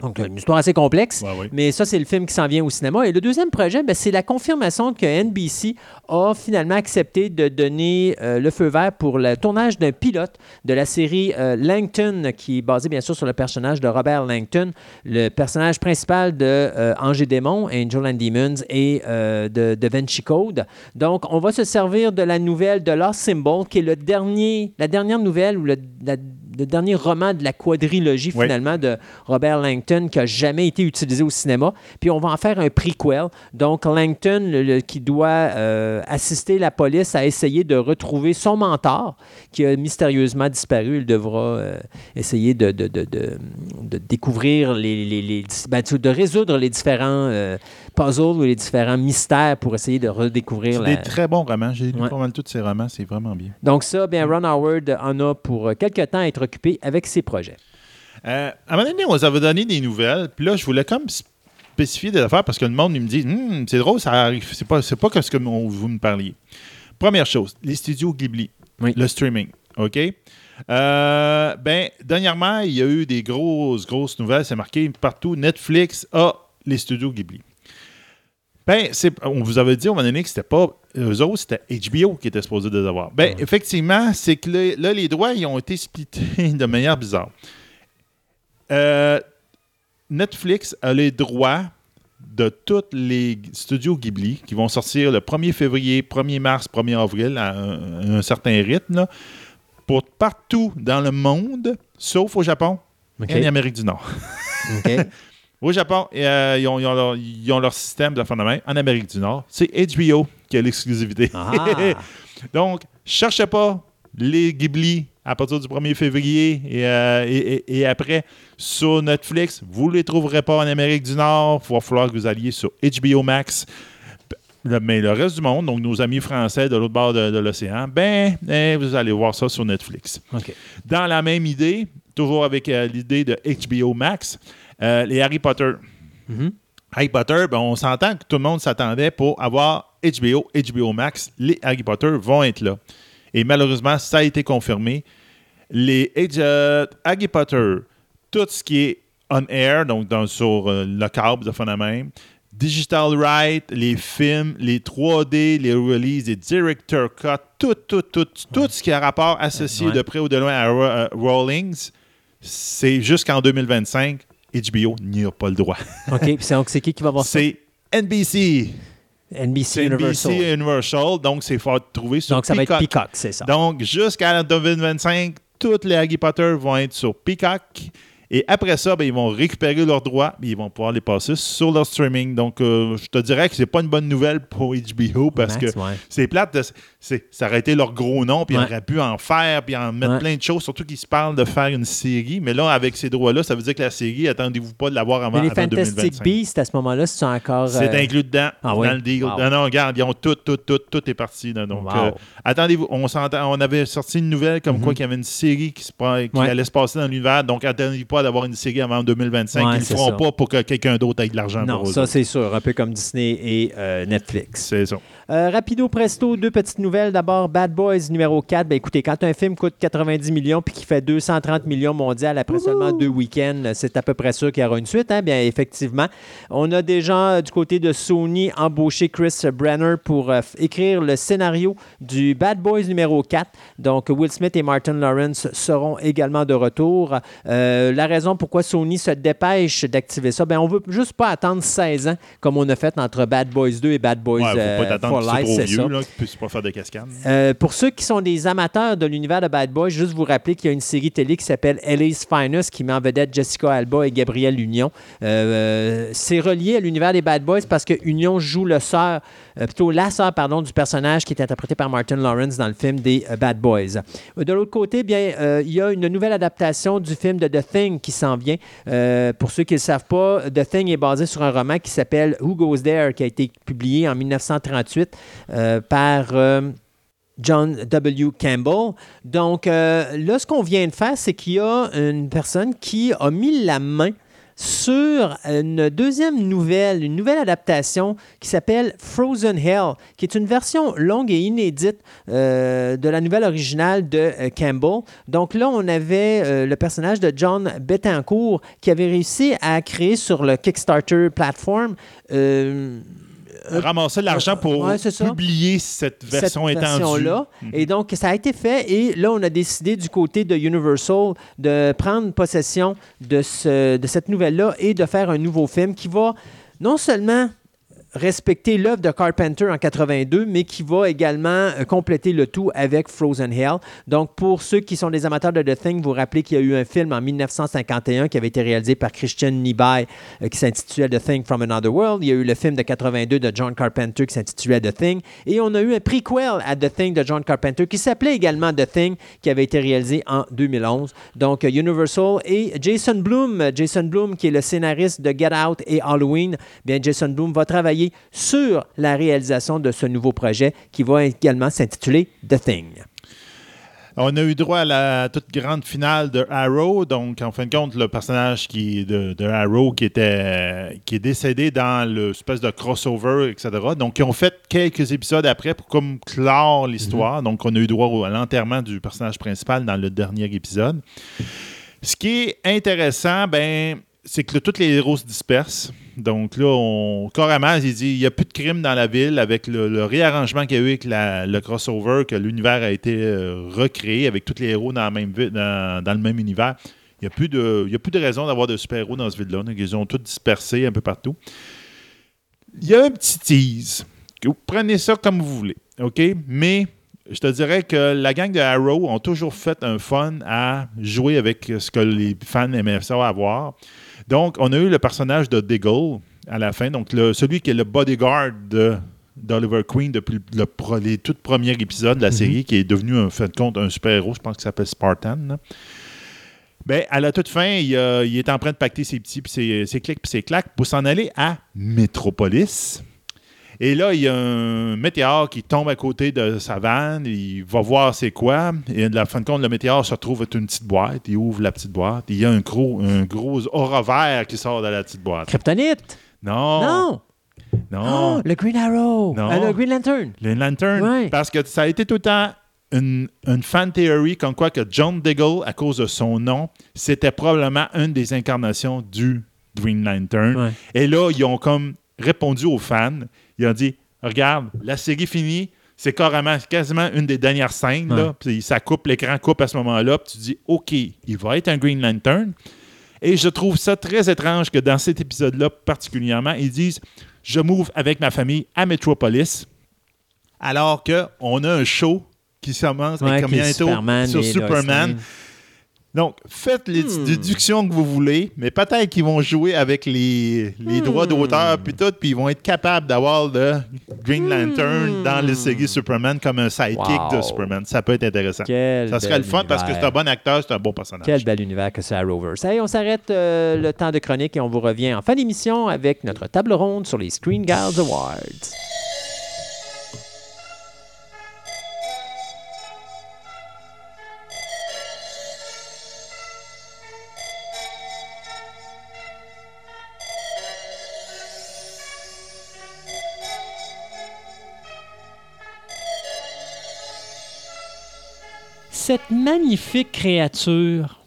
Donc, une histoire assez complexe. Ouais. Mais ça, c'est le film qui s'en vient au cinéma. Et le deuxième projet, ben, c'est la confirmation que NBC a finalement accepté de donner euh, le feu vert pour le tournage d'un pilote de la série euh, Langton, qui est basé bien sûr sur le personnage de Robert Langton, le personnage principal de euh, Angers Démon, Angel and Demons et euh, de, de Vinci Code. Donc, on va se servir de la nouvelle de Lost Symbol, qui est le dernier, la dernière nouvelle ou le, la- le dernier roman de la quadrilogie Oui. finalement de Robert Langton qui a jamais été utilisé au cinéma. Puis on va en faire un prequel. Donc Langton le- le- qui doit euh, assister la police à essayer de retrouver son mentor qui a mystérieusement disparu. Il devra euh, essayer de, de, de, de- découvrir les, les- les- ben, de résoudre les différents euh, puzzles ou les différents mystères pour essayer de redécouvrir C'est la, des très bons romans. J'ai lu Ouais. pas mal tous ces romans. C'est vraiment bien. donc ça, bien, Ron Howard en a pour euh, quelque temps à être occupé avec ses projets. Euh, à un moment donné, on vous avait donné des nouvelles, puis là, je voulais comme spécifier des affaires parce que le monde il me dit Hum, c'est drôle, ça arrive. C'est pas, c'est pas que ce que vous me parliez. Première chose, les studios Ghibli, Oui. le streaming. OK? Euh, ben, dernièrement, il y a eu des grosses, grosses nouvelles. C'est marqué partout Netflix a les studios Ghibli. Ben, c'est, on vous avait dit au moment donné que c'était pas eux autres, c'était HBO qui était supposé les avoir. Ben, effectivement, c'est que là, là, les droits, ils ont été splittés de manière bizarre. Euh, Netflix a les droits de tous les studios Ghibli qui vont sortir le 1er février, 1er mars, 1er avril à un, un certain rythme, là, pour partout dans le monde, sauf au Japon et en Amérique du Nord. Au Japon, euh, ils, ont, ils ont leur, ils ont leur système de fondament. En Amérique du Nord, c'est HBO qui a l'exclusivité. Ah. Donc, cherchez pas les Ghibli à partir du 1er février et, euh, et- et- et après sur Netflix. Vous ne les trouverez pas en Amérique du Nord. Il va falloir que vous alliez sur HBO Max. Le- mais le reste du monde, donc nos amis français de l'autre bord de, de l'océan, ben, eh, vous allez voir ça sur Netflix. Dans la même idée, toujours avec euh, l'idée de HBO Max, euh, les Harry Potter. Mhm. Harry Potter, ben, on s'entend que tout le monde s'attendait pour avoir HBO, HBO Max. Les Harry Potter vont être là. Et malheureusement, ça a été confirmé. Les euh, Harry Potter, tout ce qui est on air, donc dans, sur euh, le câble de même, digital right, les films, les 3D, les releases, les director cut, tout, tout, tout, tout ce qui a rapport associé Ouais. de près ou de loin à Ro- euh, Rawlings, c'est jusqu'en 2025. HBO n'y a pas le droit. OK. Puis c'est donc, c'est qui qui va voir ça? C'est NBC. NBC Universal. NBC Universal. Donc, c'est fort trouver sur Donc, ça va être Peacock. Peacock, c'est ça. Donc, jusqu'à 2025, toutes les Harry Potter vont être sur Peacock. Et après ça, ben, ils vont récupérer leurs droits et ils vont pouvoir les passer sur leur streaming. Donc, euh, je te dirais que c'est pas une bonne nouvelle pour HBO parce Max, que ouais. c'est plate. Ça aurait été leur gros nom, puis Ouais. ils auraient pu en faire, puis en mettre Ouais. plein de choses, surtout qu'ils se parlent de faire une série. Mais là, avec ces droits-là, ça veut dire que la série, attendez-vous pas de l'avoir avant, Mais les avant Fantastic 2025. Beasts, à ce moment-là, c'est encore. C'est euh, inclus dedans, Ah dans oui? le deal. Wow. Non, non, regarde, ils ont tout, tout, tout, tout est parti. là. donc, Wow. euh, attendez-vous, on, on avait sorti une nouvelle comme quoi qu'il y avait une série qui, se, qui Mhm. Ouais. allait se passer dans l'univers, donc attendez-vous pas d'avoir une série avant 2025. Ouais, Ils le c'est feront ça. pas pour que quelqu'un d'autre ait de l'argent Non, pour ça c'est sûr, un peu comme Disney et euh, Netflix. C'est ça. Euh, rapido presto, deux petites nouvelles. D'abord, Bad Boys numéro 4. Ben, écoutez, quand un film coûte 90 millions puis qui fait 230 millions mondial après seulement deux week-ends, c'est à peu près sûr qu'il y aura une suite. Hein? Bien, effectivement, on a déjà euh, du côté de Sony embauché Chris Brenner pour euh, écrire le scénario du Bad Boys numéro 4. Donc, Will Smith et Martin Lawrence seront également de retour. Euh, la raison pourquoi Sony se dépêche d'activer ça, ben, on veut juste pas attendre 16 ans comme on a fait entre Bad Boys 2 et Bad Boys Ouais, faut pas c'est ça. là, pas faire de cascade. Euh, pour ceux qui sont des amateurs de l'univers de Bad Boys, juste vous rappeler qu'il y a une série télé qui s'appelle Ellie's Finest qui met en vedette Jessica Alba et Gabrielle Union. Euh, c'est relié à l'univers des Bad Boys parce que Union joue le sœur, euh, plutôt la sœur, pardon, du personnage qui est interprété par Martin Lawrence dans le film des euh, Bad Boys. Euh, De l'autre côté, bien, euh, il y a une nouvelle adaptation du film de The Thing qui s'en vient. Euh, pour ceux qui ne le savent pas, The Thing est basé sur un roman qui s'appelle Who Goes There, qui a été publié en 1938 euh, par euh, John W. Campbell. Donc, euh, là, ce qu'on vient de faire, c'est qu'il y a une personne qui a mis la main sur une deuxième nouvelle, une nouvelle adaptation qui s'appelle Frozen Hell, qui est une version longue et inédite de la nouvelle originale de Campbell. Donc là, on avait le personnage de John Bettencourt qui avait réussi à créer sur le Kickstarter platform Ramasser l'argent pour ouais, publier cette version cette étendue. version-là. Et donc, ça a été fait. Et là, on a décidé du côté de Universal de prendre possession de, ce, de cette nouvelle-là et de faire un nouveau film qui va non seulement respecter l'œuvre de Carpenter en 82, mais qui va également euh, compléter le tout avec Frozen Hell. Donc, pour ceux qui sont des amateurs de The Thing, vous rappelez qu'il y a eu un film en 1951 qui avait été réalisé par Christian Nibai euh, qui s'intitulait The Thing from Another World. Il y a eu le film de 82 de John Carpenter qui s'intitulait The Thing. Et on a eu un prequel à The Thing de John Carpenter qui s'appelait également The Thing, qui avait été réalisé en 2011. Donc, euh, Universal et Jason euh, Jason Blum qui est le scénariste de Get Out et Halloween, bien Jason Blum va travailler sur la réalisation de ce nouveau projet qui va également s'intituler The Thing. On a eu droit à la toute grande finale de Arrow. Donc, en fin de compte, le personnage qui, de, de Arrow qui, était, qui est décédé dans l'espèce de crossover, etc. Donc, ils ont fait quelques épisodes après pour comme clore l'histoire. Donc, on a eu droit à l'enterrement du personnage principal dans le dernier épisode. Ce qui est intéressant, ben, c'est que là, tous les héros se dispersent. Donc là, carrément, il dit il n'y a plus de crime dans la ville avec le, réarrangement qu'il y a eu avec le crossover, que l'univers a été euh, recréé avec tous les héros dans, le même univers. Il n'y a, plus de- a plus de raison d'avoir de super-héros dans ce ville-là. Ils ont tous dispersés un peu partout. Il y a un petit tease. Vous prenez ça comme vous voulez. OK? Mais je te dirais que la gang de Arrow ont toujours fait un fun à jouer avec ce que les fans aimaient ça avoir. Donc, on a eu le personnage de Diggle à la fin, donc le- celui qui est le bodyguard de d'Oliver Queen depuis le les tout premiers épisodes de la série, qui est devenu, en fin de compte, un super-héros, je pense qu'il s'appelle Spartan. là. Ben, à la toute fin, il, euh, il est en train de pacter ses petits, puis ses, ses clics, puis ses claques pour s'en aller à Metropolis. Et là, il y a un météore qui tombe à côté de sa vanne. Il va voir c'est quoi. Et de la fin de compte, le météore se retrouve être une petite boîte. Il ouvre la petite boîte. Il y a un gros, un gros aura vert qui sort de la petite boîte. Kryptonite? Non. Non! Non. Oh, le Green Arrow! Non. Euh, le Green Lantern! Le Lantern. Ouais. Parce que ça a été tout le temps une, une fan theory comme quoi que John Diggle, à cause de son nom, c'était probablement une des incarnations du Green Lantern. Ouais. Et là, ils ont comme répondu aux fans. Ils ont dit Regarde, la série finie, c'est carrément, quasiment une des dernières scènes. Là, Ouais. puis ça coupe, l'écran coupe à ce moment-là. Puis tu dis OK, il va être un Green Lantern. Et je trouve ça très étrange que dans cet épisode-là, particulièrement, ils disent Je m'ouvre avec ma famille à Metropolis, alors qu'on a un show qui commence Ouais, qui bientôt Superman sur Superman. Donc, faites les Hmm. déductions que vous voulez, mais peut-être qu'ils vont jouer avec les, les droits Hmm. d'auteur puis tout, puis ils vont être capables d'avoir le Green Lantern Hmm. dans le série Superman comme un sidekick Wow. de Superman. Ça peut être intéressant. Quel Ça serait le fun parce que c'est un bon acteur, c'est un bon personnage. Quel bel univers que c'est à Rovers. Hey, on s'arrête euh, le temps de chronique et on vous revient en fin d'émission avec notre table ronde sur les Screen Guards Awards. Cette magnifique créature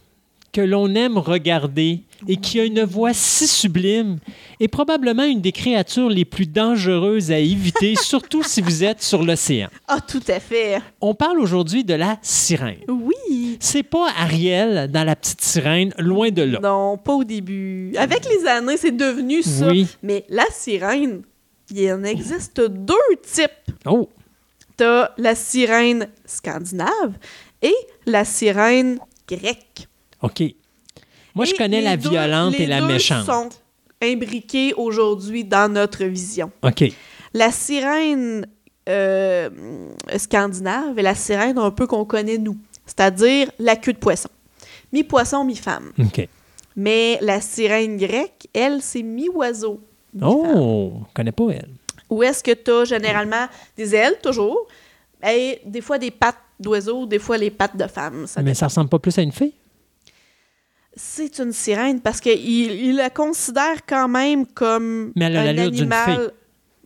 que l'on aime regarder et qui a une voix si sublime est probablement une des créatures les plus dangereuses à éviter, surtout si vous êtes sur l'océan. Ah, tout à fait. On parle aujourd'hui de la sirène. Oui. C'est pas Ariel dans la petite sirène, loin de là. Non, pas au début. Avec les années, c'est devenu ça. Oui. Mais la sirène, il en existe deux types. Oh, T'as la sirène scandinave et la sirène grecque. OK. Moi, je connais la deux- violente et la deux méchante. sont imbriqués aujourd'hui dans notre vision. OK. La sirène euh, scandinave et la sirène un peu qu'on connaît nous, c'est-à-dire la queue de poisson. Mi-poisson, mi-femme. OK. Mais la sirène grecque, elle, c'est mi-oiseau. mi-femme. Oh, je connais pas elle. Où est-ce que tu as généralement des ailes, toujours, et des fois des pattes d'oiseau, des fois les pattes de femme. Ça Mais ça ressemble pas plus à une fille? C'est une sirène parce qu'il il la considère quand même comme Mais elle a un d'une animal.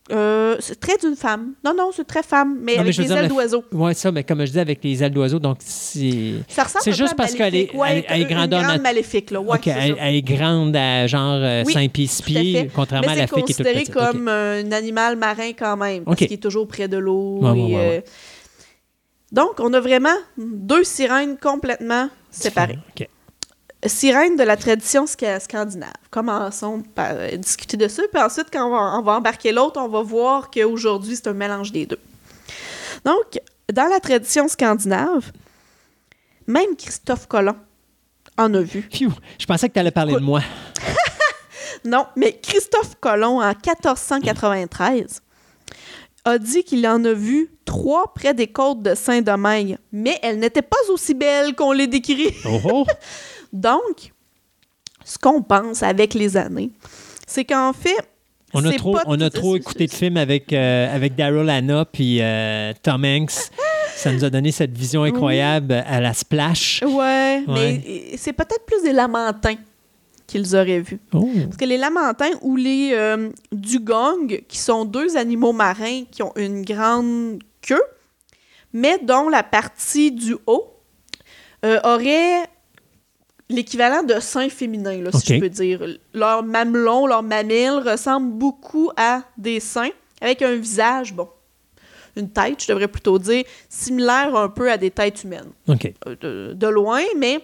Euh, c'est très d'une femme. Non, non, c'est très femme, mais Non, mais avec des dire, ailes d'oiseau. Oui, ça, mais comme je disais, avec les ailes d'oiseau, donc c'est... Ça ressemble C'est juste à parce qu'elle est-. Ouais, elle- elle est une grande maléfique, là. Ouais, elle, est grande à genre euh, Oui, 5 pieds, 6 tout à pieds, fait. contrairement Mais à la fille qui est toute considéré petite. comme OK. un animal marin quand même, parce OK. qu'il est toujours près de l'eau. Ouais, et, euh, Donc, on a vraiment deux sirènes complètement séparées. OK. Sirène de la tradition sca- scandinave. Commençons par euh, discuter de ça, puis ensuite, quand on va, on va embarquer l'autre, on va voir qu'aujourd'hui, c'est un mélange des deux. Donc, dans la tradition scandinave, même Christophe Colomb en a vu. Phew, je pensais que tu allais parler de moi. Non, mais Christophe Colomb, en 1493, a dit qu'il en a vu trois près des côtes de Saint-Domingue, mais elles n'étaient pas aussi belles qu'on les décrit. Oh, oh. Donc, ce qu'on pense avec les années, c'est qu'en fait, On a trop, on a trop écouté de films avec, euh, avec Daryl Hannah puis euh, Tom Hanks. Ça nous a donné cette vision incroyable à la splash. Ouais, Ouais. mais c'est peut-être plus des lamentins qu'ils auraient vus. Oh. Parce que les lamentins ou les euh, dugongs, qui sont deux animaux marins qui ont une grande queue, mais dont la partie du haut euh, aurait l'équivalent de sein féminin, là, si je peux dire. Leurs mamelons, leurs mamelles ressemblent beaucoup à des seins, avec un visage, bon, une tête, je devrais plutôt dire, similaire un peu à des têtes humaines OK. euh, de, de loin, mais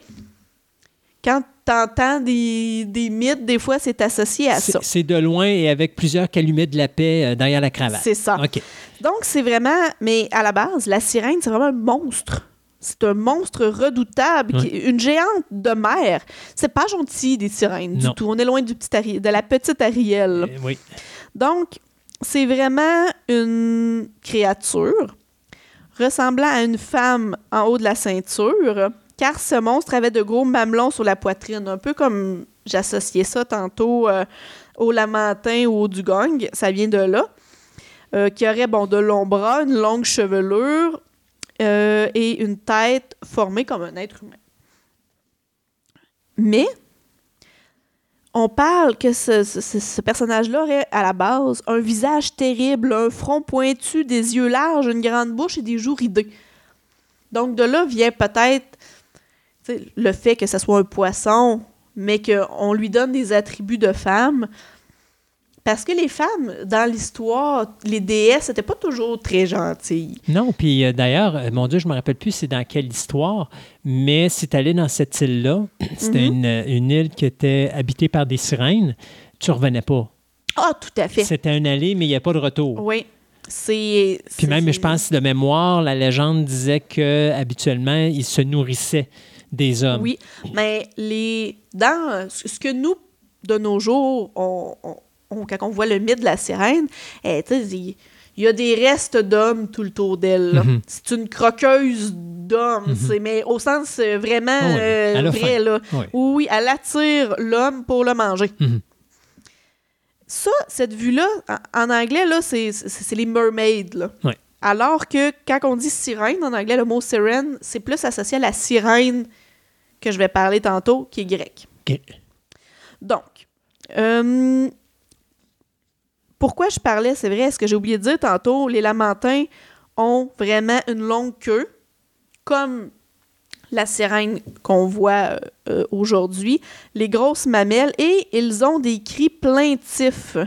quand t'entends des, des mythes, des fois, c'est associé à ça. c'est de loin et avec plusieurs calumets de la paix euh, derrière la cravate. C'est ça. OK. Donc, c'est vraiment... Mais à la base, la sirène, c'est vraiment un monstre. C'est un monstre redoutable, qui- une géante de mer. C'est pas gentil, des sirènes, Non. du tout. On est loin du petit Ari- de la petite Ariel. Euh, oui. Donc, c'est vraiment une créature ressemblant à une femme en haut de la ceinture, car ce monstre avait de gros mamelons sur la poitrine, un peu comme j'associais ça tantôt euh, au lamentin ou au dugong, ça vient de là, euh, qui aurait bon, de longs bras, une longue chevelure euh, et une tête formée comme un être humain. Mais on parle que ce, ce- ce- personnage-là aurait à la base un visage terrible, un front pointu, des yeux larges, une grande bouche et des joues ridées. Donc de là vient peut-être le fait que ce soit un poisson, mais qu'on lui donne des attributs de femme. Parce que les femmes, dans l'histoire, les déesses, n'étaient pas toujours très gentilles. Non, puis euh, d'ailleurs, euh, mon Dieu, je me rappelle plus c'est dans quelle histoire, mais c'est allé dans cette île-là. C'était Mhm. une, euh, une île qui était habitée par des sirènes. Tu revenais pas. Ah, tout à fait. C'était un aller, mais il n'y a pas de retour. Oui. C'est. Puis même, je pense, de mémoire, la légende disait que habituellement, ils se nourrissaient des hommes. Oui, mais les dans ce que nous, de nos jours, on, on- on- quand on voit le mythe de la sirène, eh, tu sais, il y a des restes d'hommes tout le tour d'elle. Mhm. C'est une croqueuse d'hommes, Mhm. mais au sens euh, vraiment Ah oui, euh, vrai. Là. Oui. Oui, elle attire l'homme pour le manger. Mhm. Ça, cette vue-là, en, anglais, là, c'est, les mermaids. Là. Ouais. Alors que quand on dit sirène, en anglais, le mot sirène, c'est plus associé à la sirène que je vais parler tantôt, qui est. OK. Donc, euh, pourquoi je parlais, c'est vrai, ce que j'ai oublié de dire tantôt, les lamentins ont vraiment une longue queue, comme la sirène qu'on voit euh, aujourd'hui, les grosses mamelles, et ils ont des cris plaintifs.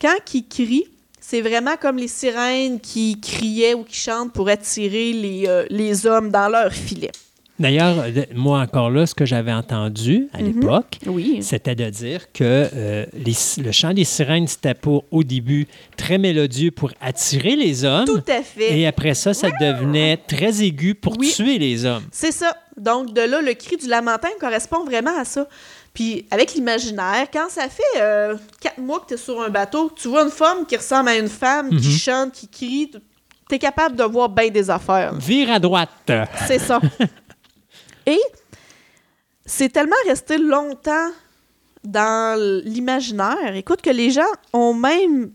Quand ils crient, c'est vraiment comme les sirènes qui criaient ou qui chantent pour attirer les, euh, les hommes dans leur filet. D'ailleurs, euh, moi encore là, ce que j'avais entendu à Mhm. l'époque, Oui. c'était de dire que euh, les- le chant des sirènes, c'était pour, au début, très mélodieux pour attirer les hommes. Tout à fait. Et après ça, ça devenait très aigu pour Oui. tuer les hommes. C'est ça. Donc, de là, le cri du lamentin correspond vraiment à ça. Puis, avec l'imaginaire, quand ça fait euh, quatre mois que tu es sur un bateau, tu vois une femme qui ressemble à une femme, qui Mhm. chante, qui crie, tu es capable de voir bien des affaires. Vire à droite. C'est ça. Et c'est tellement resté longtemps dans l'imaginaire, écoute, que les gens ont même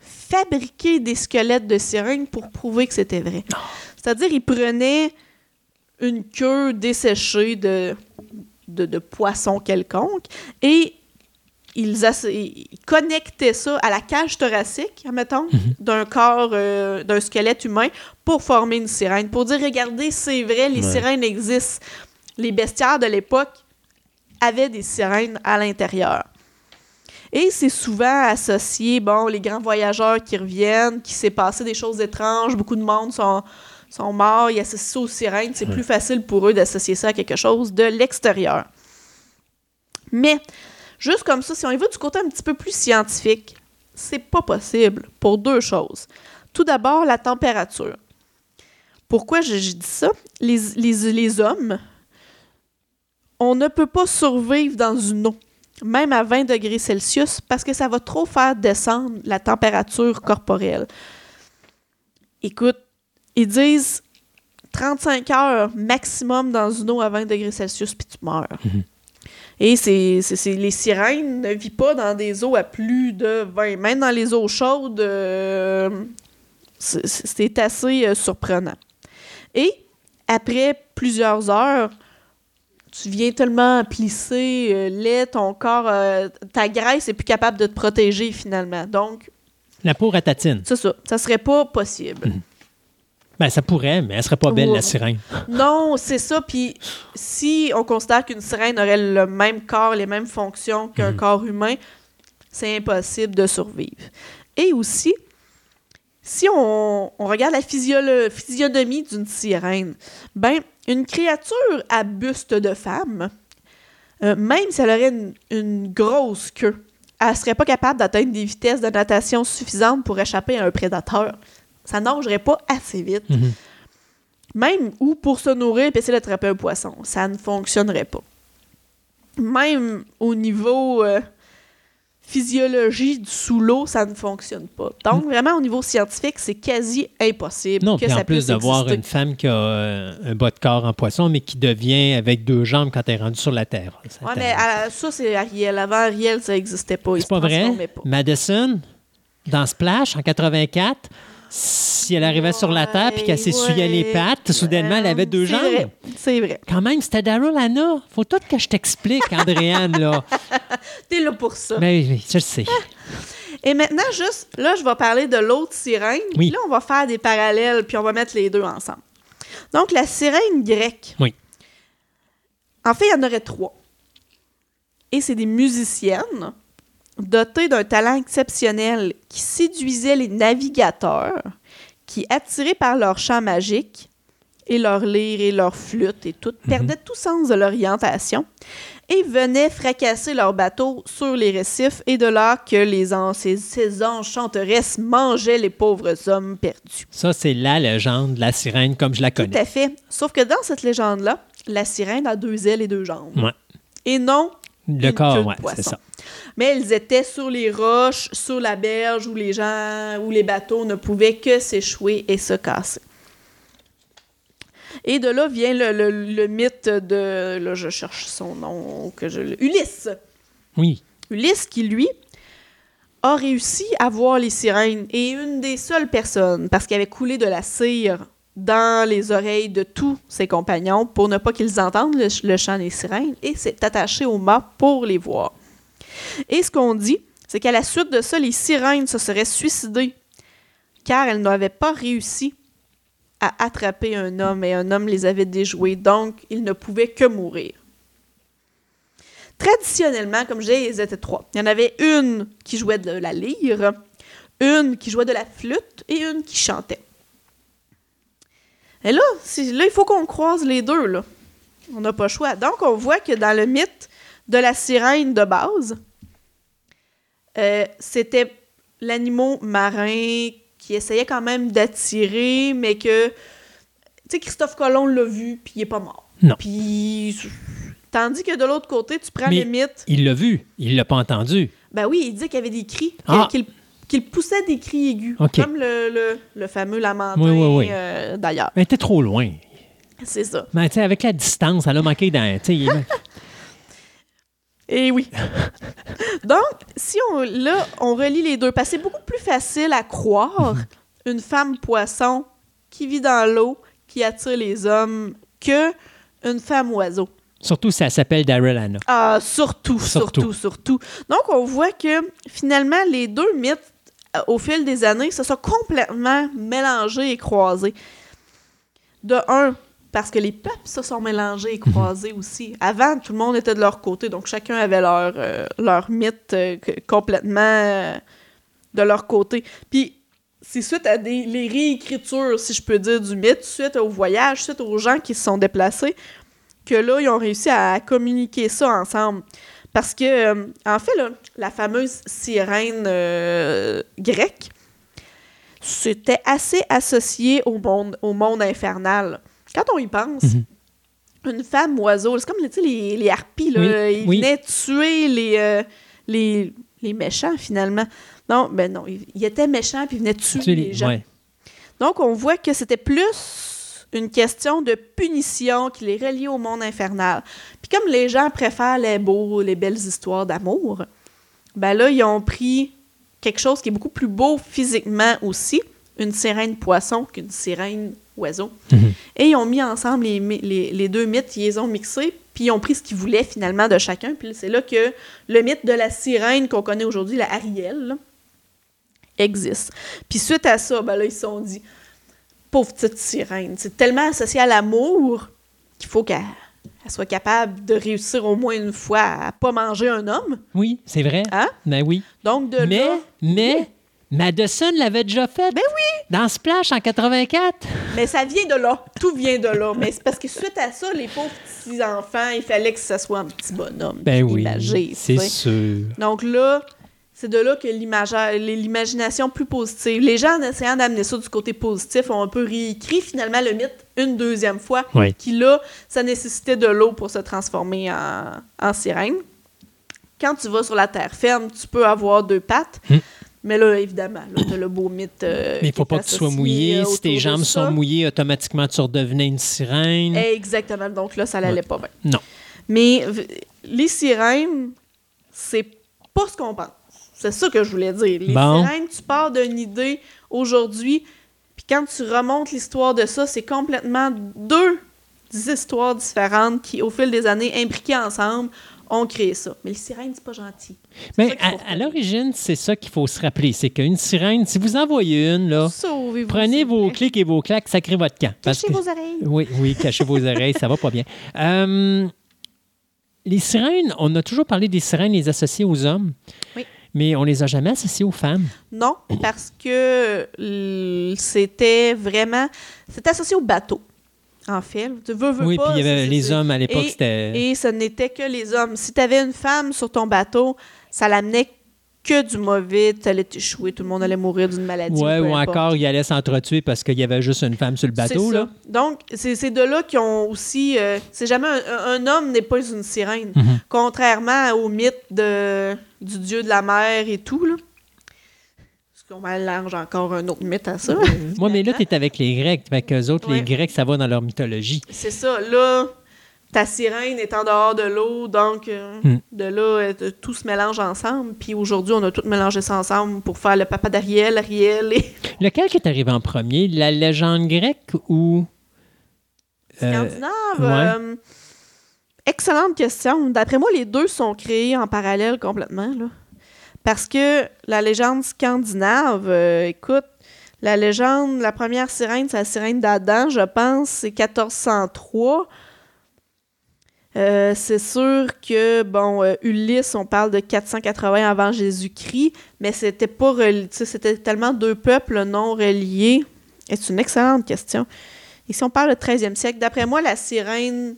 fabriqué des squelettes de sirènes pour prouver que c'était vrai. C'est-à-dire, ils prenaient une queue desséchée de, de, de poisson quelconque et ils, connectaient ça à la cage thoracique, admettons, d'un corps, euh, d'un squelette humain pour former une sirène. Pour dire, regardez, c'est vrai, les Ouais. sirènes existent. Les bestiaires de l'époque avaient des sirènes à l'intérieur. Et c'est souvent associé, bon, les grands voyageurs qui reviennent, qui s'est passé des choses étranges, beaucoup de monde sont, sont morts, ils associent ça aux sirènes, c'est plus facile pour eux d'associer ça à quelque chose de l'extérieur. Mais, juste comme ça, si on y va du côté un petit peu plus scientifique, c'est pas possible pour deux choses. Tout d'abord, la température. Pourquoi je, je dis ça? Les, les, les hommes, on ne peut pas survivre dans une eau, même à 20 degrés Celsius, parce que ça va trop faire descendre la température corporelle. Écoute, ils disent 35 heures maximum dans une eau à 20 degrés Celsius, puis tu meurs. Et c'est, les sirènes ne vivent pas dans des eaux à plus de 20. Même dans les eaux chaudes, euh, c'est, c'est assez euh, surprenant. Et après plusieurs heures, tu viens tellement plissé, euh, laid, ton corps, euh, ta graisse est plus capable de te protéger finalement. Donc, La peau ratatine. c'est ça. Ça serait pas possible. Ben, ça pourrait, mais elle serait pas belle, la sirène. Non, c'est ça. Puis si on considère qu'une sirène aurait le même corps, les mêmes fonctions qu'un corps humain, c'est impossible de survivre. Et aussi, si on, on regarde la physiolo- physionomie d'une sirène, ben, une créature à buste de femme, euh, même si elle aurait une, une grosse queue, elle serait pas capable d'atteindre des vitesses de natation suffisantes pour échapper à un prédateur. Ça nagerait pas assez vite. Mhm. Même ou pour se nourrir et essayer d'attraper un poisson. Ça ne fonctionnerait pas. Même au niveau euh, physiologie du sous l'eau, ça ne fonctionne pas. Donc, vraiment, au niveau scientifique, c'est quasi impossible Non, que ça en plus puisse de voir exister. une femme qui a euh, un bas de corps en poisson, mais qui devient avec deux jambes quand elle est rendue sur la Terre. T'a- mais euh, ça, c'est Ariel. Avant Ariel, ça n'existait pas. C'est pas vrai? pas. Madison, dans Splash, en 84, si elle arrivait sur la Terre puis qu'elle s'essuyait Ouais, les pattes, soudainement, elle avait deux jambes. C'est vrai. Quand même, c'était Daryl Anna. Faut tout que je t'explique, Andréane, là. T'es là pour ça. Mais oui, je le sais. Et maintenant, juste, là, je vais parler de l'autre sirène. Oui. Puis là, on va faire des parallèles, puis on va mettre les deux ensemble. Donc, la sirène grecque. Oui. En fait, il y en aurait trois. Et c'est des musiciennes dotées d'un talent exceptionnel qui séduisaient les navigateurs, qui, attirés par leur chant magique et leur lyre et leur flûte et tout, perdaient tout sens de l'orientation et venaient fracasser leur bateau sur les récifs et de là que les ces, ces enchanteresses mangeaient les pauvres hommes perdus. Ça, c'est la légende de la sirène comme je la Tout connais. à fait. Sauf que dans cette légende-là, la sirène a deux ailes et deux jambes. Ouais. Et non Le corps, ouais, c'est ça. Mais elles étaient sur les roches, sur la berge où les gens, où les bateaux ne pouvaient que s'échouer et se casser. Et de là vient le, le- le mythe de, là je cherche son nom, que je, Ulysse. Oui. Ulysse qui, lui, a réussi à voir les sirènes et une des seules personnes, parce qu'il avait coulé de la cire dans les oreilles de tous ses compagnons pour ne pas qu'ils entendent le, chant des sirènes et s'est attaché au mât pour les voir. Et ce qu'on dit, c'est qu'à la suite de ça, les sirènes se seraient suicidées car elles n'avaient pas réussi à attraper un homme et un homme les avait déjoués, donc ils ne pouvaient que mourir. Traditionnellement, comme je disais, ils étaient trois. Il y en avait une qui jouait de la lyre, une qui jouait de la flûte et une qui chantait. Et là, là il faut qu'on croise les deux. Là. On n'a pas le choix. Donc, on voit que dans le mythe de la sirène de base, euh, c'était l'animal marin qui essayait quand même d'attirer, mais que, tu sais, Christophe Colomb l'a vu, puis il est pas mort. Non. Puis, tandis que de l'autre côté, tu prends Mais- le mythe. Il l'a vu. Il l'a pas entendu. Ben oui, il dit qu'il y avait des cris, Ah. qu'il qu'il poussait des cris aigus, comme le, le- le fameux lamentin Oui, oui, oui. euh, d'ailleurs. Mais était trop loin. C'est ça. Mais tu sais, avec la distance, elle a manqué dans. Et oui. Donc, si on, là, on relie les deux, parce que c'est beaucoup plus facile à croire une femme poisson qui vit dans l'eau, qui attire les hommes, que une femme oiseau. Surtout si elle s'appelle Daryl Anna. Ah, surtout, Surtout. surtout, surtout. Donc, on voit que finalement, les deux mythes, au fil des années, se sont complètement mélangés et croisés. De un, parce que les peuples se sont mélangés et croisés aussi. Avant, tout le monde était de leur côté, donc chacun avait leur, euh, leur mythe euh, complètement euh, de leur côté. Puis, c'est suite à des, les réécritures, si je peux dire, du mythe, suite au voyage, suite aux gens qui se sont déplacés, que là, ils ont réussi à communiquer ça ensemble. Parce que, euh, en fait, là, la fameuse sirène euh, grecque, c'était assez associé au monde, au monde infernal. Quand on y pense, Mhm. une femme oiseau, c'est comme les, les harpies, là, Oui, ils oui. venaient tuer les, euh, les, les méchants, finalement. Non, ben non, ils, ils étaient méchants puis ils venaient tuer Tu les gens. ouais. Donc, on voit que c'était plus une question de punition qui les reliait au monde infernal. Puis comme les gens préfèrent les beaux, les belles histoires d'amour, ben là, ils ont pris quelque chose qui est beaucoup plus beau physiquement aussi, une sirène poisson qu'une sirène oiseau. Mhm. Et ils ont mis ensemble les, mi- les, les deux mythes, ils les ont mixés, puis ils ont pris ce qu'ils voulaient finalement de chacun. Puis c'est là que le mythe de la sirène qu'on connaît aujourd'hui, la Ariel, là, existe. Puis suite à ça, ben là, ils se sont dit, pauvre petite sirène, c'est tellement associé à l'amour qu'il faut qu'elle elle soit capable de réussir au moins une fois à pas manger un homme. Oui, c'est vrai. Hein? Ben oui. Donc de mais, là, mais, Madison l'avait déjà fait. Ben oui! Dans Splash en 84. mais ça vient de là. Tout vient de là. Mais c'est parce que suite à ça, les pauvres petits enfants, il fallait que ce soit un petit bonhomme. Ben oui. C'est sûr. Donc là, c'est de là que l'imagina- l'imagination plus positive. Les gens, en essayant d'amener ça du côté positif, ont un peu réécrit finalement le mythe une deuxième fois. Oui. Qui là, ça nécessitait de l'eau pour se transformer en, en sirène. Quand tu vas sur la terre ferme, tu peux avoir deux pattes. Hmm. Mais là, évidemment, là, t'as le beau mythe. euh, Mais il faut pas que tu sois mouillé. euh, Si tes jambes sont mouillées, automatiquement, tu redevenais une sirène. Exactement. Donc là, ça l'allait pas bien. Non. Mais les sirènes, c'est pas ce qu'on pense. C'est ça que je voulais dire. Les Bon. sirènes, tu pars d'une idée aujourd'hui, puis quand tu remontes l'histoire de ça, c'est complètement deux histoires différentes qui, au fil des années, imbriquées ensemble, ont créé ça. Mais les sirènes, c'est pas gentil. Mais à, l'origine, c'est ça qu'il faut se rappeler. C'est qu'une sirène, si vous en voyez une, là, Sauvez-vous, prenez vos clics et vos claques, sacrez votre camp. Cachez que- vos oreilles. Oui, oui, cachez vos oreilles, ça va pas bien. Euh, les sirènes, on a toujours parlé des sirènes les associées aux hommes. Oui. Mais on les a jamais associées aux femmes. Non, parce que c'était vraiment... C'était associé au bateau, en fait. Tu veux, veux oui, pas, puis il y avait les hommes à l'époque, c'était. Et ce n'était que les hommes. Si tu avais une femme sur ton bateau, ça l'amenait que du mauvais. Tu allais t'échouer, tout le monde allait mourir d'une maladie. Ouais, ou encore, ils allaient s'entretuer parce qu'il y avait juste une femme sur le bateau. Là. Donc, c'est c'est de là qu'ils ont aussi. euh, c'est jamais un, un homme n'est pas une sirène. Mhm. Contrairement au mythe de, du dieu de la mer et tout. Là. Qu'on mélange encore un autre mythe à ça? Moi, mais là, tu es avec les Grecs. Avec eux autres, les. Grecs, ça va dans leur mythologie. C'est ça. Là, ta sirène est en dehors de l'eau, donc euh, Hmm. de là, euh, tout se mélange ensemble. Puis aujourd'hui, on a tout mélangé ça ensemble pour faire le papa d'Ariel, Ariel et Lequel qui est arrivé en premier, la légende grecque ou. Euh, Scandinave? ouais. excellente question. D'après moi, les deux sont créés en parallèle complètement. Là. Parce que la légende scandinave, écoute, la légende, la première sirène, c'est la sirène d'Adam, je pense, c'est 1403. Euh, c'est sûr que, bon, euh, Ulysse, on parle de 480 avant Jésus-Christ, mais c'était pas reli- tu sais, c'était tellement deux peuples non reliés. C'est une excellente question. Et si on parle du 13e siècle, d'après moi, la sirène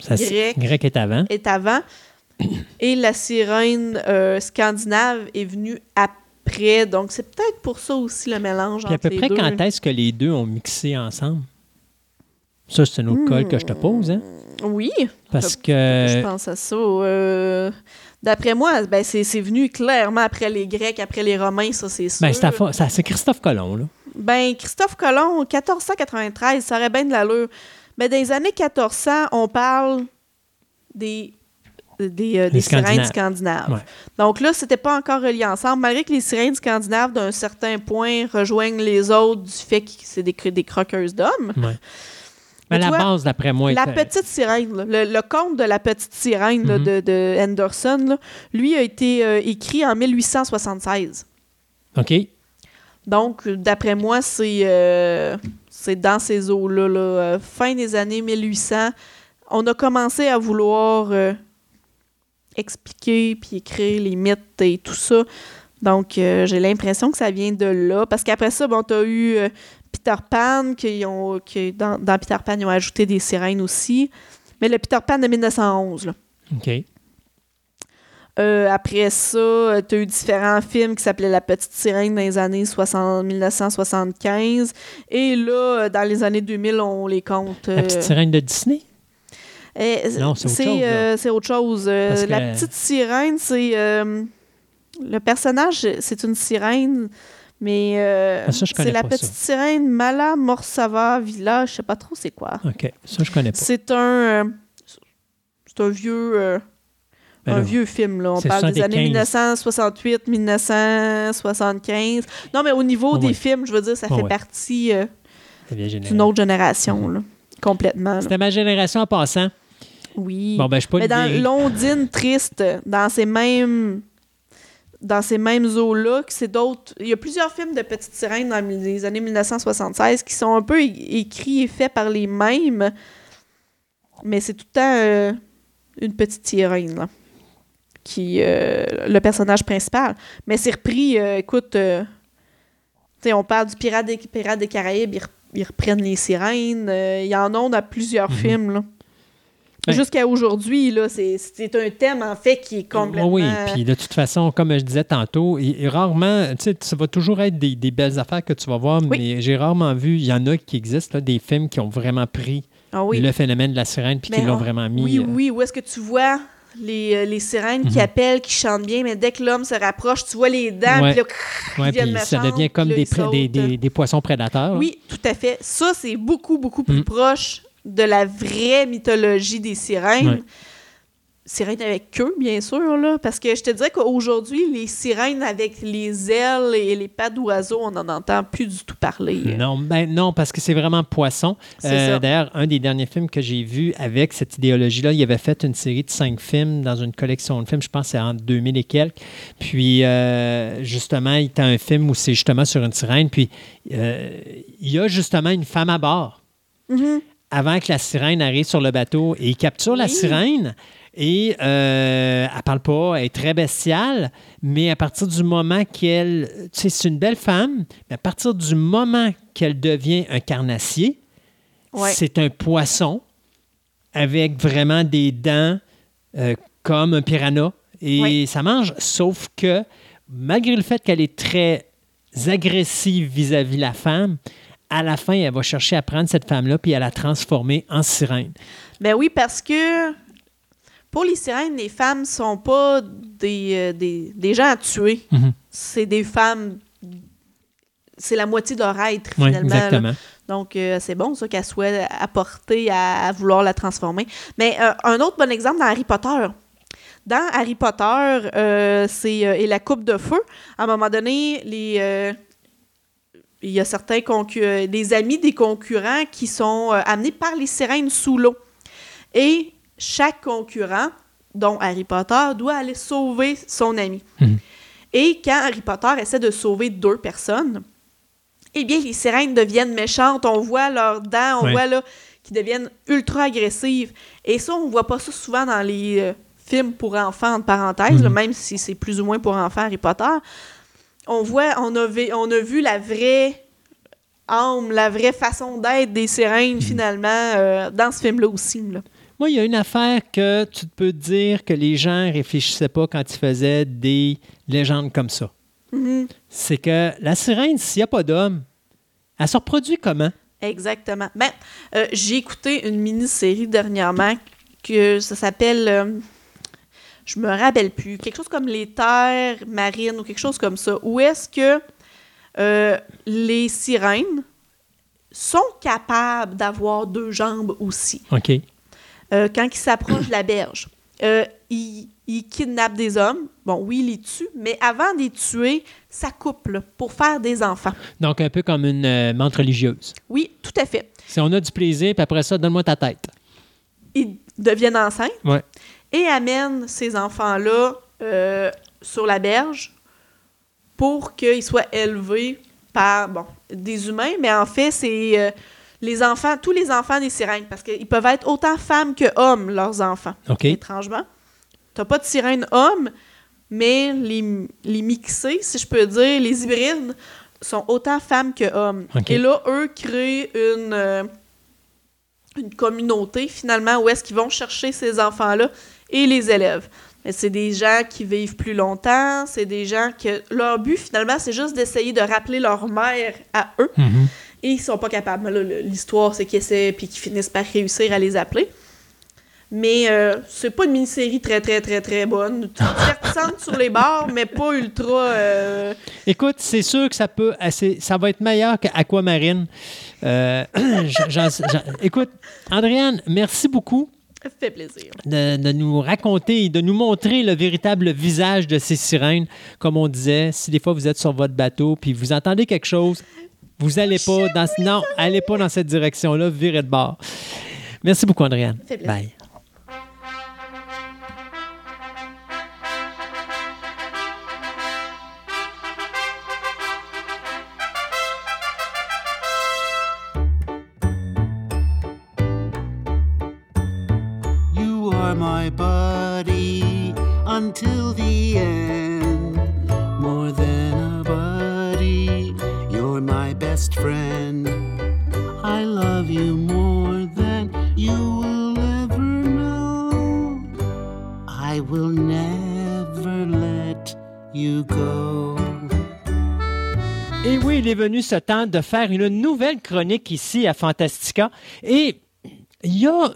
ça, c'est- grec. grec est avant. est avant et la sirène euh, scandinave est venue après. Donc, c'est peut-être pour ça aussi le mélange Puis à entre peu les près deux. quand est-ce que les deux ont mixé ensemble? Ça, c'est une autre colle que je te pose, hein? Oui, Parce je que. pense à ça. Euh, D'après moi, ben, c'est venu clairement après les Grecs, après les Romains, ça c'est sûr. Ben, c'est Christophe Colomb, là. Ben, Christophe Colomb, 1493, ça aurait bien de l'allure. Ben, dans les années 1400, on parle des, des, euh, des sirènes Scandinaves. Ouais. Donc là, c'était pas encore relié ensemble, malgré que les sirènes scandinaves, d'un certain point, rejoignent les autres du fait que c'est des, des croqueuses d'hommes. Ouais. Mais Mais la base, d'après moi, La était- petite sirène, là, le, le conte de la petite sirène là, Mhm. de, de Henderson, là, lui a été euh, écrit en 1876. OK. Donc, d'après moi, c'est euh, dans ces eaux-là. là, euh, fin des années 1800, on a commencé à vouloir expliquer puis écrire les mythes et tout ça. Donc, j'ai l'impression que ça vient de là. Parce qu'après ça, bon, t'as eu Peter Pan, ont, dans, dans Peter Pan, ils ont ajouté des sirènes aussi. Mais le Peter Pan de 1911, là. OK. Euh, après ça, tu as eu différents films qui s'appelaient La Petite Sirène dans les années 60, 1975. Et là, euh, dans les années 2000, on les compte. La petite euh, sirène de Disney? eh, Non, c'est autre euh, autre chose. Euh, que- La Petite Sirène, c'est. euh, le personnage, c'est une sirène. Mais euh, Ah, ça, c'est la petite ça. sirène Mala Morsava Villa, je sais pas trop c'est quoi. OK. Ça, je connais pas. C'est un. euh, c'est un vieux. euh, Ben un là, vieux film, là. On parle des années 75. 1968, 1975. Non, mais au niveau Oh, des films, je veux dire, ça Oh, fait ouais. partie euh, d'une autre génération, là. Complètement. C'était ma génération en passant. Oui. Bon, ben, je suis pas mais dans. Londine triste, dans ces mêmes dans ces mêmes eaux-là, que c'est d'autres. Il y a plusieurs films de petites sirènes dans les années 1976 qui sont un peu écrits et faits par les mêmes, mais c'est tout le temps euh, une petite sirène, là, qui euh, le personnage principal. Mais c'est repris, euh, écoute, euh, on parle du Pirate des, Pirates des Caraïbes, ils, re- ils reprennent les sirènes, il y en a dans plusieurs Mhm. films, là. Jusqu'à aujourd'hui, là, c'est un thème, en fait, qui est complètement... Oui, puis de toute façon, comme je disais tantôt, rarement, tu sais, ça va toujours être des, des belles affaires que tu vas voir, Oui. mais j'ai rarement vu, il y en a qui existent, là, des films qui ont vraiment pris Ah oui. le phénomène de la sirène puis qui l'ont on- vraiment mis. Oui, euh, oui, où est-ce que tu vois les, euh, les sirènes qui Mhm. appellent, qui chantent bien, mais dès que l'homme se rapproche, tu vois les dents, Ouais. puis là, ouais, puis ça devient comme des, des, des- des poissons prédateurs. Oui, tout à fait. Ça, c'est beaucoup, beaucoup plus Mm. proche de la vraie mythologie des sirènes. Sirènes avec queue, bien sûr, là. Parce que je te dirais qu'aujourd'hui, les sirènes avec les ailes et les pattes d'oiseaux, on n'en entend plus du tout parler. Non, ben non, parce que c'est vraiment poisson. Euh. D'ailleurs, un des derniers films que j'ai vu avec cette idéologie-là, il avait fait une série de cinq films dans une collection de films, je pense c'est en 2000 et quelques. Puis, euh, justement, il y a un film où c'est justement sur une sirène. Puis, euh, il y a justement une femme à bord Mhm. Avant que la sirène arrive sur le bateau et il capture la sirène. Et euh, elle parle pas, elle est très bestiale, mais à partir du moment qu'elle. Tu sais, c'est une belle femme, mais à partir du moment qu'elle devient un carnassier, Ouais. c'est un poisson avec vraiment des dents euh, comme un piranha. Et Ouais. ça mange, sauf que malgré le fait qu'elle est très agressive vis-à-vis la femme, à la fin, elle va chercher à prendre cette femme-là puis à la transformer en sirène. Ben oui, parce que pour les sirènes, les femmes sont pas des, euh, des, des gens à tuer. Mhm. C'est des femmes. C'est la moitié de leur être, finalement. exactement. Donc, euh, c'est bon, ça, qu'elle soit apportée à, à vouloir la transformer. Mais euh, un autre bon exemple dans Harry Potter. Dans Harry Potter, euh, c'est et la coupe de feu. À un moment donné, les, il y a certains euh, des amis des concurrents qui sont euh, amenés par les sirènes sous l'eau. Et chaque concurrent, dont Harry Potter, doit aller sauver son ami. Mhm. Et quand Harry Potter essaie de sauver deux personnes, eh bien, les sirènes deviennent méchantes. On voit leurs dents, on voit là qu'ils deviennent ultra agressives. Et ça, on voit pas ça souvent dans les euh, films pour enfants, entre parenthèses, là, Mhm. même si c'est plus ou moins pour enfants Harry Potter. On voit, on a, vu- on a vu la vraie âme, la vraie façon d'être des sirènes, finalement, euh, dans ce film-là aussi. là. Moi, il y a une affaire que tu peux dire que les gens réfléchissaient pas quand ils faisaient des légendes comme ça. Mhm. C'est que la sirène, s'il n'y a pas d'homme, elle se reproduit comment? Exactement. Ben, euh, j'ai écouté une mini-série dernièrement que ça s'appelle. euh, je me rappelle plus. Quelque chose comme Les Terres marines ou quelque chose comme ça. Où est-ce que euh, les sirènes sont capables d'avoir deux jambes aussi? OK. euh, quand ils s'approchent de la berge. Euh, ils, ils kidnappent des hommes. Bon, oui, ils les tuent, mais avant de les tuer, ça coupe là, pour faire des enfants. Donc, un peu comme une menthe religieuse. Oui, tout à fait. Si on a du plaisir, puis après ça, donne-moi ta tête. ils deviennent enceintes Ouais. Et amènent ces enfants-là euh, sur la berge pour qu'ils soient élevés par bon, des humains, mais en fait, c'est euh, les enfants, tous les enfants des sirènes, parce qu'ils peuvent être autant femmes que hommes, leurs enfants, OK. étrangement. T'as pas de sirène homme, mais les, les mixés, si je peux dire, les hybrides, sont autant femmes que hommes. Et là, eux créent une, euh, une communauté, finalement, où est-ce qu'ils vont chercher ces enfants-là et les élèves. Mais c'est des gens qui vivent plus longtemps, c'est des gens que leur but, finalement, c'est juste d'essayer de rappeler leur mère à eux. Mhm. Et ils sont pas capables. L'histoire, c'est qu'ils essaient puis qu'ils finissent par réussir à les appeler. Mais euh, c'est pas une mini-série très, très, très, très bonne. Divertissante sur les bords, mais pas ultra... euh, Écoute, c'est sûr que ça peut, assez- ça va être meilleur qu'Aquamarine. Euh, écoute, Andréane, merci beaucoup. Ça fait plaisir. de, de nous raconter de nous montrer le véritable visage de ces sirènes. Comme on disait, si des fois vous êtes sur votre bateau puis vous entendez quelque chose, vous allez pas dans non, allez pas dans cette direction-là, virez de bord. Merci beaucoup, Andréane. Bye. Are my buddy until the end. More than a buddy, you're my best friend. I love you more than you will ever know. I will never let you go. Et oui, il est venu ce temps de faire une nouvelle chronique ici à Fantastica. Et il y a.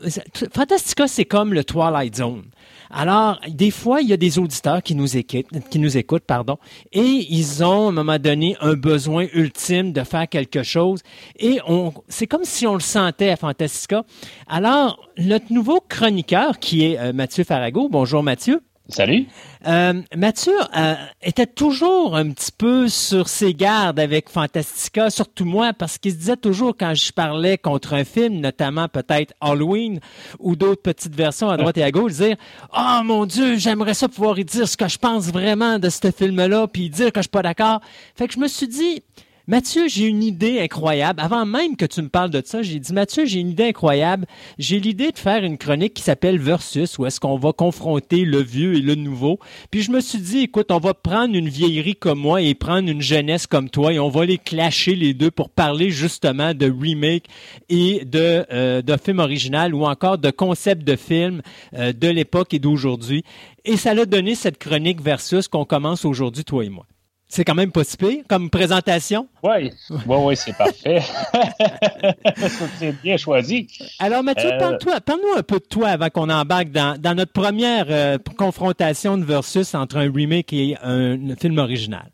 Fantastica, c'est comme le Twilight Zone. Alors, des fois, il y a des auditeurs qui nous écoutent, qui nous écoutent, pardon, et ils ont, à un moment donné, un besoin ultime de faire quelque chose. Et on, c'est comme si on le sentait à Fantastica. Alors, notre nouveau chroniqueur, qui est euh, Mathieu Farago. Bonjour, Mathieu. Salut. Euh, Mathieu euh, était toujours un petit peu sur ses gardes avec Fantastica, surtout moi, parce qu'il se disait toujours quand je parlais contre un film, notamment peut-être Halloween ou d'autres petites versions à droite et à gauche, dire Oh mon Dieu, j'aimerais ça pouvoir y dire ce que je pense vraiment de ce film-là, puis dire que je suis pas d'accord. Fait que je me suis dit Mathieu, j'ai une idée incroyable. Avant même que tu me parles de ça, j'ai dit, Mathieu, j'ai une idée incroyable. J'ai l'idée de faire une chronique qui s'appelle Versus, où est-ce qu'on va confronter le vieux et le nouveau. Puis je me suis dit, écoute, on va prendre une vieillerie comme moi et prendre une jeunesse comme toi et on va les clasher les deux pour parler justement de remake et de, euh, de film original ou encore de concept de film euh, de l'époque et d'aujourd'hui. Et ça l'a donné cette chronique Versus qu'on commence aujourd'hui, toi et moi. C'est quand même pas si pire comme présentation. Oui, oui, oui, c'est parfait. c'est bien choisi. Alors, Mathieu, Euh, parle-toi- parle-nous un peu de toi avant qu'on embarque dans, dans notre première euh, confrontation de versus entre un remake et un, film original.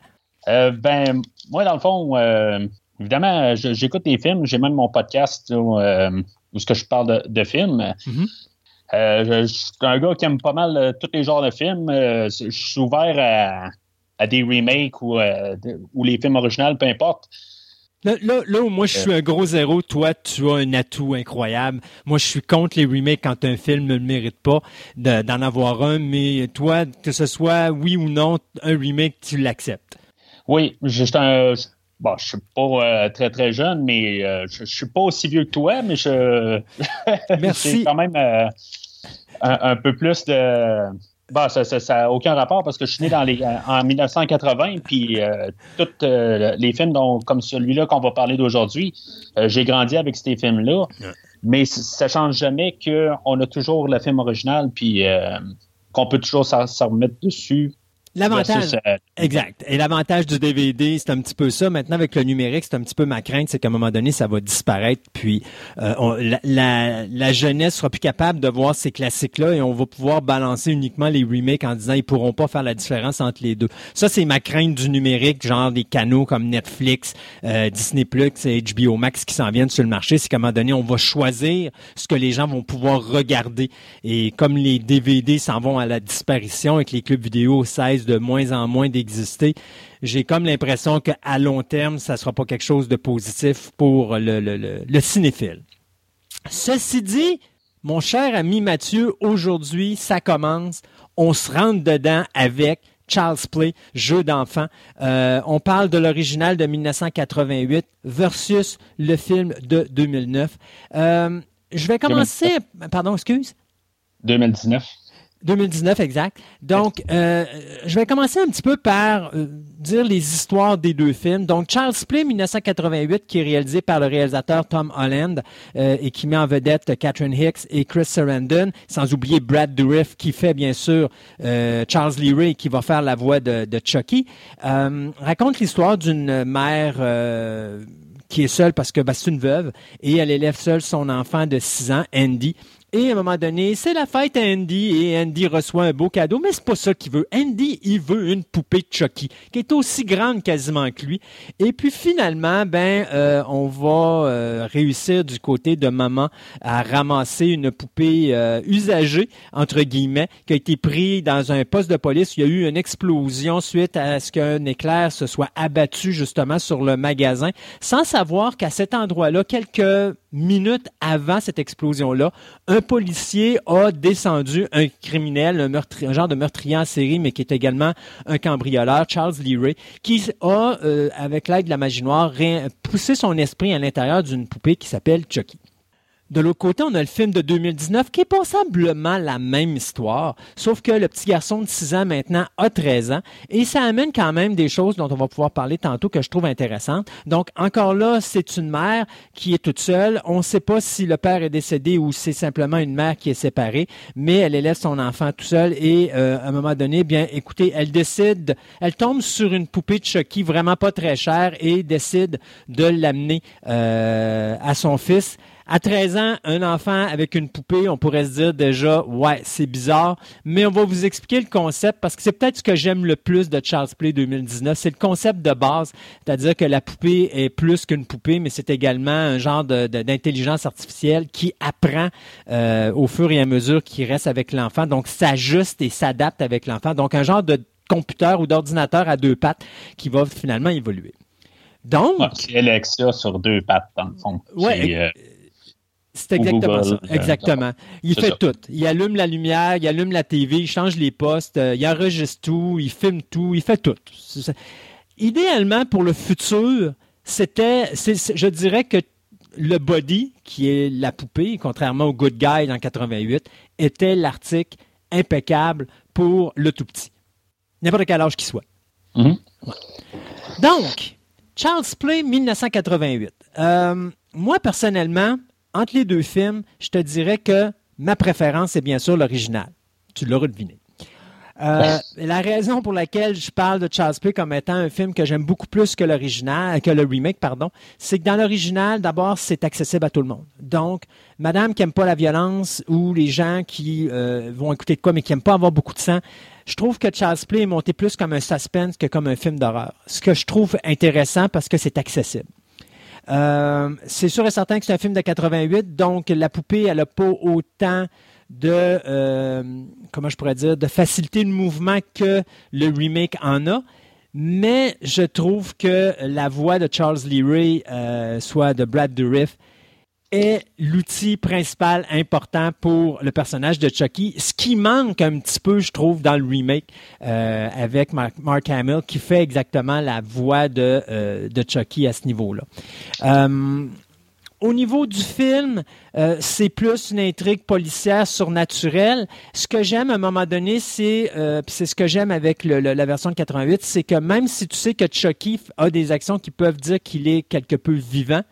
Euh, ben, moi, dans le fond, évidemment, j'écoute des films. J'ai même mon podcast où, où ce que je parle de, de films. Mhm. Euh, je, je suis un gars qui aime pas mal tous les genres de films. Je suis ouvert à, à des remakes ou, euh, ou les films originaux, peu importe. Là, là, là où moi je suis un gros zéro, toi tu as un atout incroyable. Moi je suis contre les remakes quand un film ne le mérite pas de- d'en avoir un, mais toi, que ce soit oui ou non, un remake, tu l'acceptes. Oui, suis un. Bon, je suis pas euh, très très jeune, mais euh, je, je suis pas aussi vieux que toi, mais je. Merci. J'ai quand même euh, un, un peu plus de. Bon, ça n'a ça, a aucun rapport parce que je suis né dans les, en 1980, puis euh, tous euh, les films dont, comme celui-là qu'on va parler d'aujourd'hui, euh, j'ai grandi avec ces films-là. Mais ça change jamais qu'on a toujours le film original, puis euh, qu'on peut toujours s'en remettre dessus. L'avantage, euh, Exact. Et l'avantage du DVD, c'est un petit peu ça. Maintenant, avec le numérique, c'est un petit peu ma crainte, c'est qu'à un moment donné, ça va disparaître. Puis euh, on- la, la, la jeunesse sera plus capable de voir ces classiques-là et on va pouvoir balancer uniquement les remakes en disant ils pourront pas faire la différence entre les deux. Ça, c'est ma crainte du numérique, genre des canaux comme Netflix, euh, Disney Plus et HBO Max qui s'en viennent sur le marché. C'est qu'à un moment donné, on va choisir ce que les gens vont pouvoir regarder. Et comme les DVD s'en vont à la disparition et que les clubs vidéo cessent de moins en moins d'exister, j'ai comme l'impression qu'à long terme, ça sera pas quelque chose de positif pour le, le, le, le cinéphile. Ceci dit, mon cher ami Mathieu, aujourd'hui, ça commence. On se rentre dedans avec Child's Play, jeu d'enfant. Euh, on parle de l'original de 1988 versus le film de 2009. Euh, je vais commencer. Pardon, excuse? 2019. 2019, exact. Donc, euh, je vais commencer un petit peu par euh, dire les histoires des deux films. Donc, Charles Play, 1988, qui est réalisé par le réalisateur Tom Holland euh, et qui met en vedette Catherine Hicks et Chris Sarandon, sans oublier Brad Dourif, qui fait bien sûr euh, Charles Lee Ray, qui va faire la voix de, de Chucky, euh, raconte l'histoire d'une mère... euh, qui est seule parce que ben, c'est une veuve et elle élève seule son enfant de 6 ans, Andy. Et à un moment donné, c'est la fête à Andy et Andy reçoit un beau cadeau, mais c'est pas ça qu'il veut. Andy, il veut une poupée de Chucky qui est aussi grande quasiment que lui. Et puis finalement, ben, euh, on va euh, réussir du côté de maman à ramasser une poupée euh, usagée entre guillemets qui a été prise dans un poste de police. Il y a eu une explosion suite à ce qu'un éclair se soit abattu justement sur le magasin, sans savoir qu'à cet endroit-là, quelques minutes avant cette explosion-là, un policier a descendu un criminel, un, genre de meurtrier en série, mais qui est également un cambrioleur, Charles Lee Ray, qui a, euh, avec l'aide de la magie noire, poussé son esprit à l'intérieur d'une poupée qui s'appelle Chucky. De l'autre côté, on a le film de 2019 qui est passablement la même histoire, sauf que le petit garçon de 6 ans maintenant a 13 ans et ça amène quand même des choses dont on va pouvoir parler tantôt que je trouve intéressantes. Donc encore là, c'est une mère qui est toute seule. On ne sait pas si le père est décédé ou c'est simplement une mère qui est séparée, mais elle élève son enfant tout seul et euh, à un moment donné, bien écoutez, elle décide, elle tombe sur une poupée de Chucky vraiment pas très chère et décide de l'amener euh, à son fils. À 13 ans, un enfant avec une poupée, on pourrait se dire déjà, ouais, c'est bizarre, mais on va vous expliquer le concept parce que c'est peut-être ce que j'aime le plus de Charles Play 2019. C'est le concept de base, c'est-à-dire que la poupée est plus qu'une poupée, mais c'est également un genre de- de- d'intelligence artificielle qui apprend euh, au fur et à mesure qu'il reste avec l'enfant, donc s'ajuste et s'adapte avec l'enfant. Donc un genre de computer ou d'ordinateur à deux pattes qui va finalement évoluer. Donc, Ouais, c'est Alexa sur deux pattes, dans le fond. Ouais, euh, C'est exactement Google, ça. euh, Exactement. Il fait ça. tout. Il allume la lumière, il allume la TV, il change les postes, euh, il enregistre tout, il filme tout, il fait tout. Idéalement, pour le futur, c'était, je dirais que le body, qui est la poupée, contrairement au Good Guy dans 88, était l'article impeccable pour le tout petit. N'importe quel âge qu'il soit. Mhm. Donc, Charles Play 1988. Euh, moi, personnellement, entre les deux films, je te dirais que ma préférence est bien sûr l'original. Tu l'auras deviné. Euh, la raison pour laquelle je parle de Charles Play comme étant un film que j'aime beaucoup plus que l'original, que le remake, pardon, c'est que dans l'original, d'abord, c'est accessible à tout le monde. Donc, madame qui aime pas la violence ou les gens qui euh, vont écouter de quoi mais qui aiment pas avoir beaucoup de sang, je trouve que Charles Play est monté plus comme un suspense que comme un film d'horreur. Ce que je trouve intéressant parce que c'est accessible. Euh, c'est sûr et certain que c'est un film de 88, donc la poupée, elle n'a pas autant de, euh, comment je pourrais dire, de facilité de mouvement que le remake en a. Mais je trouve que la voix de Charles Lee Ray, euh, soit de Brad Dourif, est l'outil principal important pour le personnage de Chucky. Ce qui manque un petit peu, je trouve, dans le remake euh, avec Mark, Hamill, qui fait exactement la voix de, euh, Chucky à ce niveau-là. Euh, au niveau du film, c'est plus une intrigue policière surnaturelle. Ce que j'aime à un moment donné, c'est ce que j'aime avec la version de 88, c'est que même si tu sais que Chucky a des actions qui peuvent dire qu'il est quelque peu vivant,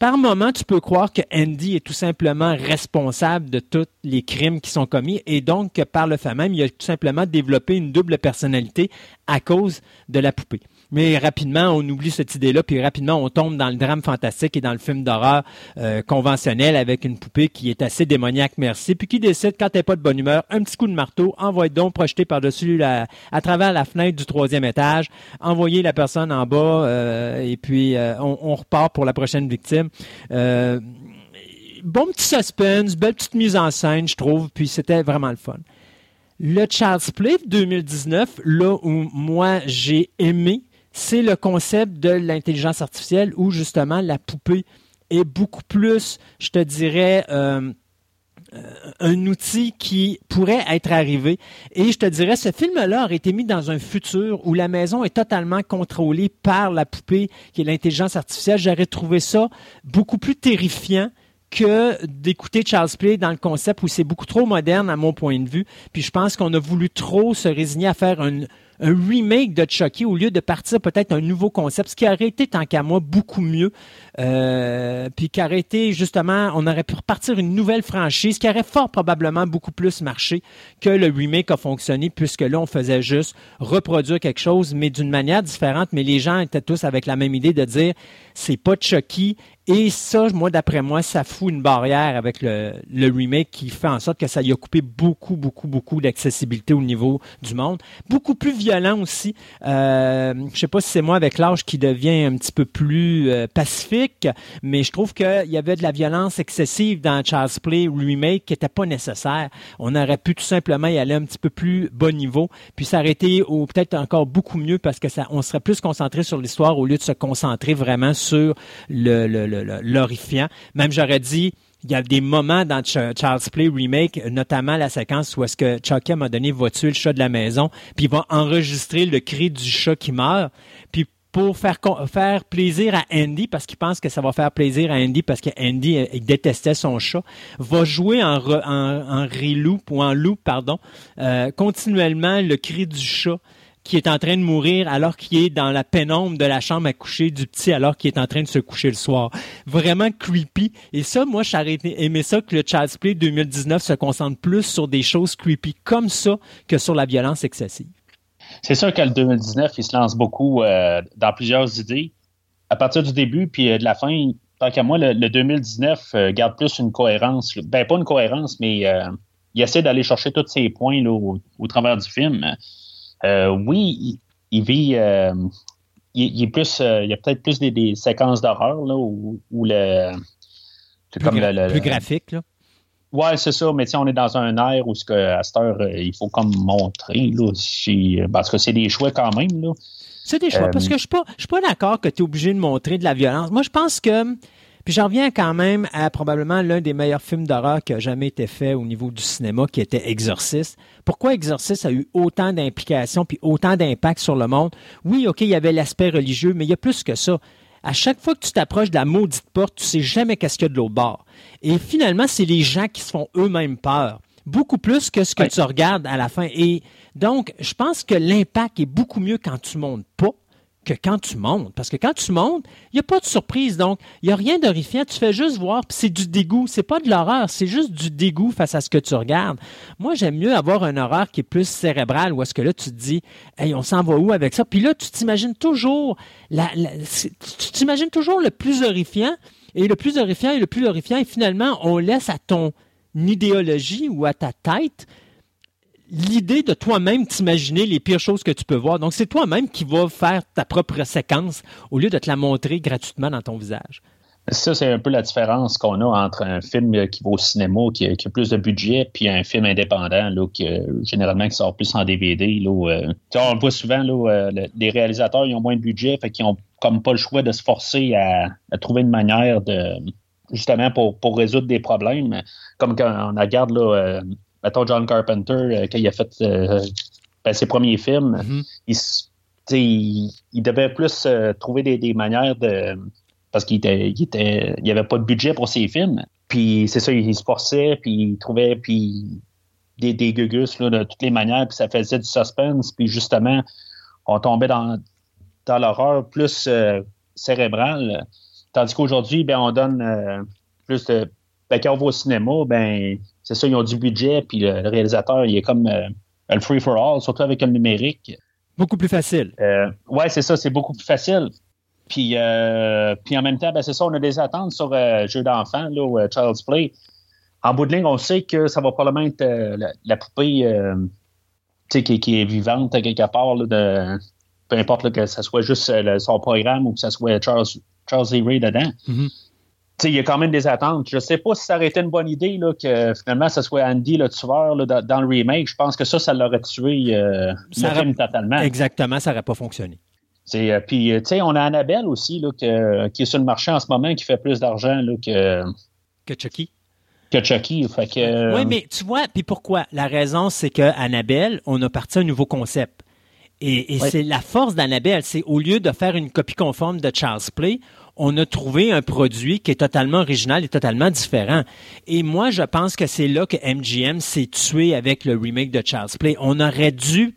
par moment, tu peux croire que Andy est tout simplement responsable de tous les crimes qui sont commis et donc que par le fait même, il a tout simplement développé une double personnalité à cause de la poupée. Mais rapidement, on oublie cette idée-là, puis rapidement, on tombe dans le drame fantastique et dans le film d'horreur euh, conventionnel avec une poupée qui est assez démoniaque, merci, puis qui décide, quand elle pas de bonne humeur, un petit coup de marteau, envoie donc projeter par-dessus, la, à travers la fenêtre du troisième étage, envoyer la personne en bas, euh, et puis euh, on, repart pour la prochaine victime. Bon petit suspense, belle petite mise en scène, je trouve, puis c'était vraiment le fun. Le Child's Play 2019, là où moi j'ai aimé, c'est le concept de l'intelligence artificielle où justement la poupée est beaucoup plus, je te dirais, euh, euh, un outil qui pourrait être arrivé. Et je te dirais, ce film-là aurait été mis dans un futur où la maison est totalement contrôlée par la poupée qui est l'intelligence artificielle. J'aurais trouvé ça beaucoup plus terrifiant que d'écouter Charles Play dans le concept où c'est beaucoup trop moderne à mon point de vue. Puis je pense qu'on a voulu trop se résigner à faire un, un remake de Chucky au lieu de partir peut-être un nouveau concept, ce qui aurait été tant qu'à moi beaucoup mieux. Euh, puis qui aurait été justement, on aurait pu repartir une nouvelle franchise qui aurait fort probablement beaucoup plus marché que le remake a fonctionné puisque là on faisait juste reproduire quelque chose mais d'une manière différente. Mais les gens étaient tous avec la même idée de dire c'est pas Chucky Et ça, moi, d'après moi, ça fout une barrière avec le, le, remake qui fait en sorte que ça y a coupé beaucoup, beaucoup, beaucoup d'accessibilité au niveau du monde. Beaucoup plus violent aussi. Euh, je sais pas si c'est moi avec l'âge qui devient un petit peu plus euh, pacifique, mais je trouve qu'il y avait de la violence excessive dans Child's Play remake qui n'était pas nécessaire. On aurait pu tout simplement y aller un petit peu plus bas niveau, puis s'arrêter ou peut-être encore beaucoup mieux parce que ça, on serait plus concentré sur l'histoire au lieu de se concentrer vraiment sur le, le l'horrifiant. Même j'aurais dit, il y a des moments dans Child's Play Remake, notamment la séquence où est-ce que Chucky m'a donné va tuer le chat de la maison, puis il va enregistrer le cri du chat qui meurt, puis pour faire, plaisir à Andy, parce qu'il pense que ça va faire plaisir à Andy, parce que Andy euh, détestait son chat, va jouer en, en, en reloop, ou en loop, pardon, euh, continuellement le cri du chat qui est en train de mourir alors qu'il est dans la pénombre de la chambre à coucher du petit alors qu'il est en train de se coucher le soir. Vraiment creepy. Et ça, moi, j'aurais aimé ça que le Child's Play 2019 se concentre plus sur des choses creepy comme ça que sur la violence excessive. C'est sûr que le 2019, il se lance beaucoup euh, dans plusieurs idées. À partir du début puis euh, de la fin, tant qu'à moi, le, 2019 euh, garde plus une cohérence. Ben, pas une cohérence, mais il essaie d'aller chercher tous ces points au travers du film. Euh, oui, il, vit. Euh, il, est plus. Euh, il y a peut-être plus des, séquences d'horreur, là, où, le. C'est comme le, plus graphique, là. Ouais, c'est ça, mais on est dans un air où ce que, à cette heure, il faut comme montrer, là, parce que c'est des choix quand même, là. C'est des choix, parce que je suis pas, je suis pas d'accord que tu es obligé de montrer de la violence. Moi, je pense que puis j'en reviens quand même à probablement l'un des meilleurs films d'horreur qui a jamais été fait au niveau du cinéma, qui était Exorcist. Pourquoi Exorcist a eu autant d'implications puis autant d'impact sur le monde? Oui, OK, il y avait l'aspect religieux, mais il y a plus que ça. À chaque fois que tu t'approches de la maudite porte, tu sais jamais qu'est-ce qu'il y a de l'autre bord. Et finalement, c'est les gens qui se font eux-mêmes peur. Beaucoup plus que ce que tu regardes à la fin. Et donc, je pense que l'impact est beaucoup mieux quand tu montes pas que quand tu montes. Parce que quand tu montes, il n'y a pas de surprise. Donc, il n'y a rien d'horrifiant. Tu fais juste voir, c'est du dégoût. C'est pas de l'horreur, c'est juste du dégoût face à ce que tu regardes. Moi, j'aime mieux avoir un horreur qui est plus cérébral, où est-ce que là, tu te dis, hey, on s'en va où avec ça? Puis là, tu t'imagines toujours, la, tu t'imagines toujours le plus horrifiant, et le plus horrifiant et le plus horrifiant, et finalement, on laisse à ton idéologie ou à ta tête l'idée de toi-même t'imaginer les pires choses que tu peux voir. Donc, c'est toi-même qui vas faire ta propre séquence au lieu de te la montrer gratuitement dans ton visage. Ça, c'est un peu la différence qu'on a entre un film qui va au cinéma, qui a, plus de budget, puis un film indépendant, qui, généralement, qui sort plus en DVD. Là, euh, on le voit souvent, euh, les réalisateurs, ils ont moins de budget, fait qu'ils ont comme pas le choix de se forcer à, trouver une manière de justement pour, pour résoudre des problèmes. Comme quand on regarde là, euh, mettons John Carpenter, euh, quand il a fait euh, ben, ses premiers films, mm-hmm. il, devait plus euh, trouver des, manières de. Parce qu'il était, il était, il avait pas de budget pour ses films. Puis c'est ça, il, se forçait, puis il trouvait puis des, des gugus là, de toutes les manières, puis ça faisait du suspense. Puis justement, on tombait dans, dans l'horreur plus cérébrale. Tandis qu'aujourd'hui, ben, on donne plus de. Ben, quand on va au cinéma, ben, c'est ça, ils ont du budget, puis le, réalisateur, il est comme euh, un free for all, surtout avec le numérique. Beaucoup plus facile. Euh, ouais, c'est ça, c'est beaucoup plus facile. Puis, euh, puis en même temps, ben, c'est ça, on a des attentes sur euh, jeu d'enfant, là, Child's Play. En bout de ligne, on sait que ça va probablement être la, poupée qui, qui, est vivante quelque part, de, peu importe que ce soit juste son programme ou que ce soit Charles, Charles E. Ray dedans. Mm-hmm il y a quand même des attentes. Je ne sais pas si ça aurait été une bonne idée là, que finalement ce soit Andy le tueur là, dans, le remake. Je pense que ça, ça l'aurait tué euh, le film totalement. Exactement, ça n'aurait pas fonctionné. Euh, puis, euh, tu sais, on a Annabelle aussi là, qui est sur le marché en ce moment qui fait plus d'argent que. Que Chucky. Que Chucky. Fait que, oui, mais tu vois, puis pourquoi? La raison, c'est que Annabelle, on a parti un nouveau concept. Et, c'est la force d'Annabelle, c'est au lieu de faire une copie conforme de Charles Play, on a trouvé un produit qui est totalement original et totalement différent. Et moi, je pense que c'est là que MGM s'est tué avec le remake de Charles Play. On aurait dû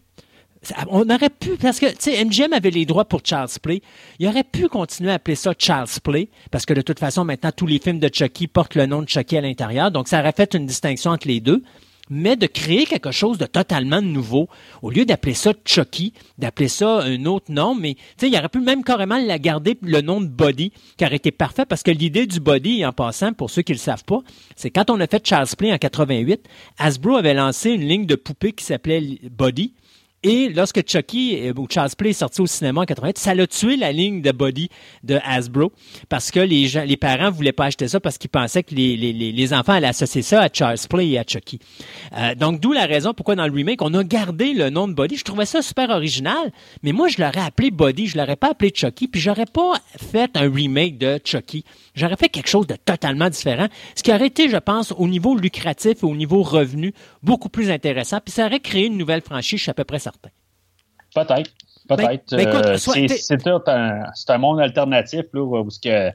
on aurait pu, parce que, tu sais, MGM avait les droits pour Charles Play. Il aurait pu continuer à appeler ça Charles Play, parce que de toute façon, maintenant, tous les films de Chucky portent le nom de Chucky à l'intérieur. Donc, ça aurait fait une distinction entre les deux. Mais de créer quelque chose de totalement nouveau. Au lieu d'appeler ça Chucky, d'appeler ça un autre nom, mais il aurait pu même carrément la garder le nom de Body, qui aurait été parfait, parce que l'idée du Body, en passant, pour ceux qui le savent pas, c'est quand on a fait Charles Play en 88, Hasbro avait lancé une ligne de poupées qui s'appelait Body. Et lorsque Chucky euh, ou Charles Play est sorti au cinéma en 88, ça l'a tué la ligne de body de Hasbro parce que les, gens, les parents voulaient pas acheter ça parce qu'ils pensaient que les, les, les enfants allaient associer ça à Charles Play et à Chucky. Euh, donc, d'où la raison pourquoi dans le remake, on a gardé le nom de Body. Je trouvais ça super original, mais moi, je l'aurais appelé Body, je l'aurais pas appelé Chucky, puis j'aurais pas fait un remake de Chucky. J'aurais fait quelque chose de totalement différent, ce qui aurait été, je pense, au niveau lucratif et au niveau revenu, beaucoup plus intéressant, puis ça aurait créé une nouvelle franchise, je suis à peu près certain. Peut-être. Peut-être. Ben, ben, Euh, c'est un, monde alternatif là, où ce que,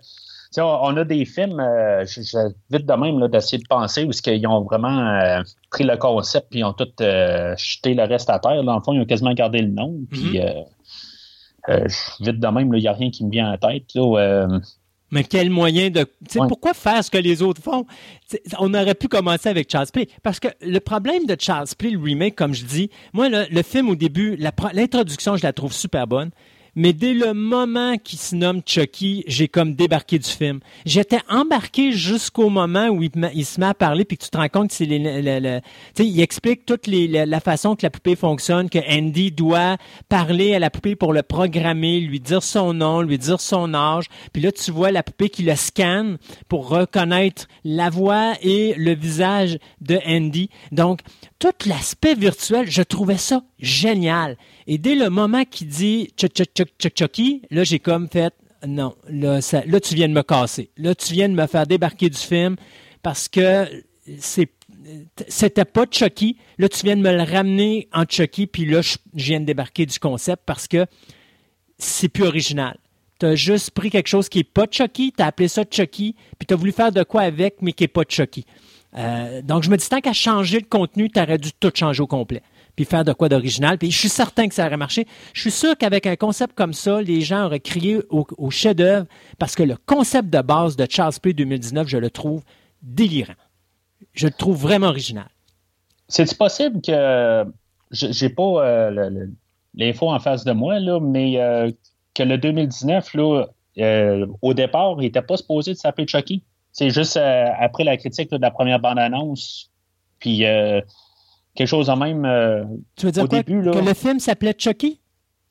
on a des films, euh, je- je- vite de même, d'essayer de penser, où ce qu'ils ont vraiment euh, pris le concept puis ils ont tout euh, jeté le reste à terre. Dans le fond, ils ont quasiment gardé le nom. Puis, Mm-hmm. euh, euh, je- vite de même, il n'y a rien qui me vient en tête. Là, euh, Mais quel moyen de. Ouais. Pourquoi faire ce que les autres font? On aurait pu commencer avec Charles Play. Parce que le problème de Charles Play, le remake, comme je dis, moi, le, le film au début, l'introduction, je la trouve super bonne. Mais dès le moment qu'il se nomme Chucky, j'ai comme débarqué du film. J'étais embarqué jusqu'au moment où il, il se met à parler puis tu te rends compte que c'est le- il explique toute la, la façon que la poupée fonctionne, que Andy doit parler à la poupée pour le programmer, lui dire son nom, lui dire son âge. Puis là, tu vois la poupée qui le scanne pour reconnaître la voix et le visage de Andy. Donc, tout l'aspect virtuel, je trouvais ça génial. Et dès le moment qu'il dit Chuck, Chuck, Chuck, Chucky, là, j'ai comme fait non, là, ça- là, tu viens de me casser. Là, tu viens de me faire débarquer du film parce que c'est c'était pas Chucky. Là, tu viens de me le ramener en Chucky, puis là, je viens de débarquer du concept parce que c'est plus original. Tu as juste pris quelque chose qui est pas Chucky, tu as appelé ça Chucky, puis tu as voulu faire de quoi avec, mais qui est pas Chucky. Euh, donc, je me dis, tant qu'à changer le contenu, tu aurais dû tout changer au complet, puis faire de quoi d'original. Puis je suis certain que ça aurait marché. Je suis sûr qu'avec un concept comme ça, les gens auraient crié au, chef-d'œuvre, parce que le concept de base de Charles Play 2019, je le trouve délirant. Je le trouve vraiment original. C'est possible que j'ai pas euh, l'info en face de moi, là, mais euh, que le 2019, là, euh, au départ, il n'était pas supposé de s'appeler Chucky. C'est juste après la critique de la première bande-annonce, puis quelque chose en même. euh, Tu veux dire Au quoi? début, là- que le film s'appelait Chucky?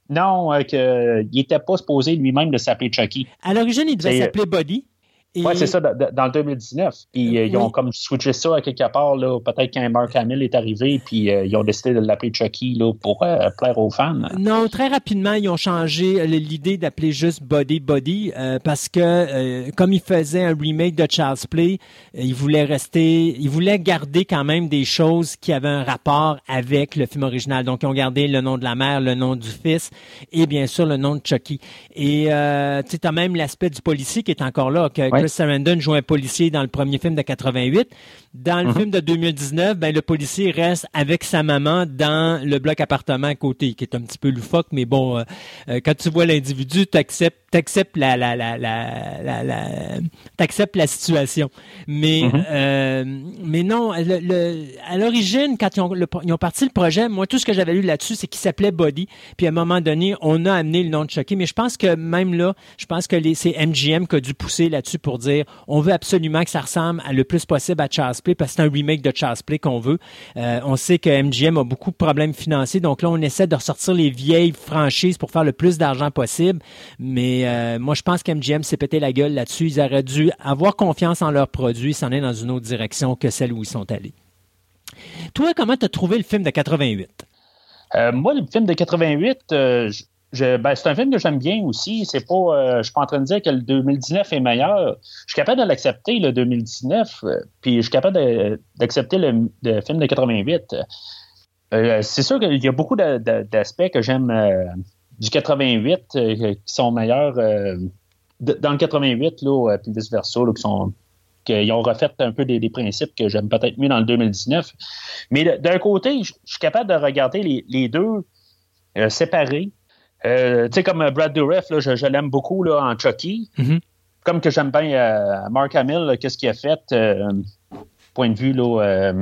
non, euh, qu'il n'était pas supposé lui-même de s'appeler Chucky. À l'origine, il devait C'est- s'appeler Body. Et- Oui, c'est ça, dans le 2019. Puis euh, ils ont comme switché ça à quelque part, là, peut-être quand Mark Hamill est arrivé, puis euh, ils ont décidé de l'appeler Chucky là, pour euh, plaire aux fans. Non, très rapidement, ils ont changé euh, l'idée d'appeler juste Body Body euh, parce que euh, comme ils faisaient un remake de Child's Play, ils voulaient rester, ils voulaient garder quand même des choses qui avaient un rapport avec le film original. Donc, ils ont gardé le nom de la mère, le nom du fils et bien sûr le nom de Chucky. Et euh, tu as même l'aspect du policier qui est encore là. Que. Chris Sarandon joue un policier dans le premier film de 88. Dans le film de 2019, ben, le policier reste avec sa maman dans le bloc appartement à côté, qui est un petit peu loufoque, mais bon, euh, euh, quand tu vois l'individu, tu acceptes la, la, la, la, la, la- t'acceptes la situation. Mais, euh, mais non, le- le- à l'origine, quand ils ont, le- ils ont parti le projet, moi, tout ce que j'avais lu là-dessus, c'est qu'il s'appelait Body. Puis à un moment donné, on a amené le nom de Chucky. Mais je pense que même là, je pense que c'est MGM qui a dû pousser là-dessus pour dire on veut absolument que ça ressemble le plus possible à Charles Play parce que c'est un remake de Charles Play qu'on veut. Euh, on sait que MGM a beaucoup de problèmes financiers, donc là, on essaie de ressortir les vieilles franchises pour faire le plus d'argent possible. Mais euh, moi, je pense qu'MGM s'est pété la gueule là-dessus. Ils auraient dû avoir confiance en leurs produits, s'en est dans une autre direction que celle où ils sont allés. Toi, comment t'as trouvé le film de 88? Euh, moi, le film de 88, euh, je- je- ben, c'est un film que j'aime bien aussi. C'est pas, euh, je suis pas en train de dire que le 2019 est meilleur. Je suis capable de l'accepter, le 2019, euh, puis je suis capable d'accepter le, film de 88. Euh, c'est sûr qu'il y a beaucoup d'aspects que j'aime du 88 euh, qui sont meilleurs dans le 88, là, puis vice-versa, qui sont qu'ils ont refait un peu des, principes que j'aime peut-être mieux dans le 2019. Mais d'un côté, je suis capable de regarder les, deux séparés. Euh, tu sais, comme Brad Dourif, là, je, je l'aime beaucoup là, en Chucky. Mhm. Comme que j'aime bien euh, Mark Hamill, qu'est-ce qu'il a fait, euh, point de vue là, euh,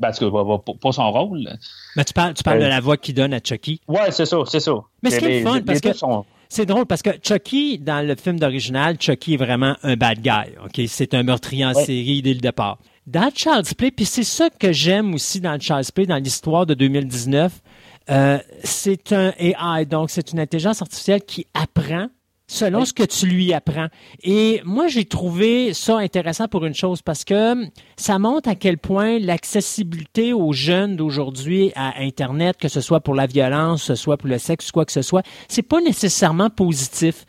Ben, pas son rôle. Mais tu parles, tu parles Euh, de la voix qu'il donne à Chucky. Ouais, c'est ça, c'est ça. Mais ce qui est fun, les- parce les que- sont- C'est drôle parce que Chucky, dans le film d'original, Chucky est vraiment un bad guy. Ok, C'est un meurtrier en Ouais. série dès le départ. Dans Child's Play, puis c'est ça que j'aime aussi dans Child's Play, dans l'histoire de 2019, euh, c'est un AI, donc c'est une intelligence artificielle qui apprend selon Oui. ce que tu lui apprends. Et moi, j'ai trouvé ça intéressant pour une chose parce que ça montre à quel point l'accessibilité aux jeunes d'aujourd'hui à Internet, que ce soit pour la violence, que ce soit pour le sexe, quoi que ce soit, c'est pas nécessairement positif.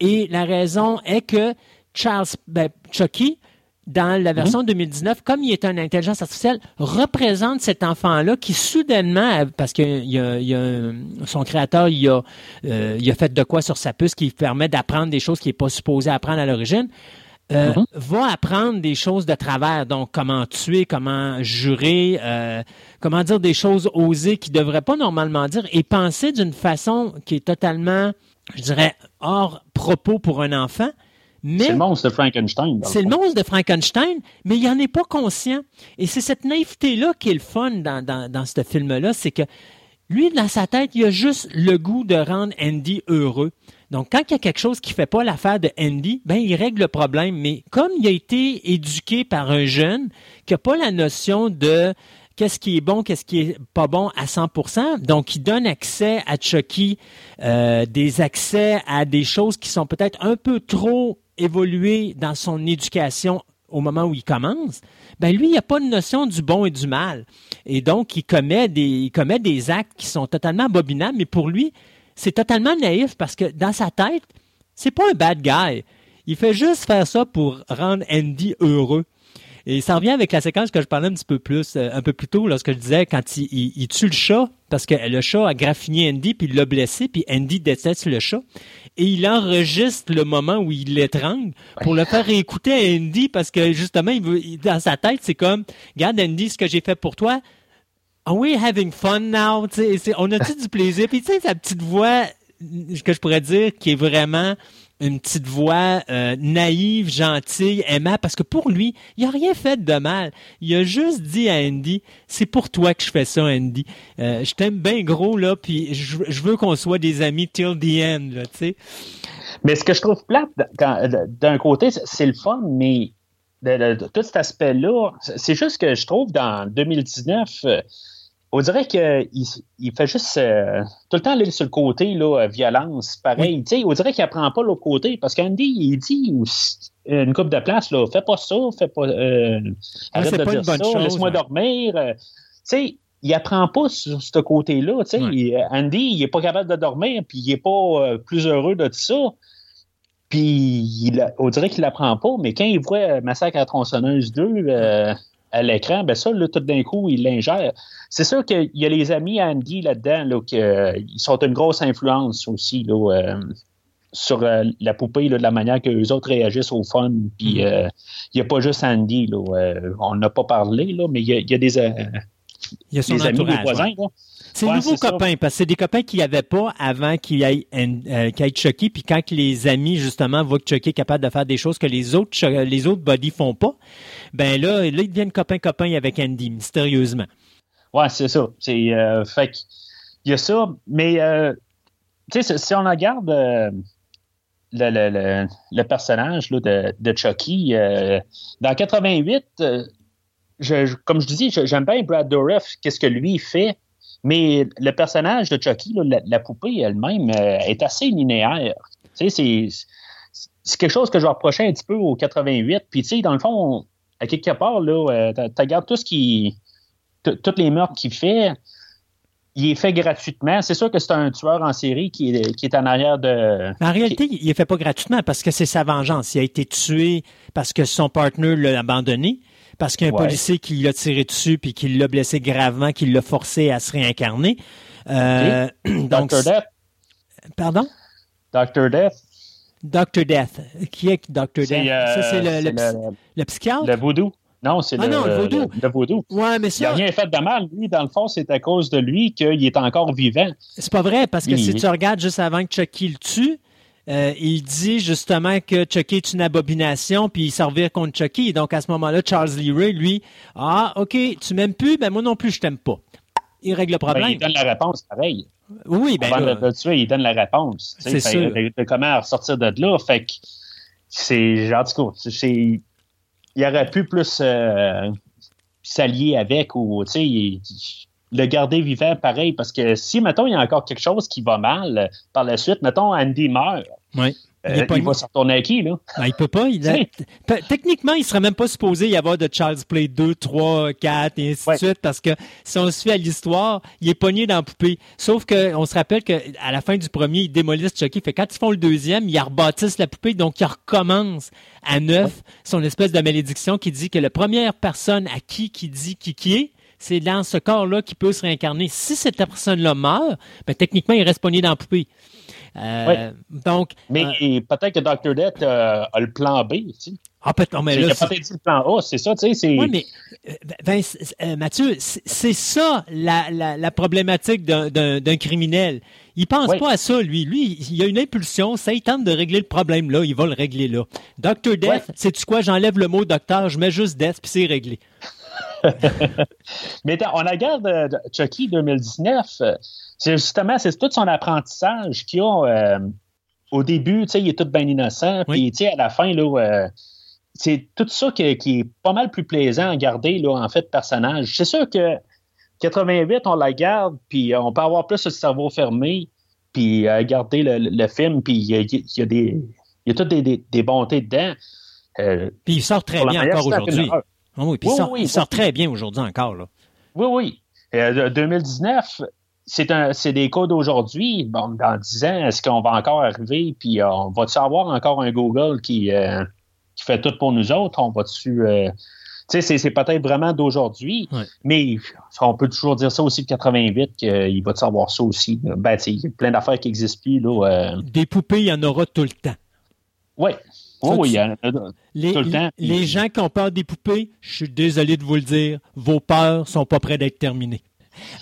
Et la raison est que Charles, ben, Chucky, dans la version 2019, comme il est une intelligence artificielle, représente cet enfant-là qui soudainement, parce que il a- il son créateur, il a, euh, il a fait de quoi sur sa puce qui permet d'apprendre des choses qu'il n'est pas supposé apprendre à l'origine, euh, va apprendre des choses de travers. Donc, comment tuer, comment jurer, euh, comment dire des choses osées qu'il ne devrait pas normalement dire et penser d'une façon qui est totalement, je dirais, hors propos pour un enfant. Mais C'est le monstre de Frankenstein. c'est le monstre de Frankenstein, mais il n'en est pas conscient. Et c'est cette naïveté-là qui est le fun dans, dans, dans ce film-là, c'est que lui, dans sa tête, il a juste le goût de rendre Andy heureux. Donc, quand il y a quelque chose qui fait pas l'affaire de Andy, ben, il règle le problème. Mais comme il a été éduqué par un jeune qui n'a pas la notion de qu'est-ce qui est bon, qu'est-ce qui est pas bon à 100%. Donc, il donne accès à Chucky, euh, des accès à des choses qui sont peut-être un peu trop évoluées dans son éducation au moment où il commence. Ben lui, il n'a pas de notion du bon et du mal. Et donc, il commet des, il commet des actes qui sont totalement abominables, mais pour lui, c'est totalement naïf parce que dans sa tête, c'est pas un bad guy. Il fait juste faire ça pour rendre Andy heureux. Et ça revient avec la séquence que je parlais un petit peu plus, euh, un peu plus tôt, lorsque je disais quand il, tue le chat, parce que le chat a graffiné Andy, puis il l'a blessé, puis Andy déteste le chat. Et il enregistre le moment où il l'étrangle pour le faire écouter à Andy, parce que justement, il veut, dans sa tête, c'est comme, regarde Andy, ce que j'ai fait pour toi, Are we having fun now? On a-tu du plaisir? Puis tu sais, sa petite voix, que je pourrais dire, qui est vraiment une petite voix euh, naïve, gentille, aimable, parce que pour lui, il a rien fait de mal. Il a juste dit à Andy, c'est pour toi que je fais ça, Andy. Euh, je t'aime bien gros, là, puis je, je veux qu'on soit des amis till the end, là, tu sais. Mais ce que je trouve plate, quand- d'un côté, c'est- le fun, mais de, de- de tout cet aspect-là, c'est juste que je trouve dans 2019, euh, on dirait qu'il il fait juste euh, tout le temps aller sur le côté, là, euh, violence, pareil. On dirait qu'il apprend pas l'autre côté, parce qu'Andy, il dit euh, une coupe de place, là, fais pas ça, fais pas. euh, arrête de pas dire ça, laisse-moi hein. dormir. euh, sais, il apprend pas sur ce côté-là. Tu sais, Ouais. Andy, il est pas capable de dormir, puis il est pas plus heureux de ça. Puis il, on dirait qu'il l'apprend pas, mais quand il voit Massacre à la tronçonneuse 2 euh, à l'écran, ben ça, là, tout d'un coup, il l'ingère. C'est sûr qu'il y a les amis Andy là-dedans, là, qui euh, ils sont une grosse influence aussi là, euh, sur euh, la poupée, là, de la manière que les autres réagissent au fun. Puis Mm-hmm. il n'y a pas juste Andy, là, on n'a pas parlé, là, mais il y a, il y a des, Il y a son des amis, des voisins. ouais. C'est Ouais, nouveaux ça. copains, parce que c'est des copains qu'il n'y avait pas avant qu'il ait, euh, Chucky. Puis quand les amis, justement, voient que Chucky est capable de faire des choses que les autres, les autres buddies font pas, ben là, là, ils deviennent copains-copains avec Andy, mystérieusement. Ouais, c'est ça. C'est, euh, fait il y a ça, mais euh, tu sais, si- on regarde euh, le, le, le, le personnage là, de, de Chucky, dans 88, euh, je, je- comme je disais, je- j'aime bien Brad Dourif, qu'est-ce que lui fait, mais le personnage de Chucky, là, la, la poupée elle-même, euh, est assez linéaire. Tu sais, c'est, c'est quelque chose que je reprochais un petit peu au 88. Puis, tu sais, dans le fond, à quelque part, là, euh, t'as regardes tout ce qui t- tous les meurtres qu'il fait, il est fait gratuitement. C'est sûr que c'est un tueur en série qui est, qui est en arrière de. Mais en réalité, il ne fait pas gratuitement parce que c'est sa vengeance. Il a été tué parce que son partner l'a abandonné, parce qu'il y a un Ouais. policier qui l'a tiré dessus puis qui l'a blessé gravement, qui l'a forcé à se réincarner. Euh, donc, Dr. Death? pardon? Dr. Death? Dr. Death. Qui est Dr. Death? C'est euh, ça, c'est le, le, psy- le, le psychiatre? le voodoo. Non, c'est Ah le, non, le vaudou. le- le vaudou. Ouais, mais Il n'a rien fait de mal. Lui, dans le fond, c'est à cause de lui qu'il est encore vivant. c'est pas vrai parce que si tu regardes juste avant que Chucky le tue, euh, il dit justement que Chucky est une abomination, puis il servir contre Chucky. Donc, à ce moment-là, Charles Lee Ray, lui, ah, OK, tu m'aimes plus, ben moi non plus, je t'aime pas. Il règle le Ben, problème. il donne la réponse, pareil. oui, ben Avant là, de le tuer, il donne la réponse. C'est sûr. De, de comment ressortir de là. Fait que c'est. C'est. Il aurait pu plus euh, s'allier avec ou, tu sais, il- le garder vivant pareil. Parce que si, mettons, il y a encore quelque chose qui va mal euh, par la suite, mettons, Andy meurt. Ouais. Il euh, est il, pas- va se retourner à qui, là? ben, il peut pas. Il a- Techniquement, il serait même pas supposé y avoir de Child's Play 2, 3, 4 et ainsi Ouais. de suite parce que si on se fie à l'histoire, il est pogné dans la poupée. Sauf que on se rappelle qu'à la fin du premier, ils démolissent Chucky. Fait quand ils font le deuxième, ils rebâtissent la poupée, donc ils recommencent à neuf son espèce de malédiction qui dit que la première personne à qui qui dit qui qui est, c'est dans ce corps-là qui peut se réincarner. Si cette personne-là meurt, ben, techniquement, il reste pogné dans la poupée. Euh, Donc, Mais euh, peut-être que Dr. Death euh, a le plan B, tu sais. ah, peut- oh, mais là, c'est- peut-être dit le plan A, c'est ça, tu sais. c'est- Oui, mais Mathieu, c'est c'est ça la, la, la problématique d'un- criminel. Il pense Oui. pas à ça, lui. Lui, il a une impulsion, ça, il tente de régler le problème là, il va le régler là. Dr. Death, Ouais. sais-tu quoi, j'enlève le mot docteur, je mets juste Death, puis c'est réglé. Mais on regarde euh, de- Chucky 2019, euh, c'est justement, c'est tout son apprentissage qu'il a euh, au début, tu sais, il est tout bien innocent, Oui. puis tu sais, à la fin, là, euh, c'est tout ça qui, qui est pas mal plus plaisant à garder, là, en fait, personnage. C'est sûr que 88, on la garde, puis euh, on peut avoir plus le cerveau fermé, puis euh, garder le, film, puis il y a, il y a des... Il y a toutes des, des- des bontés dedans. Euh, Puis il sort très la bien encore aujourd'hui. Ah oui, puis il Oui, sort, oui, il oui. sort très bien aujourd'hui encore. Là. Oui, oui. Euh, de- 2019, c'est un, c'est des cas d'aujourd'hui. Bon, dans 10 ans, est-ce qu'on va encore arriver? Puis euh, on va-tu avoir encore un Google qui, euh, qui fait tout pour nous autres? On va-tu. euh, tu sais, c'est, peut-être vraiment d'aujourd'hui, Ouais. mais on peut toujours dire ça aussi de 88, qu'il va-tu avoir ça aussi? Ben, tu sais, il y a plein d'affaires qui n'existent plus, là. euh, Des poupées, il y en aura tout le temps. ouais. Ça, Oui, oui, tu- il y en a- Les, Tout le temps. les gens qui ont peur des poupées, je suis désolé de vous le dire, vos peurs sont pas près d'être terminées.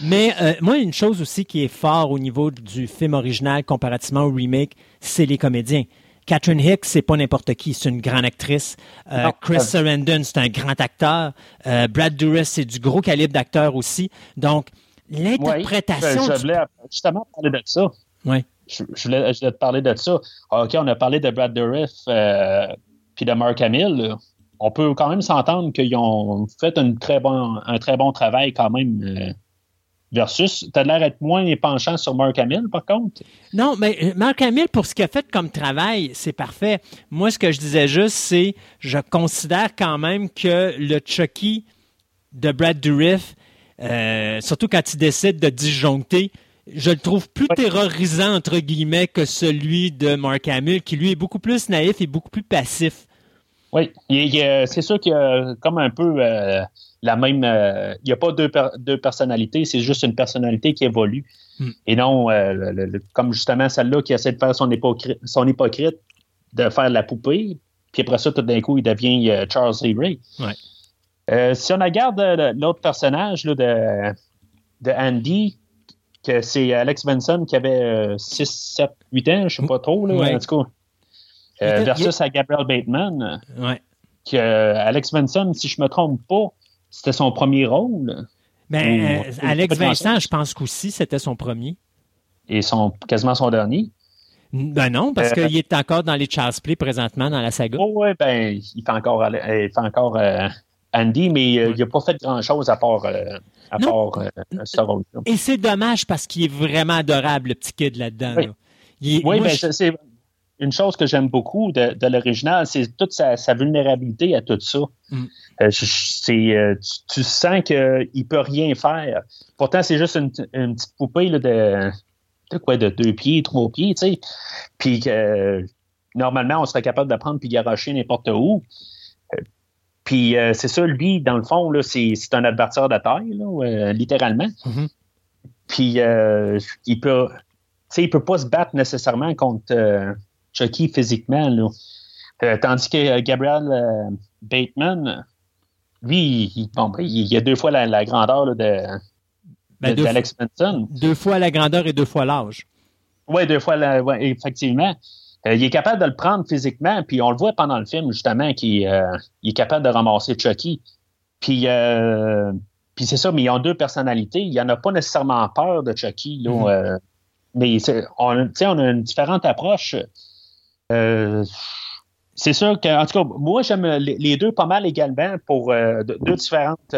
Mais euh, moi, une chose aussi qui est fort au niveau du film original comparativement au remake, c'est les comédiens. Catherine Hicks, c'est pas n'importe qui, c'est une grande actrice. Euh. Chris Sarandon, c'est un grand acteur. Euh, Brad Dourif, c'est du gros calibre d'acteur aussi. Donc, l'interprétation... je, je du- voulais justement parler de ça. Ouais. Je, voulais, te parler de ça. OK, on a parlé de Brad Dourif euh, puis de Mark Hamill. On peut quand même s'entendre qu'ils ont fait un très bon travail quand même. euh, versus, t'as l'air d'être moins penchant sur Mark Hamill, par contre? Non, mais euh, Mark Hamill, pour ce qu'il a fait comme travail, c'est parfait. Moi, ce que je disais juste, c'est je considère quand même que le Chucky de Brad Dourif, euh, surtout quand il décide de disjoncter, je le trouve plus terrorisant, entre guillemets, que celui de Mark Hamill, qui lui est beaucoup plus naïf et beaucoup plus passif. Oui, a- c'est sûr qu'il y a comme un peu euh, la même. euh, il n'y a pas deux, per- deux personnalités, c'est juste une personnalité qui évolue. Hmm. Et non, euh, le- le- le- comme justement celle-là qui essaie de faire son, hypocrite, son hypocrite, de faire la poupée, puis après ça, tout d'un coup, il devient euh, Charles Lee Ray. Ouais. Euh, si on regarde euh, l'autre personnage là, de, de Andy, que c'est Alex Benson qui avait 6, 7, 8 ans, je ne sais pas trop, là, Ouais. en tout cas. Euh, versus à Gabriel Bateman Ouais. que euh, Alex Benson, si je me trompe pas, c'était son premier rôle Ben, Ou- euh, Alex Vincent, je pense qu'aussi, c'était son premier. et son quasiment son dernier. Ben non, parce Euh, qu'il est encore dans les Charles Play présentement dans la saga. Oh ouais, ben il fait encore, il fait encore Andy, mais euh, Ouais. il n'a pas fait grand chose à part, euh, à Non. part euh, ce rôle-là. Et c'est dommage parce qu'il est vraiment adorable, le petit kid là-dedans. Oui. là. Il est- Oui, moi, je- c'est- une chose que j'aime beaucoup de, de l'original, c'est toute sa, sa vulnérabilité à tout ça. Mm. Euh, euh, tu, tu sens qu'il ne peut rien faire. Pourtant, c'est juste une, une petite poupée là, de, de quoi, de deux pieds, trois pieds, tu sais. Puis que euh, normalement, on serait capable de prendre puis garocher n'importe où. Puis euh, c'est ça, lui, dans le fond, là, c'est, c'est un adversaire de taille, là, euh, littéralement. Mhm. Puis euh, il peut, il peut pas se battre nécessairement contre Chucky physiquement. Là. Tandis que Gabriel Bateman, lui, il, bon, ben, il, a deux fois la, la grandeur là, de, Ben, de- d'Alex Benson. deux fois la grandeur et deux fois l'âge. Oui, deux fois, la, ouais, effectivement. Euh, il est capable de le prendre physiquement, puis on le voit pendant le film, justement, qu'il euh, est capable de ramasser Chucky. Puis, euh, puis c'est ça, mais ils ont deux personnalités. Il n'y en a pas nécessairement peur de Chucky. Là, Mhm. euh, mais on, tu sais, on a une différente approche. Euh, c'est sûr que, en tout cas, moi, j'aime les, deux pas mal également pour de- deux différentes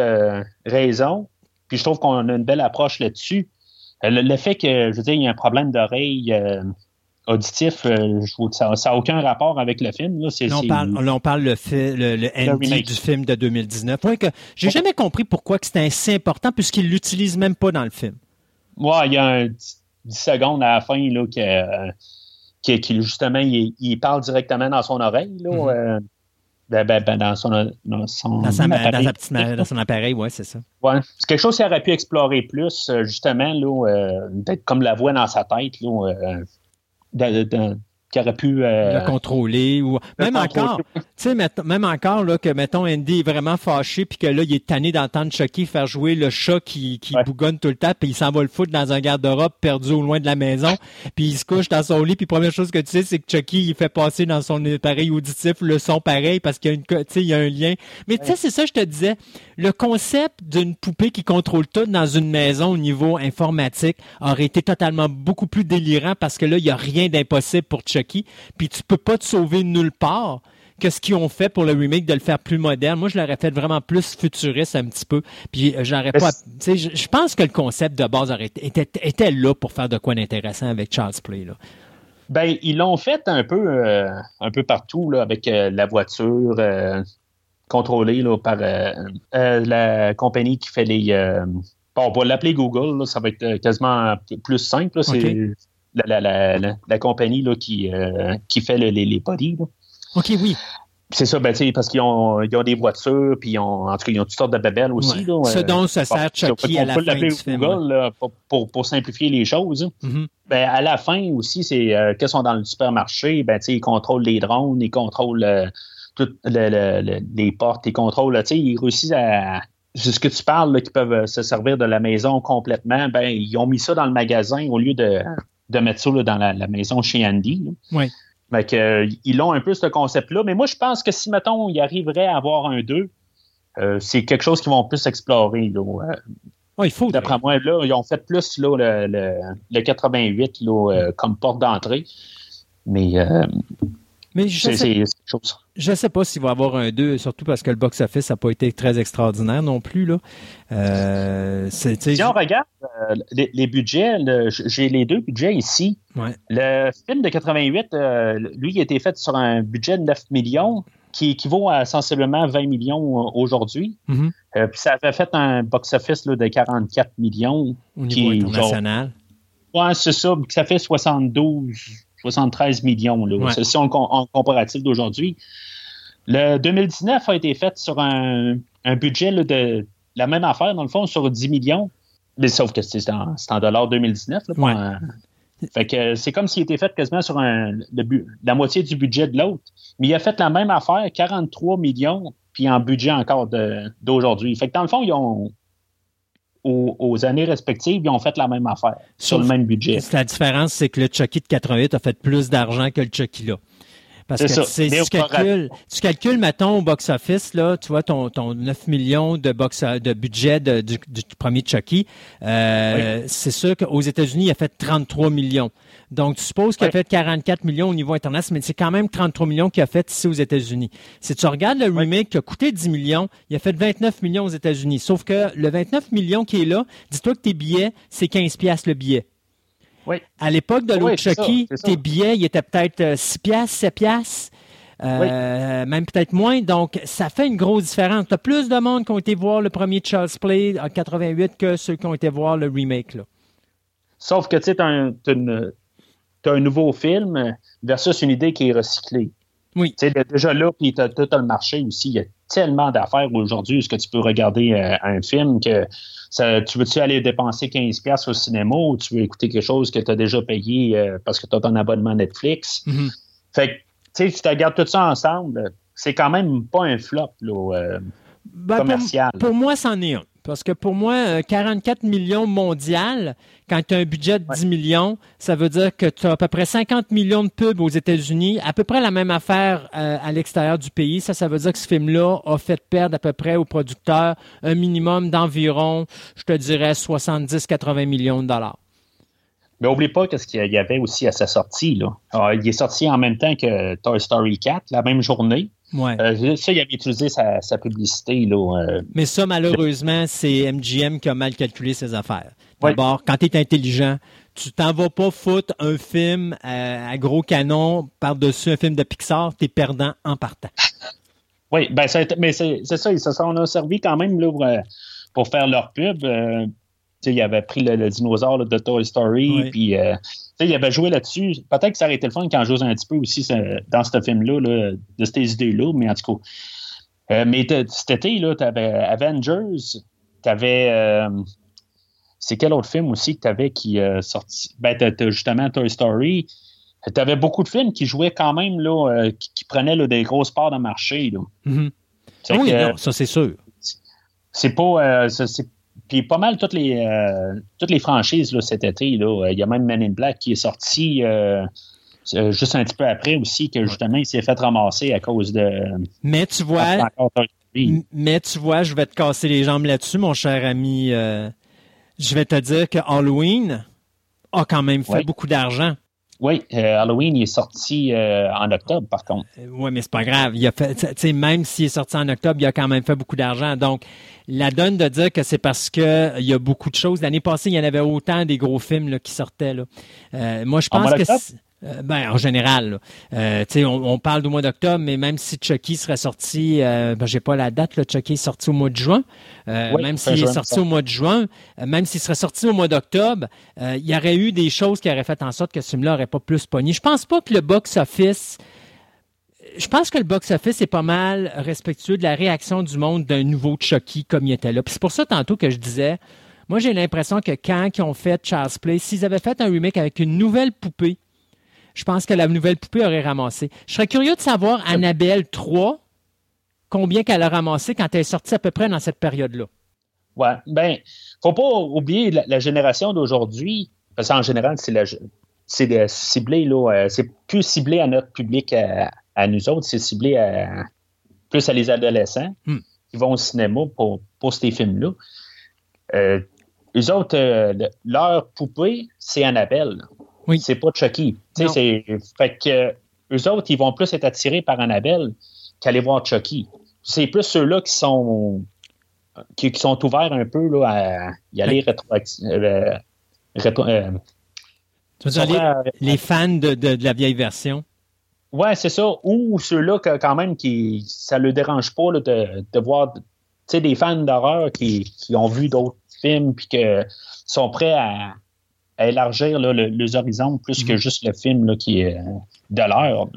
raisons. Puis je trouve qu'on a une belle approche là-dessus. Le, le fait que, je veux dire, il y a un problème d'oreille euh, auditif, euh, ça n'a aucun rapport avec le film. Là. On parle, là, on parle le, fi- le, le du film de 2019. Ouais, j'ai jamais compris pourquoi c'était si important puisqu'il l'utilise même pas dans le film. Ouais, il y a un 10 secondes à la fin là, que, euh, que- qu'il, justement, il, il parle directement dans son oreille. Là, Mhm. euh, ben, ben, ben, dans son, dans son Dans, sa, dans, appareil. petite ma- dans son appareil, ouais, c'est ça. Ouais. C'est quelque chose qu'il aurait pu explorer plus, euh, justement, là, euh, peut-être comme la voix dans sa tête, là, de- de- qui aurait pu. euh, le contrôler ou même contrôler. encore tu sais même encore là que mettons Andy est vraiment fâché puis que là il est tanné d'entendre Chucky faire jouer le chat qui, qui Ouais. bougonne tout le temps puis il s'en va le foutre dans un garde-robe perdu au loin de la maison puis il se couche dans son lit puis première chose que tu sais c'est que Chucky il fait passer dans son appareil auditif le son pareil parce qu'il y a une tu sais il y a un lien mais tu sais c'est ça je te disais le concept d'une poupée qui contrôle tout dans une maison au niveau informatique aurait été totalement beaucoup plus délirant parce que là, il n'y a rien d'impossible pour Chucky. Puis tu peux pas te sauver nulle part que ce qu'ils ont fait pour le remake de le faire plus moderne? Moi, je l'aurais fait vraiment plus futuriste un petit peu. Puis euh, j'aurais pas. je, je pense que le concept de base aurait été, était, était là pour faire de quoi d'intéressant avec Charles Play. Là. Ben, ils l'ont fait un peu, euh, un peu partout, là, avec euh, la voiture euh, contrôlée là, par euh, euh, la compagnie qui fait les. euh, bon, on va l'appeler Google, là, ça va être quasiment plus simple. C'est la, la, la, la, compagnie là, qui, euh, qui fait le- les, les bodies. là. OK, oui. C'est ça, ben, parce qu'ils ont, ils ont des voitures, puis ils ont, en tout cas, ils ont toutes sortes de babelles aussi. Ouais. Là, Ce euh, dont se sert Chucky à la fin l'appeler du film. Google là, pour, pour, pour simplifier les choses. Mhm. Ben, à la fin aussi, c'est euh, qu'ils sont dans le supermarché, ben, tu sais, ils contrôlent les drones, ils contrôlent toutes le- le- le- les portes, ils contrôlent, tu sais, ils réussissent à. C'est ce que tu parles, là, qu'ils peuvent euh, se servir de la maison complètement. Ben, ils ont mis ça dans le magasin au lieu de, de mettre ça là, dans la, la maison chez Andy. là. Oui. Fait que, euh, ils ont un peu ce concept-là. Mais moi, je pense que si, mettons, il arriverait à avoir un 2, euh, c'est quelque chose qu'ils vont plus explorer. Là. Euh, il faut. D'après moi, là, ils ont fait plus là, le, le, le 88 là, comme porte d'entrée. Mais euh, Mais je c'est sais, je pas s'il va y avoir un 2, surtout parce que le box-office n'a pas été très extraordinaire non plus. Là. Euh, Si on regarde euh, les, les budgets, le- j'ai les deux budgets ici. Ouais. Le film de 88, euh, lui, il a été fait sur un budget de 9 millions qui équivaut à sensiblement 20 millions aujourd'hui. Mhm. Euh, puis ça avait fait un box-office de 44 millions. au qui niveau est international. Ouais, c'est ça. Ça fait 72, 73 millions. Là. Ouais. En comparatif d'aujourd'hui. Le 2019 a été fait sur un, un budget là, de la même affaire, dans le fond, sur 10 millions. Mais sauf que c'est en, dollars 2019. là, pas Ouais. en- fait que c'est comme s'il était fait quasiment sur un, le bu- la moitié du budget de l'autre. Mais il a fait la même affaire, 43 millions, puis en budget encore d'aujourd'hui. Fait que dans le fond, ils ont, aux, aux années respectives, ils ont fait la même affaire, sur le même budget. La différence, c'est que le Chucky de 88 a fait plus d'argent que le Chucky là. Parce que ça. tu calcules, tu calcules, mettons, au box-office, là, tu vois, ton, ton 9 millions de, box, de budget de- du, du premier Chucky, euh, c'est sûr qu'aux États-Unis, il a fait 33 millions. Donc, tu supposes qu'il a fait 44 millions au niveau international, mais c'est quand même 33 millions qu'il a fait ici aux États-Unis. Si tu regardes le remake qui a coûté 10 millions, il a fait 29 millions aux États-Unis. Sauf que le 29 millions qui est là, dis-toi que tes billets, c'est 15 piastres le billet. Oui. À l'époque de l'autre Oui, tes billets, ils étaient peut-être euh, 6 piastres, 7 piastres. euh, même peut-être moins. Donc, ça fait une grosse différence. Tu as plus de monde qui ont été voir le premier Charles Play en 88 que ceux qui ont été voir le remake. Là. Sauf que tu as, un nouveau film versus une idée qui est recyclée. Oui. Tu sais, déjà là, puis tu as, le marché aussi. Il y a tellement d'affaires aujourd'hui. Est-ce que tu peux regarder euh, un film que ça, tu veux-tu aller dépenser 15$ au cinéma ou tu veux écouter quelque chose que tu as déjà payé euh, parce que tu as ton abonnement Netflix? Mhm. Fait que, tu sais, tu te regardes tout ça ensemble, c'est quand même pas un flop là, euh, Ben, pour- commercial. Pour, moi, c'en est un. Parce que pour moi, euh, 44 millions mondial, quand tu as un budget de 10 millions, ça veut dire que tu as à peu près 50 millions de pubs aux États-Unis, à peu près la même affaire euh, à l'extérieur du pays. Ça, ça veut dire que ce film-là a fait perdre à peu près aux producteurs un minimum d'environ, je te dirais, 70-80 millions de dollars. Mais oublie pas qu'est-ce qu'il y avait aussi à sa sortie. Là. Il est sorti en même temps que Toy Story 4, la même journée. Ouais. Euh, ça, il avait utilisé sa, sa publicité. Là, euh, Mais ça, malheureusement, c'est MGM qui a mal calculé ses affaires. D'abord, quand tu es intelligent, tu t'en vas pas foutre un film euh, à gros canon par-dessus un film de Pixar, tu es perdant en partant. Oui, ben, a mais c'est ça, ils se sont servi quand même là, pour, pour faire leur pub. Euh, tu sais, ils avaient pris le, le dinosaure là, de Toy Story, puis euh, sais, ils avaient joué là-dessus. Peut-être que ça aurait été le fun quand j'ose un petit peu aussi ça- dans ce film-là, là, de ces idées-là, mais en tout cas. Euh, mais cet été, tu avais Avengers, tu avais. c'est quel autre film aussi que tu avais qui euh, sorti? Ben, t'as justement Toy Story. Tu avais beaucoup de films qui jouaient quand même, là, euh, qui, qui prenaient là, des grosses parts de marché. Là. Mhm. C'est oui, que, non, ça c'est sûr. c'est pas. euh, puis pas mal toutes les, euh, toutes les franchises là, cet été. Là. Il y a même Men in Black qui est sorti euh, euh, juste un petit peu après aussi, que justement, il s'est fait ramasser à cause de. Mais tu vois, mais tu vois, je vais te casser les jambes là-dessus, mon cher ami. euh, je vais te dire que Halloween a quand même fait beaucoup d'argent. Oui, euh, Halloween, il est sorti euh, en octobre, par contre. Oui, mais c'est pas grave. Il a fait, tu sais, même s'il est sorti en octobre, il a quand même fait beaucoup d'argent. Donc, la donne de dire que c'est parce que il y a beaucoup de choses. L'année passée, il y en avait autant des gros films là, qui sortaient. Là. Euh, moi, je En pense que euh, ben, en général. Euh, on, on parle du mois d'octobre, mais même si Chucky serait sorti, euh, ben, j'ai pas la date, là, Chucky est sorti au mois de juin. Euh, Oui, même s'il est sorti ça. au mois de juin, euh, même s'il serait sorti au mois d'octobre, il y aurait eu des choses qui auraient fait en sorte que ce film-là aurait pas plus pogné. Je pense pas que le box-office je pense que le box-office est pas mal respectueux de la réaction du monde d'un nouveau Chucky comme il était là. Puis c'est pour ça tantôt que je disais, moi j'ai l'impression que quand ils ont fait Child's Play, s'ils avaient fait un remake avec une nouvelle poupée, je pense que la nouvelle poupée aurait ramassé. Je serais curieux de savoir Annabelle 3, combien qu'elle a ramassé quand elle est sortie à peu près dans cette période-là? Ouais. Ben, faut pas oublier la, la génération d'aujourd'hui, parce qu'en général, c'est la c'est de ciblé, là, euh, c'est plus ciblé à notre public, à, à nous autres, c'est ciblé à, plus à les adolescents Hmm. qui vont au cinéma pour, pour ces films-là. Euh, eux autres, euh, le- leur poupée, c'est Annabelle. Oui. C'est pas Chucky. Tu sais, Non. c'est- Fait que eux autres, ils vont plus être attirés par Annabelle qu'aller voir Chucky. C'est plus ceux-là qui sont qui, qui sont ouverts un peu là, à y aller rétroacti- euh, rétro- euh, les, prêts à- les fans de, de- de la vieille version? Ouais, c'est ça. Ou ceux-là que quand même qui ça le dérange pas là, de, de voir tu sais, des fans d'horreur qui, qui ont vu d'autres films puis que sont prêts à, à élargir là, le- les horizons plus que juste le film là, qui est euh, de l'heure.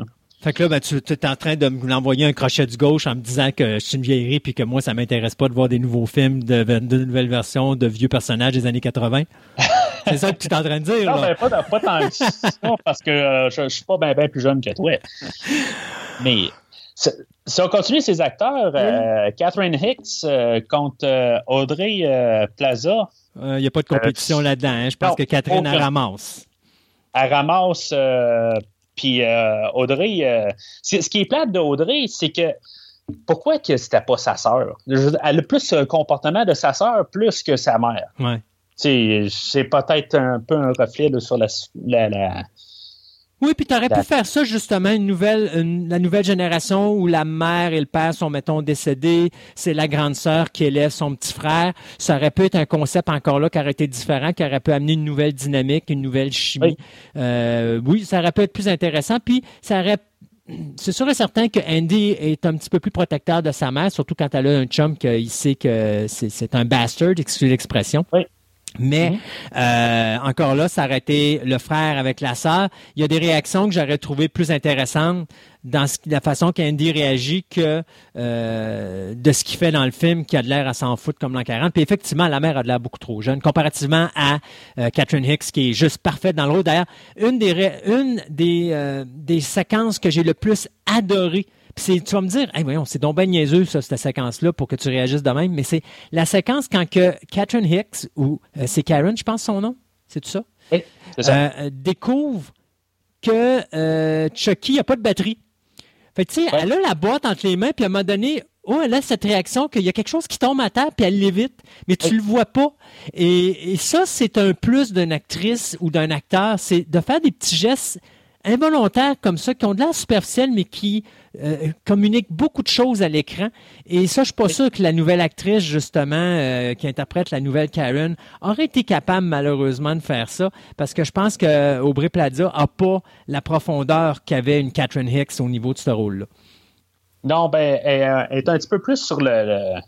Fait que là, ben, tu es en train de m'envoyer un crochet du gauche en me disant que je suis une vieillerie puis que moi, ça m'intéresse pas de voir des nouveaux films de, de nouvelles versions de vieux personnages des années 80. C'est ça que tu es en train de dire, Non, là. ben, pas, pas tant que ça, parce que euh, je, je suis pas bien plus jeune que toi. Mais si on continue ces acteurs, euh, Catherine Hicks euh, contre euh, Audrey euh, Plaza, Il n'y a pas de compétition Euh, là-dedans. hein. Je pense non, que Catherine, elle aucun. ramasse. elle ramasse. euh, puis euh, Audrey, euh, c'est- ce qui est plate de Audrey, c'est que pourquoi que c'était pas sa sœur? Elle a plus le comportement de sa sœur plus que sa mère. Ouais. Tu sais, C'est peut-être un peu un reflet là, sur la, la, la- Oui, puis tu aurais pu faire ça justement, une nouvelle, une- la nouvelle génération où la mère et le père sont, mettons, décédés, c'est la grande sœur qui élève son petit frère. Ça aurait pu être un concept encore là qui aurait été différent, qui aurait pu amener une nouvelle dynamique, une nouvelle chimie. Euh, oui, ça aurait pu être plus intéressant. Puis ça aurait c'est sûr et certain que Andy est un petit peu plus protecteur de sa mère, surtout quand elle a un chum qu'il sait que c'est c'est un bastard, excusez l'expression. Oui. Mais euh, encore là, ça aurait été le frère avec la sœur. Il y a des réactions que j'aurais trouvées plus intéressantes dans ce- la façon qu'Andy réagit que euh, de ce qu'il fait dans le film, qui a de l'air à s'en foutre comme l'an 40. Puis effectivement, la mère a de l'air beaucoup trop jeune, comparativement à euh, Catherine Hicks, qui est juste parfaite dans le rôle. D'ailleurs, une des, une des, des séquences que j'ai le plus adoré Puis tu vas me dire, hey, voyons, c'est donc ben niaiseux, ça, cette séquence-là, pour que tu réagisses de même. Mais c'est la séquence quand que Catherine Hicks, ou euh, c'est Karen, je pense son nom, c'est tout ça, C'est ça. euh, découvre que euh, Chucky n'a pas de batterie. Fait que, tu sais, Ouais. elle a la boîte entre les mains, puis à un moment donné, oh, elle a cette réaction qu'il y a quelque chose qui tombe à terre, puis elle l'évite, mais tu le vois pas. Et, et ça, c'est un plus d'une actrice ou d'un acteur, c'est de faire des petits gestes involontaires comme ça, qui ont de l'air superficiels, mais qui euh, communiquent beaucoup de choses à l'écran. Et ça, je suis pas sûr que la nouvelle actrice, justement, euh, qui interprète la nouvelle Karen, aurait été capable, malheureusement, de faire ça, parce que je pense que Aubrey Plaza a pas la profondeur qu'avait une Catherine Hicks au niveau de ce rôle-là. Non, ben, elle, euh, elle est un petit peu plus sur le, le,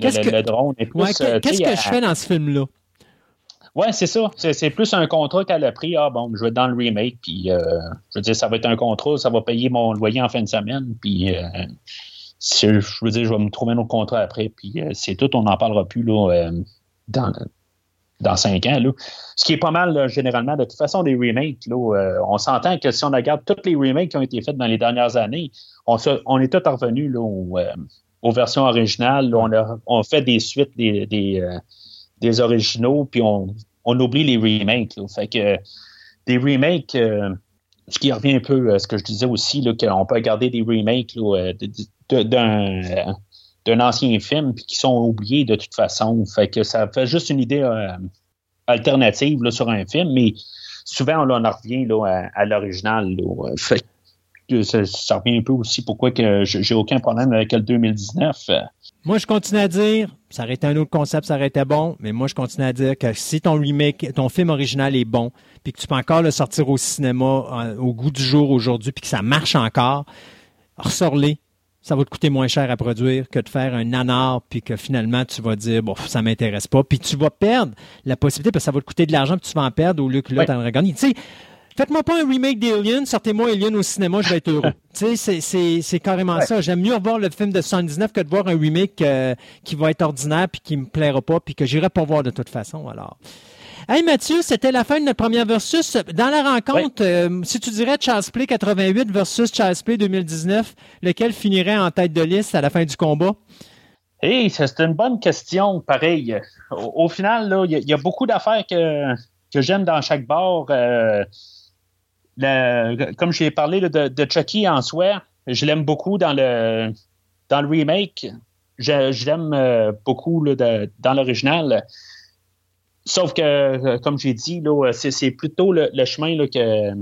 Qu'est-ce le- que- le drone. Ouais, euh, Qu'est-ce que je fais dans ce film-là? Ouais, c'est ça. C'est, plus un contrat qu'elle a pris. Ah bon, je vais être dans le remake, puis euh, je veux dire, ça va être un contrat, ça va payer mon loyer en fin de semaine, puis euh, je veux dire, je vais me trouver un autre contrat après, puis euh, c'est tout, on n'en parlera plus là, dans, dans cinq ans. Là. Ce qui est pas mal, généralement, de toute façon, des remakes, là, on s'entend que si on regarde tous les remakes qui ont été faits dans les dernières années, on, on est tous revenus là, au, aux versions originales. là. on, a, on fait des suites des, des originaux, puis on, on oublie les remakes. là. Fait que des remakes, euh, ce qui revient un peu à ce que je disais aussi, qu'on peut regarder des remakes euh, d'un d'un ancien film puis qui sont oubliés de toute façon. Fait que ça fait juste une idée euh, alternative là, sur un film, mais souvent on en revient là, à, l'original. Fait que ça, ça revient un peu aussi pourquoi que j'ai aucun problème avec le 2019. Moi, je continue à dire, ça aurait été un autre concept, ça aurait été bon, mais moi, je continue à dire que si ton remake, ton film original est bon, puis que tu peux encore le sortir au cinéma euh, au goût du jour aujourd'hui, puis que ça marche encore, ressors-les. Ça va te coûter moins cher à produire que de faire un nanar, puis que finalement, tu vas dire, bon, ça m'intéresse pas, puis tu vas perdre la possibilité, parce que ça va te coûter de l'argent, puis tu vas en perdre au lieu que là, tu en. Tu sais, Faites-moi pas un remake d'Alien, sortez-moi Alien au cinéma, je vais être heureux. tu sais, c'est- carrément ça. J'aime mieux revoir le film de 79 que de voir un remake euh, qui va être ordinaire puis qui me plaira pas puis que j'irai pas voir de toute façon. Alors. Hey Mathieu, c'était la fin de notre première versus. Dans la rencontre, euh, si tu dirais Charles Play 88 versus Charles Play 2019, lequel finirait en tête de liste à la fin du combat? Hey, c'est une bonne question, pareil. Au, au final, il y, a- il y a beaucoup d'affaires que, que j'aime dans chaque bar. Euh, le- comme j'ai parlé là, de, de Chucky en soi, je l'aime beaucoup dans le dans le remake. Je, je l'aime euh, beaucoup là, de- dans l'original. Sauf que, euh, comme j'ai dit, là, c'est, plutôt le, le chemin là, que,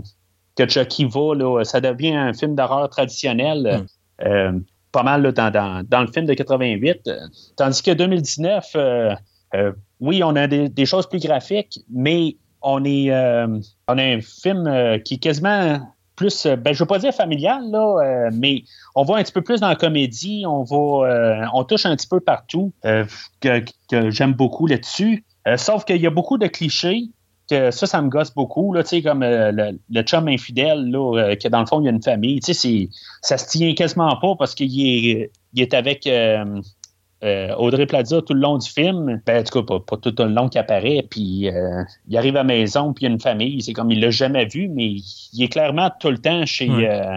que Chucky va. Là, ça devient un film d'horreur traditionnel. Euh, pas mal là, dans, dans, dans le film de 88. Euh, Tandis que 2019, euh, euh, oui, on a des, des choses plus graphiques, mais on est euh, on un film euh, qui est quasiment plus, euh, ben, je veux pas dire familial, là, mais on va un petit peu plus dans la comédie, on va on touche un petit peu partout, que, j'aime beaucoup là-dessus. Sauf qu'il y a beaucoup de clichés que ça, ça me gosse beaucoup, là, comme le, le chum infidèle, là, que dans le fond, il y a une famille, c'est, ça se tient quasiment pas parce qu'il est, il est avec euh, Audrey Plaza tout le long du film. Ben, en tout cas, pas, pas tout le long qu'il apparaît, puis euh, il arrive à la maison, puis il y a une famille, c'est comme il l'a jamais vu, mais il est clairement tout le temps chez... Euh,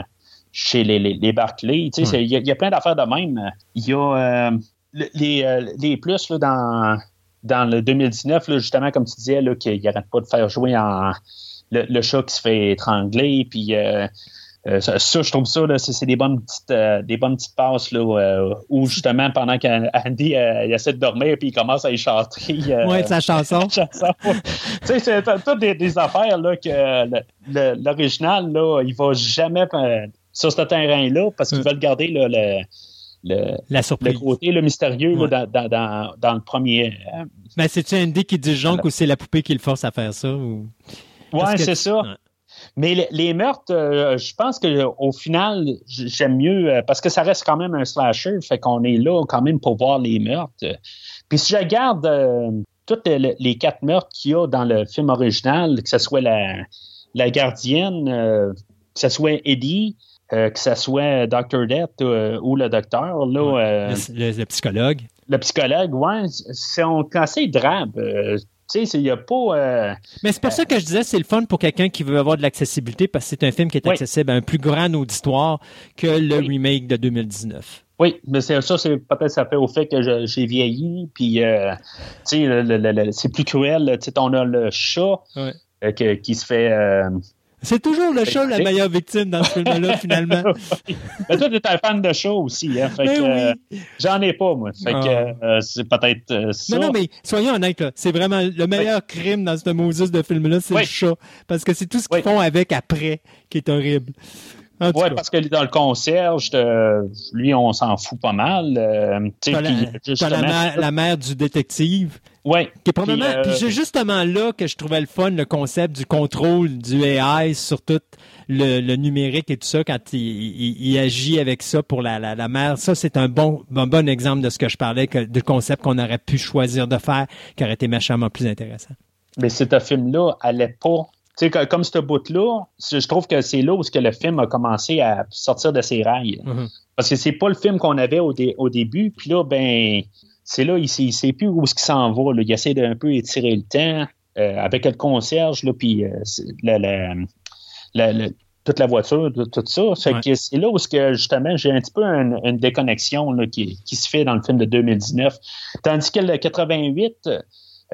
chez les, les, les Barclay. Tu sais, Il y, a- il y a plein d'affaires de même. Il y a le- les, les plus là, dans, dans le 2019, là, justement, comme tu disais, qu'il n'arrête pas de faire jouer en, le, le chat qui se fait étrangler. Puis euh, euh, ça, ça, je trouve ça, là, c'est, des bonnes petites, euh, des bonnes petites passes là, euh, où justement, pendant qu'Andy euh, il essaie de dormir, puis il commence à y chanter. euh, Ouais, sa chanson. chanson. tu sais, c'est toutes des, affaires là, que le- le- l'original, là, il va jamais euh, sur ce terrain-là parce qu'ils veulent garder là, le, le, La le surprise. côté le mystérieux Ouais. dans, dans, dans, dans le premier. euh, Mais c'est-tu Andy qui dit jonque ou c'est la poupée qui le force à faire ça? Ou... Ouais, c'est ça. Ouais. Mais les, les meurtres, euh, je pense que au final, j'aime mieux euh, parce que ça reste quand même un slasher, fait qu'on est là quand même pour voir les meurtres. Puis si je regarde euh, toutes les, les quatre meurtres qu'il y a dans le film original, que ce soit la, la gardienne, que ce soit Eddie, que ce soit Dr. Death ou le docteur, là, Le, le- le psychologue. le psychologue, ouais, c'est on- assez drabe. Euh, Tu sais, il n'y a pas. euh, Mais c'est pour ça que je disais, c'est le fun pour quelqu'un qui veut avoir de l'accessibilité parce que c'est un film qui est Oui. accessible à un plus grand auditoire que le Oui. remake de 2019. Oui, mais c'est ça, c'est peut-être ça fait au fait que j'ai vieilli, puis euh, tu sais, c'est plus cruel. Tu sais, on a le chat Ouais. euh, que- qui se fait. euh, C'est toujours le chat la Oui. meilleure victime dans ce film-là, finalement. Mais toi, tu es un fan de chat aussi, hein? Fait Ben que, euh, oui. j'en ai pas, moi. Fait que Ah. euh, c'est peut-être euh, ça. Non, non, mais soyons honnêtes, là. c'est vraiment le meilleur crime dans ce Moses de film-là, c'est Oui. le chat. Parce que c'est tout ce qu'ils Oui. font avec après qui est horrible. Cas. parce que dans le concierge, lui, on s'en fout pas mal. tu sais, T'as la, mère, la mère du détective. Ouais, Qui est probablement. Puis, euh, Puis c'est justement là que je trouvais le fun, le concept du contrôle du AI sur tout le, le numérique et tout ça, quand il, il- il agit avec ça pour la, la, la mère. Ça, c'est un bon, un bon exemple de ce que je parlais, que, du concept qu'on aurait pu choisir de faire, qui aurait été méchamment plus intéressant. mais ce film-là allait pas. Tu sais, que- comme ce bout-là, je trouve que c'est là où ce que le film a commencé à sortir de ses rails. Mhm. Parce que c'est pas le film qu'on avait au, dé- au début, puis là, ben, c'est là, il sait, il sait plus où ce qu'il s'en va. Là. Il essaie d'un peu étirer le temps euh, avec le concierge, là, puis euh, la- la- la- la- toute la voiture, tout, ça. Fait Ouais. que c'est là où que, justement, j'ai un petit peu un- une déconnexion là, qui, qui se fait dans le film de 2019. Tandis que le 88, euh,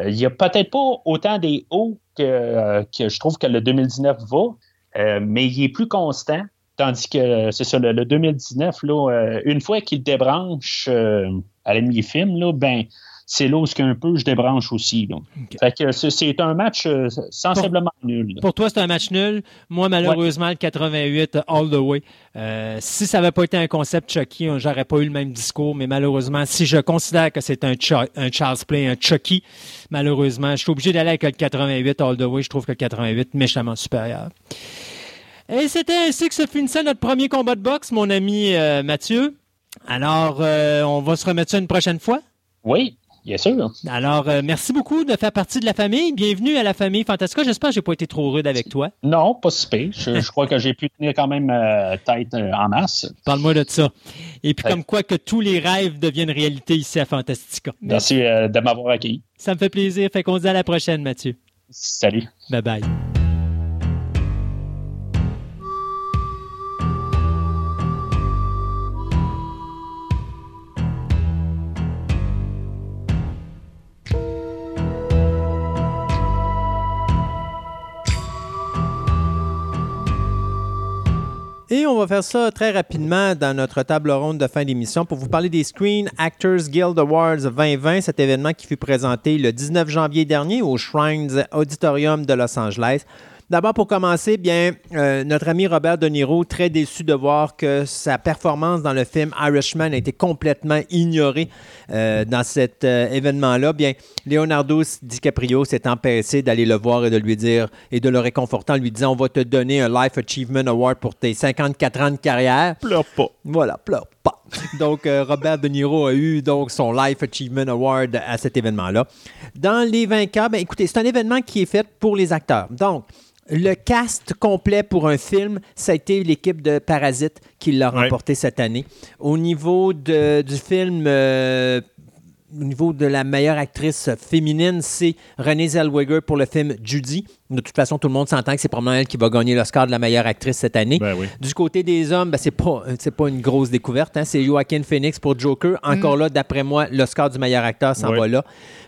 il y a peut-être pas autant des hauts que, que je trouve que le 2019 va, mais il est plus constant. Tandis que c'est ça, le, le 2019, là, une fois qu'il débranche à la mi-film, là, ben, c'est là où ce qu'un peu je débranche aussi. Ok. Fait que c'est- un match euh, sensiblement nul. là. Pour toi, c'est un match nul. Moi, malheureusement, le 88 all the way. Euh, si ça n'avait pas été un concept Chucky, j'aurais pas eu le même discours. Mais malheureusement, si je considère que c'est un, un Charles Play, un Chucky, malheureusement, je suis obligé d'aller avec le 88 all the way. Je trouve que le 88 méchamment supérieur. Et c'était ainsi que se finissait notre premier combat de boxe, mon ami euh, Mathieu. Alors, euh, on va se remettre ça une prochaine fois? Oui, bien sûr. Alors, euh, merci beaucoup de faire partie de la famille. Bienvenue à la famille Fantastica. J'espère que j'ai pas été trop rude avec toi. Non, pas si pire. Je, je crois que j'ai pu tenir quand même euh, tête en masse. Parle-moi de ça. Et puis, Ouais. comme quoi que tous les rêves deviennent réalité ici à Fantastica. Merci de m'avoir accueilli. Ça me fait plaisir. Fait qu'on se dit à la prochaine, Mathieu. Salut. Bye bye. Et on va faire ça très rapidement dans notre table ronde de fin d'émission pour vous parler des Screen Actors Guild Awards 2020, cet événement qui fut présenté le 19 janvier dernier au Shrines Auditorium de Los Angeles. D'abord, pour commencer, bien, euh, notre ami Robert De Niro, très déçu de voir que sa performance dans le film Irishman a été complètement ignorée euh, dans cet euh, événement-là. Bien, Leonardo DiCaprio s'est empêché d'aller le voir et de lui dire, et de le réconforter en lui disant, on va te donner un Life Achievement Award pour tes 54 ans de carrière. Pleure pas. Voilà, pleure pas. Donc, euh, Robert De Niro a eu donc son Life Achievement Award à cet événement-là. Dans les vainqueurs, ben, écoutez, c'est un événement qui est fait pour les acteurs. Donc, le cast complet pour un film, ça a été l'équipe de Parasite qui l'a Ouais. remporté cette année. Au niveau de- du film, euh, au niveau de la meilleure actrice féminine, c'est Renée Zellweger pour le film Judy. De toute façon, tout le monde s'entend que c'est probablement elle qui va gagner l'Oscar de la meilleure actrice cette année. Ben oui. Du côté des hommes, ben, c'est pas c'est pas une grosse découverte. hein. C'est Joaquin Phoenix pour Joker. Encore là, d'après moi, l'Oscar du meilleur acteur s'en Ouais. va là.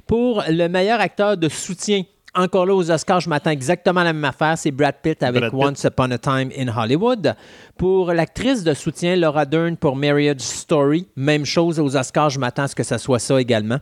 Pour le meilleur acteur de soutien, encore là aux Oscars, je m'attends exactement à la même affaire. C'est Brad Pitt avec Brad Pitt. Once Upon a Time in Hollywood. Pour l'actrice de soutien, Laura Dern pour Marriage Story, même chose aux Oscars, je m'attends à ce que ça soit ça également.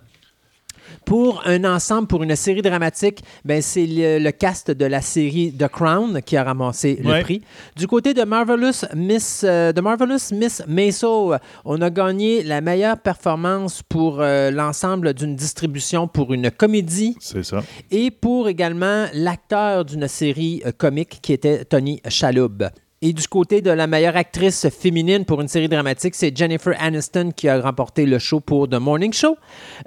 Pour un ensemble, pour une série dramatique, ben c'est le, le cast de la série The Crown qui a ramassé le prix. Du côté de Marvelous Miss, euh, de Marvelous Miss Maisel, on a gagné la meilleure performance pour euh, l'ensemble d'une distribution pour une comédie C'est ça. et pour également l'acteur d'une série euh, comique qui était Tony Shalhoub. Et du côté de la meilleure actrice féminine pour une série dramatique, c'est Jennifer Aniston qui a remporté le show pour The Morning Show.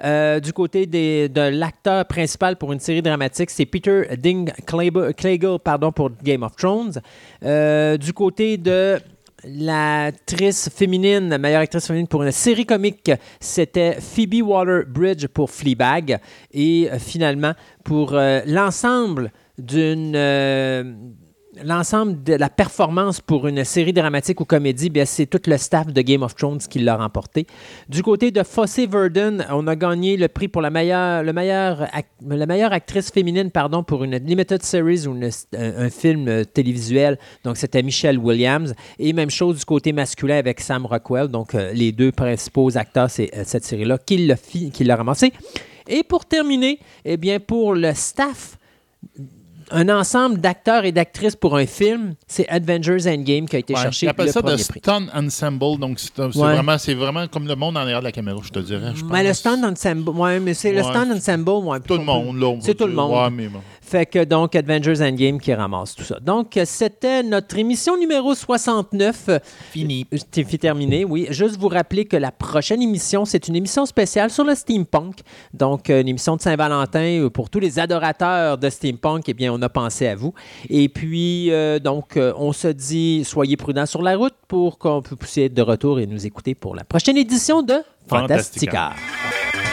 Euh, du côté des- de l'acteur principal pour une série dramatique, c'est Peter Ding Claiborne pardon, pour Game of Thrones. Euh, du côté de L'actrice féminine, la meilleure actrice féminine pour une série comique, c'était Phoebe Waller-Bridge pour Fleabag. Et euh, finalement, pour l'ensemble d'une... L'ensemble de la performance pour une série dramatique ou comédie, bien, c'est tout le staff de Game of Thrones qui l'a remporté. Du côté de Fosse Verdon, on a gagné le prix pour la meilleure, le la meilleure actrice féminine pardon, pour une limited series ou un, film euh, télévisuel. Donc, c'était Michelle Williams. Et même chose du côté masculin avec Sam Rockwell. Donc, euh, les deux principaux acteurs, c'est euh, cette série-là qui l'a fi- qui l'a ramassé. Et pour terminer, eh bien, pour le staff, un ensemble d'acteurs et d'actrices pour un film, c'est Avengers Endgame qui a été Ouais, cherché ils appellent le ça prix. stunt ensemble. Donc, c'est Ouais. vraiment, c'est vraiment comme le monde en arrière de la caméra, je te dirais. je Mais le pense. stand ensemble, ouais, mais c'est le stand ensemble, ouais, Tout le monde, là. on C'est tout le monde. Ouais, mais bon. Fait que donc Avengers Endgame qui ramasse tout ça. Donc c'était notre émission numéro 69. Fini. Euh, C'est terminé, oui. Juste vous rappeler que la prochaine émission, c'est une émission spéciale sur le steampunk. Donc, euh, une émission de Saint-Valentin euh, pour tous les adorateurs de steampunk. Eh bien, on a pensé à vous. Et puis, euh, donc, euh, on se dit, soyez prudents sur la route pour qu'on puisse être de retour et nous écouter pour la prochaine édition de Fantastica. Fantastica.